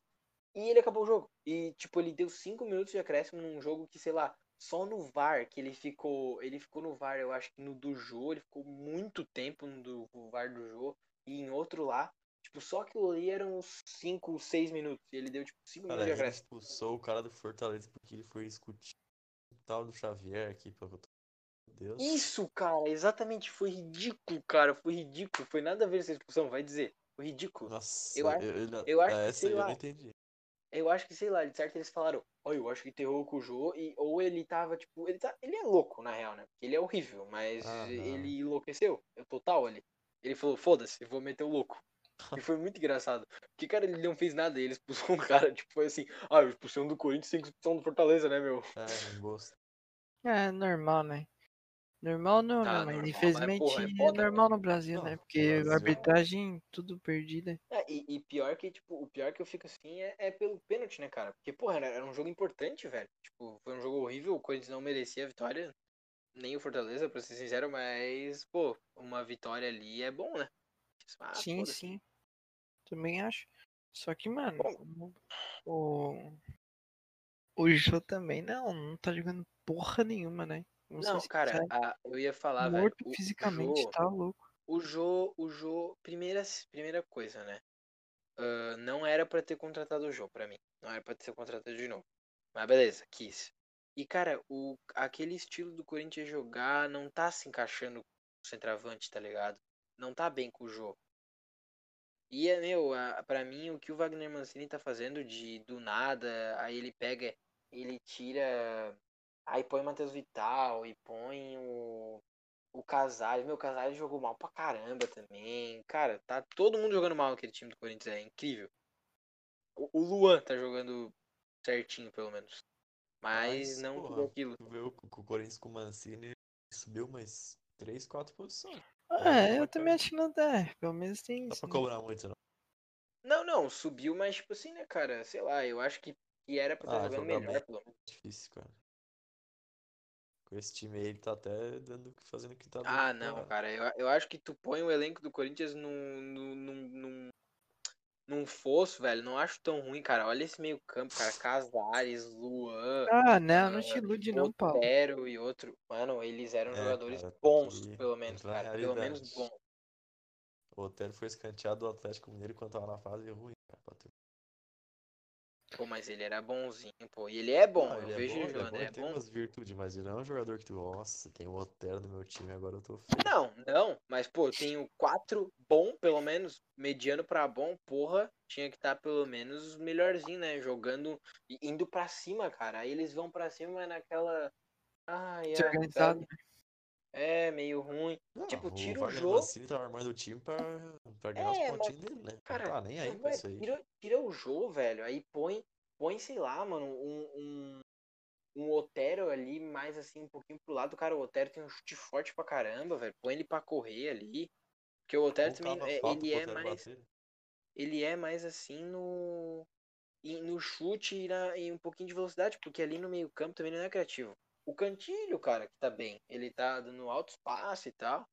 E ele acabou o jogo. E, tipo, ele deu 5 minutos de acréscimo num jogo que, sei lá, só no VAR que ele ficou. Ele ficou no VAR, eu acho que no do Jô, ele ficou muito tempo no do no VAR do Jô. E em outro lá. Tipo, só aquilo ali eram uns 5, 6 minutos. E ele deu, tipo, 5 Cara, minutos de ele acréscimo. expulsou o cara do Fortaleza porque ele foi discutir o tal do Xavier aqui, pelo que eu Deus. Isso, cara, exatamente. Foi ridículo, cara. Foi ridículo. Foi nada a ver essa expulsão, vai dizer. Foi ridículo. Nossa, Eu acho- ele- eu acho ah, que, essa sei aí eu lá. não entendi. Eu acho que, sei lá, de certo eles falaram, ó, eu acho que terrou com o Jô, e, ou ele tava, tipo, ele, tá, ele é louco, na real, né? Porque ele é horrível, mas Ah, ele enlouqueceu, é total ali. Ele falou, foda-se, vou meter o louco. E foi muito engraçado. Porque, cara, ele não fez nada, ele expulsou um cara, tipo, foi assim, ah, expulsão do Corinthians, expulsão do Fortaleza, né, meu? É, gosto. É normal, né? Normal não, Ah, né? Mas normal, mas, infelizmente porra, é é foda, normal no Brasil, Não, né? Porque Brasil- arbitragem tudo perdida. É, e, e pior que, tipo, o pior que eu fico assim é, é pelo pênalti, né, cara? Porque, porra, era, um jogo importante, velho. Tipo, foi um jogo horrível, o Corinthians não merecia a vitória, nem o Fortaleza, pra ser sincero, mas, pô, uma vitória ali é bom, né? Ah, sim, sim. Também acho. Só que, mano, o. O Jô também não, não tá jogando porra nenhuma, né? Ser Não, cara, sinceros. a- eu ia falar, morto velho. o- fisicamente, o Jô, tá louco. o Jô, o Jô, primeira, primeira coisa, né? Ah, não era pra ter contratado o Jô, pra mim. Não era pra ter contratado de novo. Mas beleza, quis. E, cara, o, aquele estilo do Corinthians jogar não tá se encaixando com o centroavante, tá ligado? Não tá bem com o Jô. E, é, meu, a- pra mim, o que o Wagner Mancini tá fazendo de do nada, aí ele pega, ele tira, aí põe o Matheus Vital e põe o, o Casares. Meu, o Casares jogou mal pra caramba também. Cara, tá todo mundo jogando mal aquele time do Corinthians, é incrível. O, o Luan tá jogando certinho, pelo menos. Mas, Mas, não porra, aquilo. Vê o, Corinthians com o Mancini subiu umas 3, 4 posições. É, eu vai também acho que não dá. Pelo menos tem Dá pra né? cobrar muito, não. Não, não, subiu, mas tipo assim, né, cara? Sei lá, eu acho que, que era pra estar Ah, jogando jogar melhor, pelo menos. Difícil, cara. Com esse time aí, ele tá até dando, fazendo o que tá dando Ah, não, pra- cara. Eu, eu acho que tu põe o elenco do Corinthians num, num, num, num, fosso, velho. Não acho tão ruim, cara. Olha esse meio campo, cara. Casares, Luan, Ah, não, não te ilude não, Paulo. Otero e outro. Mano, eles eram É, jogadores cara, bons, que pelo menos, cara. Pelo menos realidade. bons. O Otero foi escanteado do Atlético Mineiro quando tava na fase ruim, cara. pra tu- Pô, mas ele era bonzinho, pô. E ele é bom, Não, eu ele é vejo bom, ele ele é jogando, bom, ele é ele tem bom. umas virtudes, mas ele não é um jogador que tu, nossa, tem o Otero no meu time, agora eu tô feio. Não, não, mas pô, eu tenho quatro bom, pelo menos, mediano pra bom, porra, tinha que estar pelo menos melhorzinho, né? Jogando e indo pra cima, cara. Aí eles vão pra cima mas naquela. Ai, ai, Desorganizado. sabe? É, meio ruim. Tipo, o tira o Wagner jogo. Mancini tá armando o time pra, pra ganhar É, os mas, pontinhos dele, né? Cara, não tá nem aí mas, pra velho, isso aí. tira, tira o jogo, velho. Aí põe, põe, sei lá, mano, um, um, um Otero ali, mais assim, um pouquinho pro lado. Cara, o Otero tem um chute forte pra caramba, velho. Põe ele pra correr ali. Porque o Otero também, é, ele é mais. bater. ele é mais assim no no chute e, na, e um pouquinho de velocidade, porque ali no meio campo também não é criativo. O Cantilho, cara, que tá bem, ele tá dando alto espaço e tal.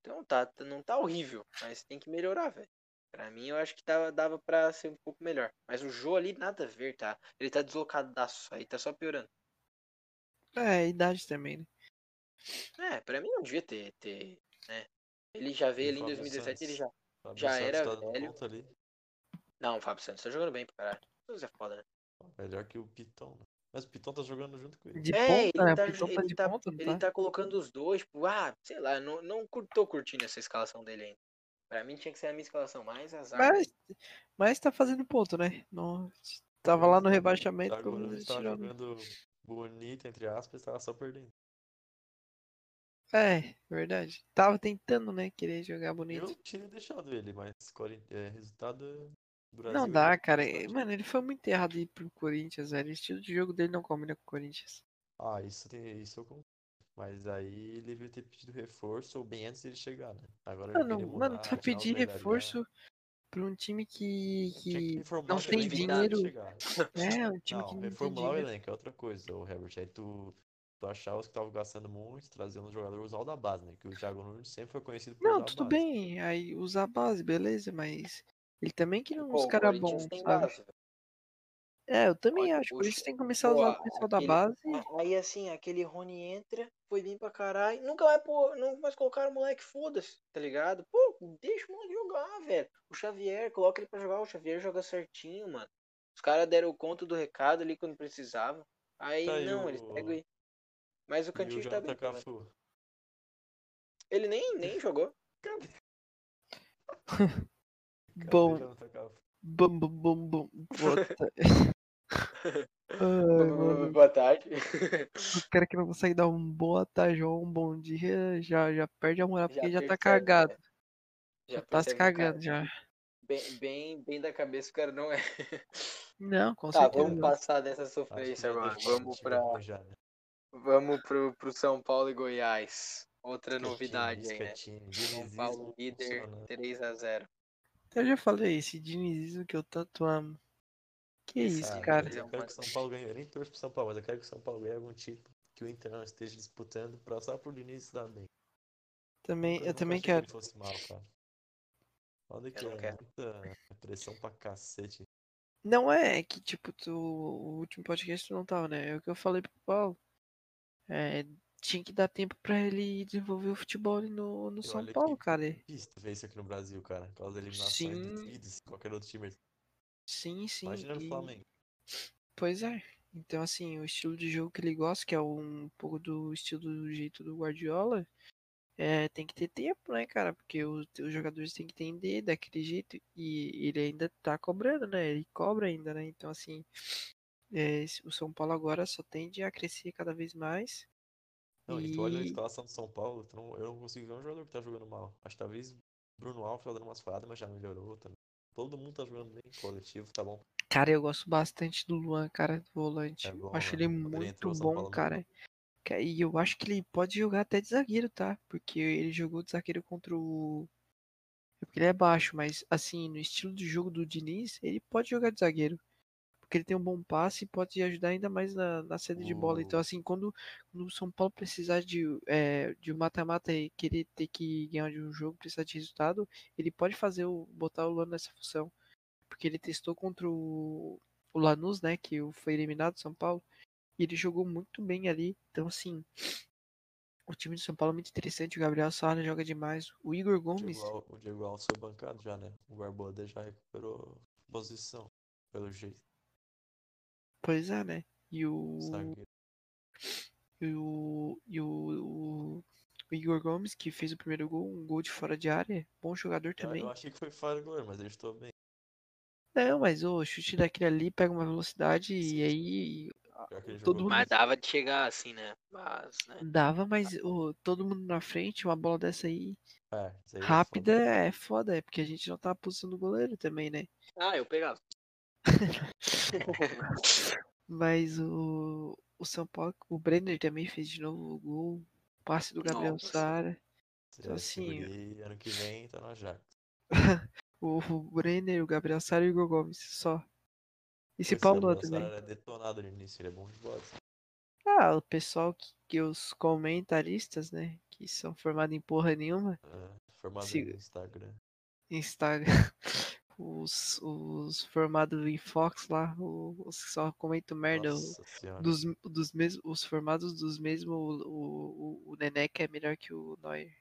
Então tá, tá- não tá horrível, mas tem que melhorar, velho. Pra mim, eu acho que tava, dava pra ser um pouco melhor. Mas o Jô ali, nada a ver, tá? Ele tá deslocadaço, aí tá só piorando. É, idade também, né? É, pra mim não devia ter, ter né? Ele já veio E ali em Fábio 2017, ele Santos? já... Fábio já Santos era tá velho. ali. Não, o Fábio Santos tá jogando bem pra caralho. Isso é foda, né? Melhor que o Piton, né? Mas o Piton tá jogando junto com ele. De É, ponta, né? ele O tá, tá ele de tá, ponta, ele tá? tá colocando os dois, tipo, ah, sei lá, não, não tô curtindo essa escalação dele ainda. Pra mim tinha que ser a minha escalação mais azar. Mas, mas tá fazendo ponto, né? Não, tava lá no é, rebaixamento, Nunes ele tava tirou. jogando bonito, entre aspas, tava só perdendo. É, verdade. Tava tentando, né? Querer jogar bonito. Eu tinha deixado ele, mas é, resultado Não ele dá, é cara. Mano, ele foi muito errado ir pro Corinthians, velho. O estilo de jogo dele não combina com o Corinthians. Ah, isso, tem, isso eu concordo. Mas aí ele devia ter pedido reforço ou bem antes dele chegar, né? Agora ele Mano, querer mano, tu vai pedir velhos da reforço pra um time que, que que reformular não o tem dinheiro. É, um time Não, que não tem reformular o dinheiro. elenco é outra coisa, o Herbert. Aí tu, tu achava que tava gastando muito, trazendo um jogador usar o da base, né? Que o Thiago Nunes sempre foi conhecido por Não, tudo bem. Aí usar a base, beleza, mas ele também queria Pô, uns o caras bons, sabe? base. É, eu também Olha, acho. o Por isso tem que começar a Pô, usar o pessoal da base. Aí assim, aquele Rony entra, foi bem pra caralho. Nunca vai pôr, não mais colocar o moleque, foda-se, tá ligado? Pô, deixa o moleque jogar, velho. O Xavier, coloca ele pra jogar, o Xavier joga certinho, mano. Os caras deram conta do recado ali quando precisavam. Aí Tá, não, eles o- pegam e. Mas o o Cantinho tá bem. Ele nem, nem jogou. Bom, bom, bom, bom, bom. Bota. Ai, mano. Boa tarde. O cara que não consegue dar um boa tarde ou um bom dia já, já perde a moral porque já tá percebe, cagado. né? Já tá se percebe que o cara cagando já. Bem, bem, bem da cabeça o cara não é. Não, com Tá, certeza. vamos passar dessa sofrência já agora. Vamos pra. já, né? Vamos pro, pro São Paulo e Goiás. Outra novidade aí, né? São Paulo líder funciona. 3x0. Eu já falei, esse dinizismo que eu tanto amo. Que isso, time cara. é eu quero que o São Paulo ganhe. Eu nem torço pro São Paulo, mas eu quero que o São Paulo ganhe algum título que o Inter não esteja disputando pra só pro Diniz se dar bem. Também, eu nunca também achei quero. que ele fosse mal, cara. Olha que é quero. muita pressão pra cacete. Não é que, tipo, tu, o último podcast tu não tava, né? É o que eu falei pro Paulo. É, tinha que dar tempo pra ele desenvolver o futebol no, no E São Paulo, que cara. difícil ver isso aqui no Brasil, cara. Aquelas eliminações Sim. duvidas, qualquer outro time. Sim, sim. Imagina no e- Flamengo. Pois é. Então, assim, o estilo de jogo que ele gosta, que é um pouco do estilo do jeito do Guardiola, é, tem que ter tempo, né, cara? Porque os, os jogadores têm que entender daquele jeito e ele ainda tá cobrando, né? Ele cobra ainda, né? Então, assim, é, o São Paulo agora só tende a crescer cada vez mais. Não, e tu olha a escalação do São Paulo, eu não consigo ver um jogador que tá jogando mal. Acho que talvez Bruno Alves tá dando umas falhadas, mas já melhorou também. Todo mundo tá jogando bem, coletivo, tá bom. Cara, eu gosto bastante do Luan, cara, do volante. É Eu bom, acho mano. ele muito bom, Paulo cara. Ca- E eu acho que ele pode jogar até de zagueiro, tá? Porque ele jogou de zagueiro contra o. É porque ele é baixo, mas assim, no estilo de jogo do Diniz, ele pode jogar de zagueiro. Porque ele tem um bom passe e pode ajudar ainda mais na, na saída de bola. Então, O- assim, quando, quando o São Paulo precisar de, é, de um mata-mata e querer ter que ganhar de um jogo, precisar de resultado, ele pode fazer o, botar o Luan nessa função. Porque ele testou contra o, o Lanús, né? Que foi eliminado do São Paulo. E ele jogou muito bem ali. Então, assim, o time do São Paulo é muito interessante. O Gabriel Sara joga demais. O Igor Gomes, o Diego Alves foi bancado já, né? O Barbosa já recuperou posição, pelo jeito. Pois é, né? E o, Zagueiro. e o, e o, o, o Igor Gomes, que fez o primeiro gol, um gol de fora de área. Bom jogador também. eu achei que foi falha do goleiro, mas ele estou bem. Não, mas o chute daquele ali pega uma velocidade Sim, e aí Pior que ele todo jogou mundo-. Mas dava de chegar assim, né? Mas, né? dava, mas o, todo mundo na frente, uma bola dessa aí É, aí é rápida foda. é foda, é porque a gente não tá na posição do goleiro também, né? Ah, eu pegava. Mas o, o São Paulo, o Brenner também fez de novo o gol. O passe do Gabriel Nossa. Sara. Então, assim, ano que vem tá no Ajax. O, o Brenner, o Gabriel Sara e o Igor Gomes, só. E se Esse Paulo Gabriel também. Sara era detonado no início, ele é bom de bola. assim. Ah, o pessoal que, que os comentaristas, né? Que são formados em porra nenhuma. É, formado Se- no Instagram. Instagram. Os, os formados em Fox lá, os que só comentam merda. Nossa senhora. dos, dos mesmos, os formados dos mesmos, o, o, o Neneca é melhor que o Neuer.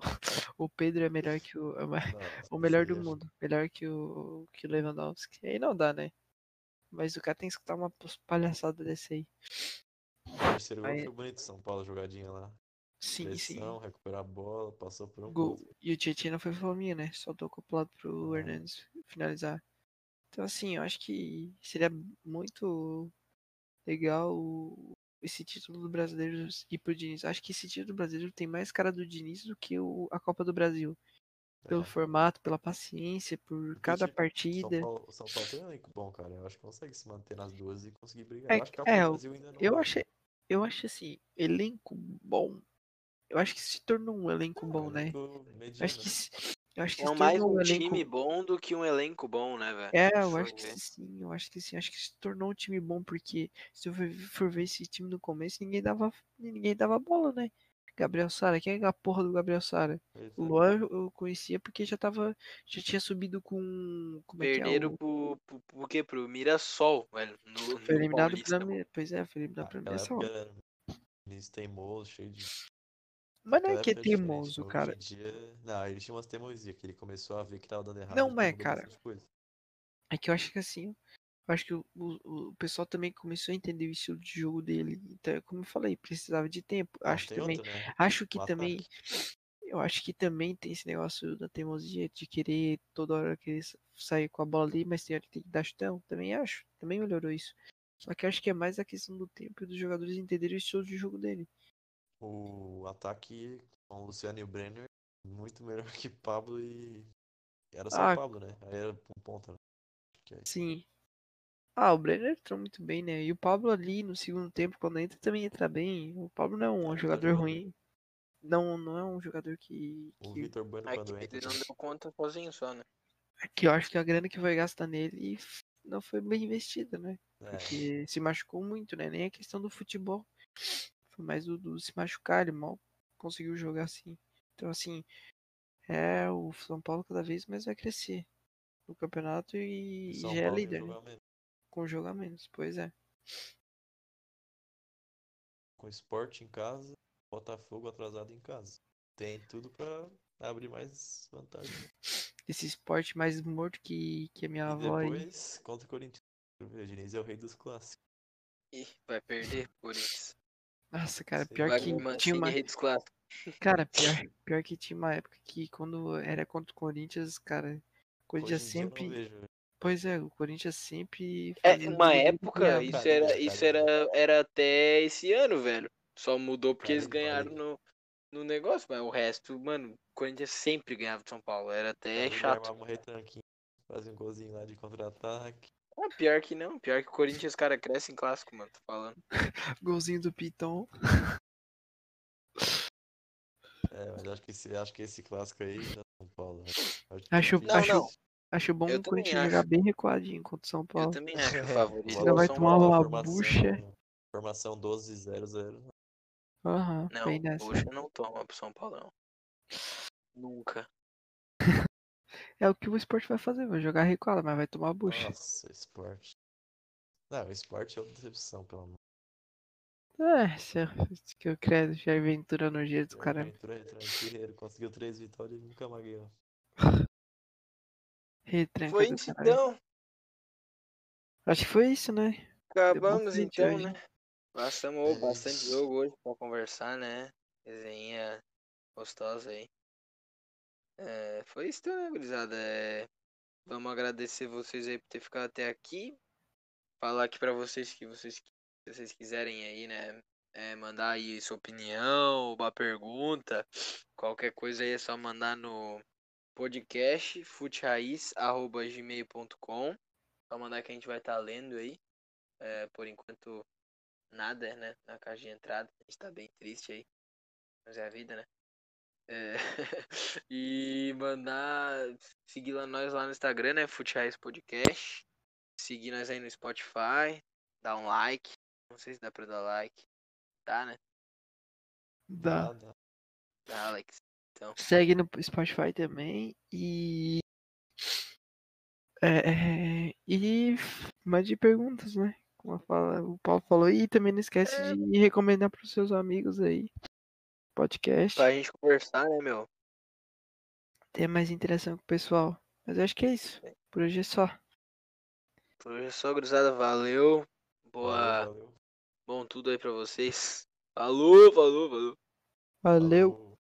O Pedro é melhor que o. é Nossa, o melhor do mundo. Melhor que o, que o Lewandowski. Aí não dá, né? Mas o cara tem que escutar uma palhaçada desse aí. O terceiro gol Aí- foi bonito, São Paulo, jogadinha lá. Sim, sim. Pressão, recuperar a bola, passou por um Gol. gol. E o Tietchan não foi Flamengo, né? Só tocou pro lado pro Ah. Hernandes finalizar. Então, assim, eu acho que seria muito legal esse título do brasileiro ir pro Diniz. Acho que esse título do brasileiro tem mais cara do Diniz do que o, a Copa do Brasil. Pelo É. formato, pela paciência, por Porque cada o São partida. Paulo, o São Paulo tem um elenco bom, cara. Eu acho que consegue se manter nas duas e conseguir brigar. É eu acho que a é, Copa do eu- Brasil ainda não Eu vai. achei, eu acho assim, elenco bom. Eu acho que se tornou um elenco É bom, né? Eu mediano, acho que, né? se- eu acho que É se mais tornou um um elenco time bom do que um elenco bom, né, velho? É, eu acho que ver. sim, eu acho que sim. Acho que se tornou um time bom, porque se eu for- ver esse time no começo, ninguém dava, ninguém dava bola, né? Gabriel Sara, quem é a porra do Gabriel Sara? O é. Luan eu conhecia porque já tava, já tinha subido com, como é que é? Perderam O, pro, pro, pro quê? Pro Mirassol, velho. No, foi eliminado pela, pois é, foi eliminado pela Naquela Mirassol. era início teimoso, cheio de. Mas não Naquela é que é teimoso, mas cara. Dia. Não, ele tinha umas teimosias, que ele começou a ver que tava dando errado. Não, ele mas, mudou cara. É que eu acho que assim, eu acho que o, o, o pessoal também começou a entender o estilo de jogo dele. Então, como eu falei, precisava de tempo. Não, Acho tem também, outra, né? acho que O também, ataque. eu acho que também tem esse negócio da teimosia de querer toda hora querer sa- sair com a bola ali, mas tem hora que tem que dar chutão. Também acho, também melhorou isso. Só que eu acho que é mais a questão do tempo e dos jogadores entenderem o estilo de jogo dele. O ataque com o Luciano e o Brenner, muito melhor que Pablo e. Era só Ah. o Pablo, né? Aí era um ponta. né? Que é. Sim. Ah, o Brenner entrou muito bem, né? E o Pablo ali no segundo tempo, quando entra, também entra bem. O Pablo não é um É, jogador jogando ruim. Não, não é um jogador que, O que, Vitor Bueno É quando entra. ele não deu conta sozinho só, né? que eu acho que a grana que vai gastar nele não foi bem investida, né? É, Porque se machucou muito, né? Nem a questão do futebol. Foi mais do, do se machucar, ele mal conseguiu jogar assim. Então, assim, é o São Paulo cada vez mais vai crescer no campeonato e o São já é Paulo tem líder, né? jogar menos. Com jogar menos, pois é. Com esporte em casa, Botafogo atrasado em casa. Tem tudo pra abrir mais vantagem. Esse esporte mais morto que, que a minha E avó aí. depois, contra o Corinthians. O Diniz é o rei dos clássicos. Ih, vai perder, Corinthians. Nossa, cara, Sei pior que tinha uma. Cara, pior, pior que tinha uma época que quando era contra o Corinthians, cara, o Corinthians eu sempre. vejo. Pois é, o Corinthians sempre É, um uma época, isso Carinho, era, isso carinho. era, era até esse ano, velho. Só mudou porque eles Carinho, ganharam no, no negócio, mas o resto, mano, o Corinthians sempre ganhava de São Paulo. Era até Carinho chato. um fazia um golzinho lá de contra-ataque. Ah, pior que não, pior que o Corinthians, cara, cresce em clássico, mano, tô falando. Golzinho do Piton. É, mas acho que esse, acho que esse clássico aí da São Paulo. né? Acho Acho. Não, acho, não. acho bom Eu o Corinthians jogar bem recuadinho contra o São Eu Paulo. também acho que o É, favorito é o vai tomar uma formação, bucha. Formação 12-0-0. Aham, Não, bem nessa. bucha não toma pro São Paulo, não. Nunca. É o que o esporte vai fazer, vai jogar recuado, mas vai tomar bucha. Nossa, esporte. Não, o esporte é outra decepção, pelo amor. É, se que eu credo, já aventura no jeito do Jair caramba. Ventura, retranca, guerreiro, conseguiu três vitórias e nunca mais ganhou. Retranca Foi isso então. Acho que foi isso, né? Acabamos então, hoje. né? Passamos É bastante isso. jogo hoje pra conversar, né? Resenha gostosa aí. É, foi isso então, né, gurizada? É, vamos agradecer vocês aí por ter ficado até aqui. Falar aqui pra vocês que vocês, se vocês quiserem aí, né? é, mandar aí sua opinião, uma pergunta, qualquer coisa aí é só mandar no podcast futraiz.gmail.com Só mandar que a gente vai estar lendo aí. É, por enquanto, nada, né? Na caixa de entrada. A gente tá bem triste aí. Mas é a vida, né? É, e mandar seguir lá nós lá no Instagram, né? Futraiz Podcast. Seguir nós aí no Spotify. Dar um like. Não sei se dá pra dar like. Dá, né? Dá. Nada. Dá, Alex. Então. Segue no Spotify também e. É, é, e mande perguntas, né? Como eu falo- o Paulo falou. E também não esquece É. de recomendar para os seus amigos aí. Podcast. Pra gente conversar, né, meu? Ter mais interação com o pessoal. Mas eu acho que é isso. Por hoje é só. Por hoje é só, gurizada. Valeu. Boa. Valeu, valeu. Bom tudo aí pra vocês. Falou, falou, falou. Valeu. Falou.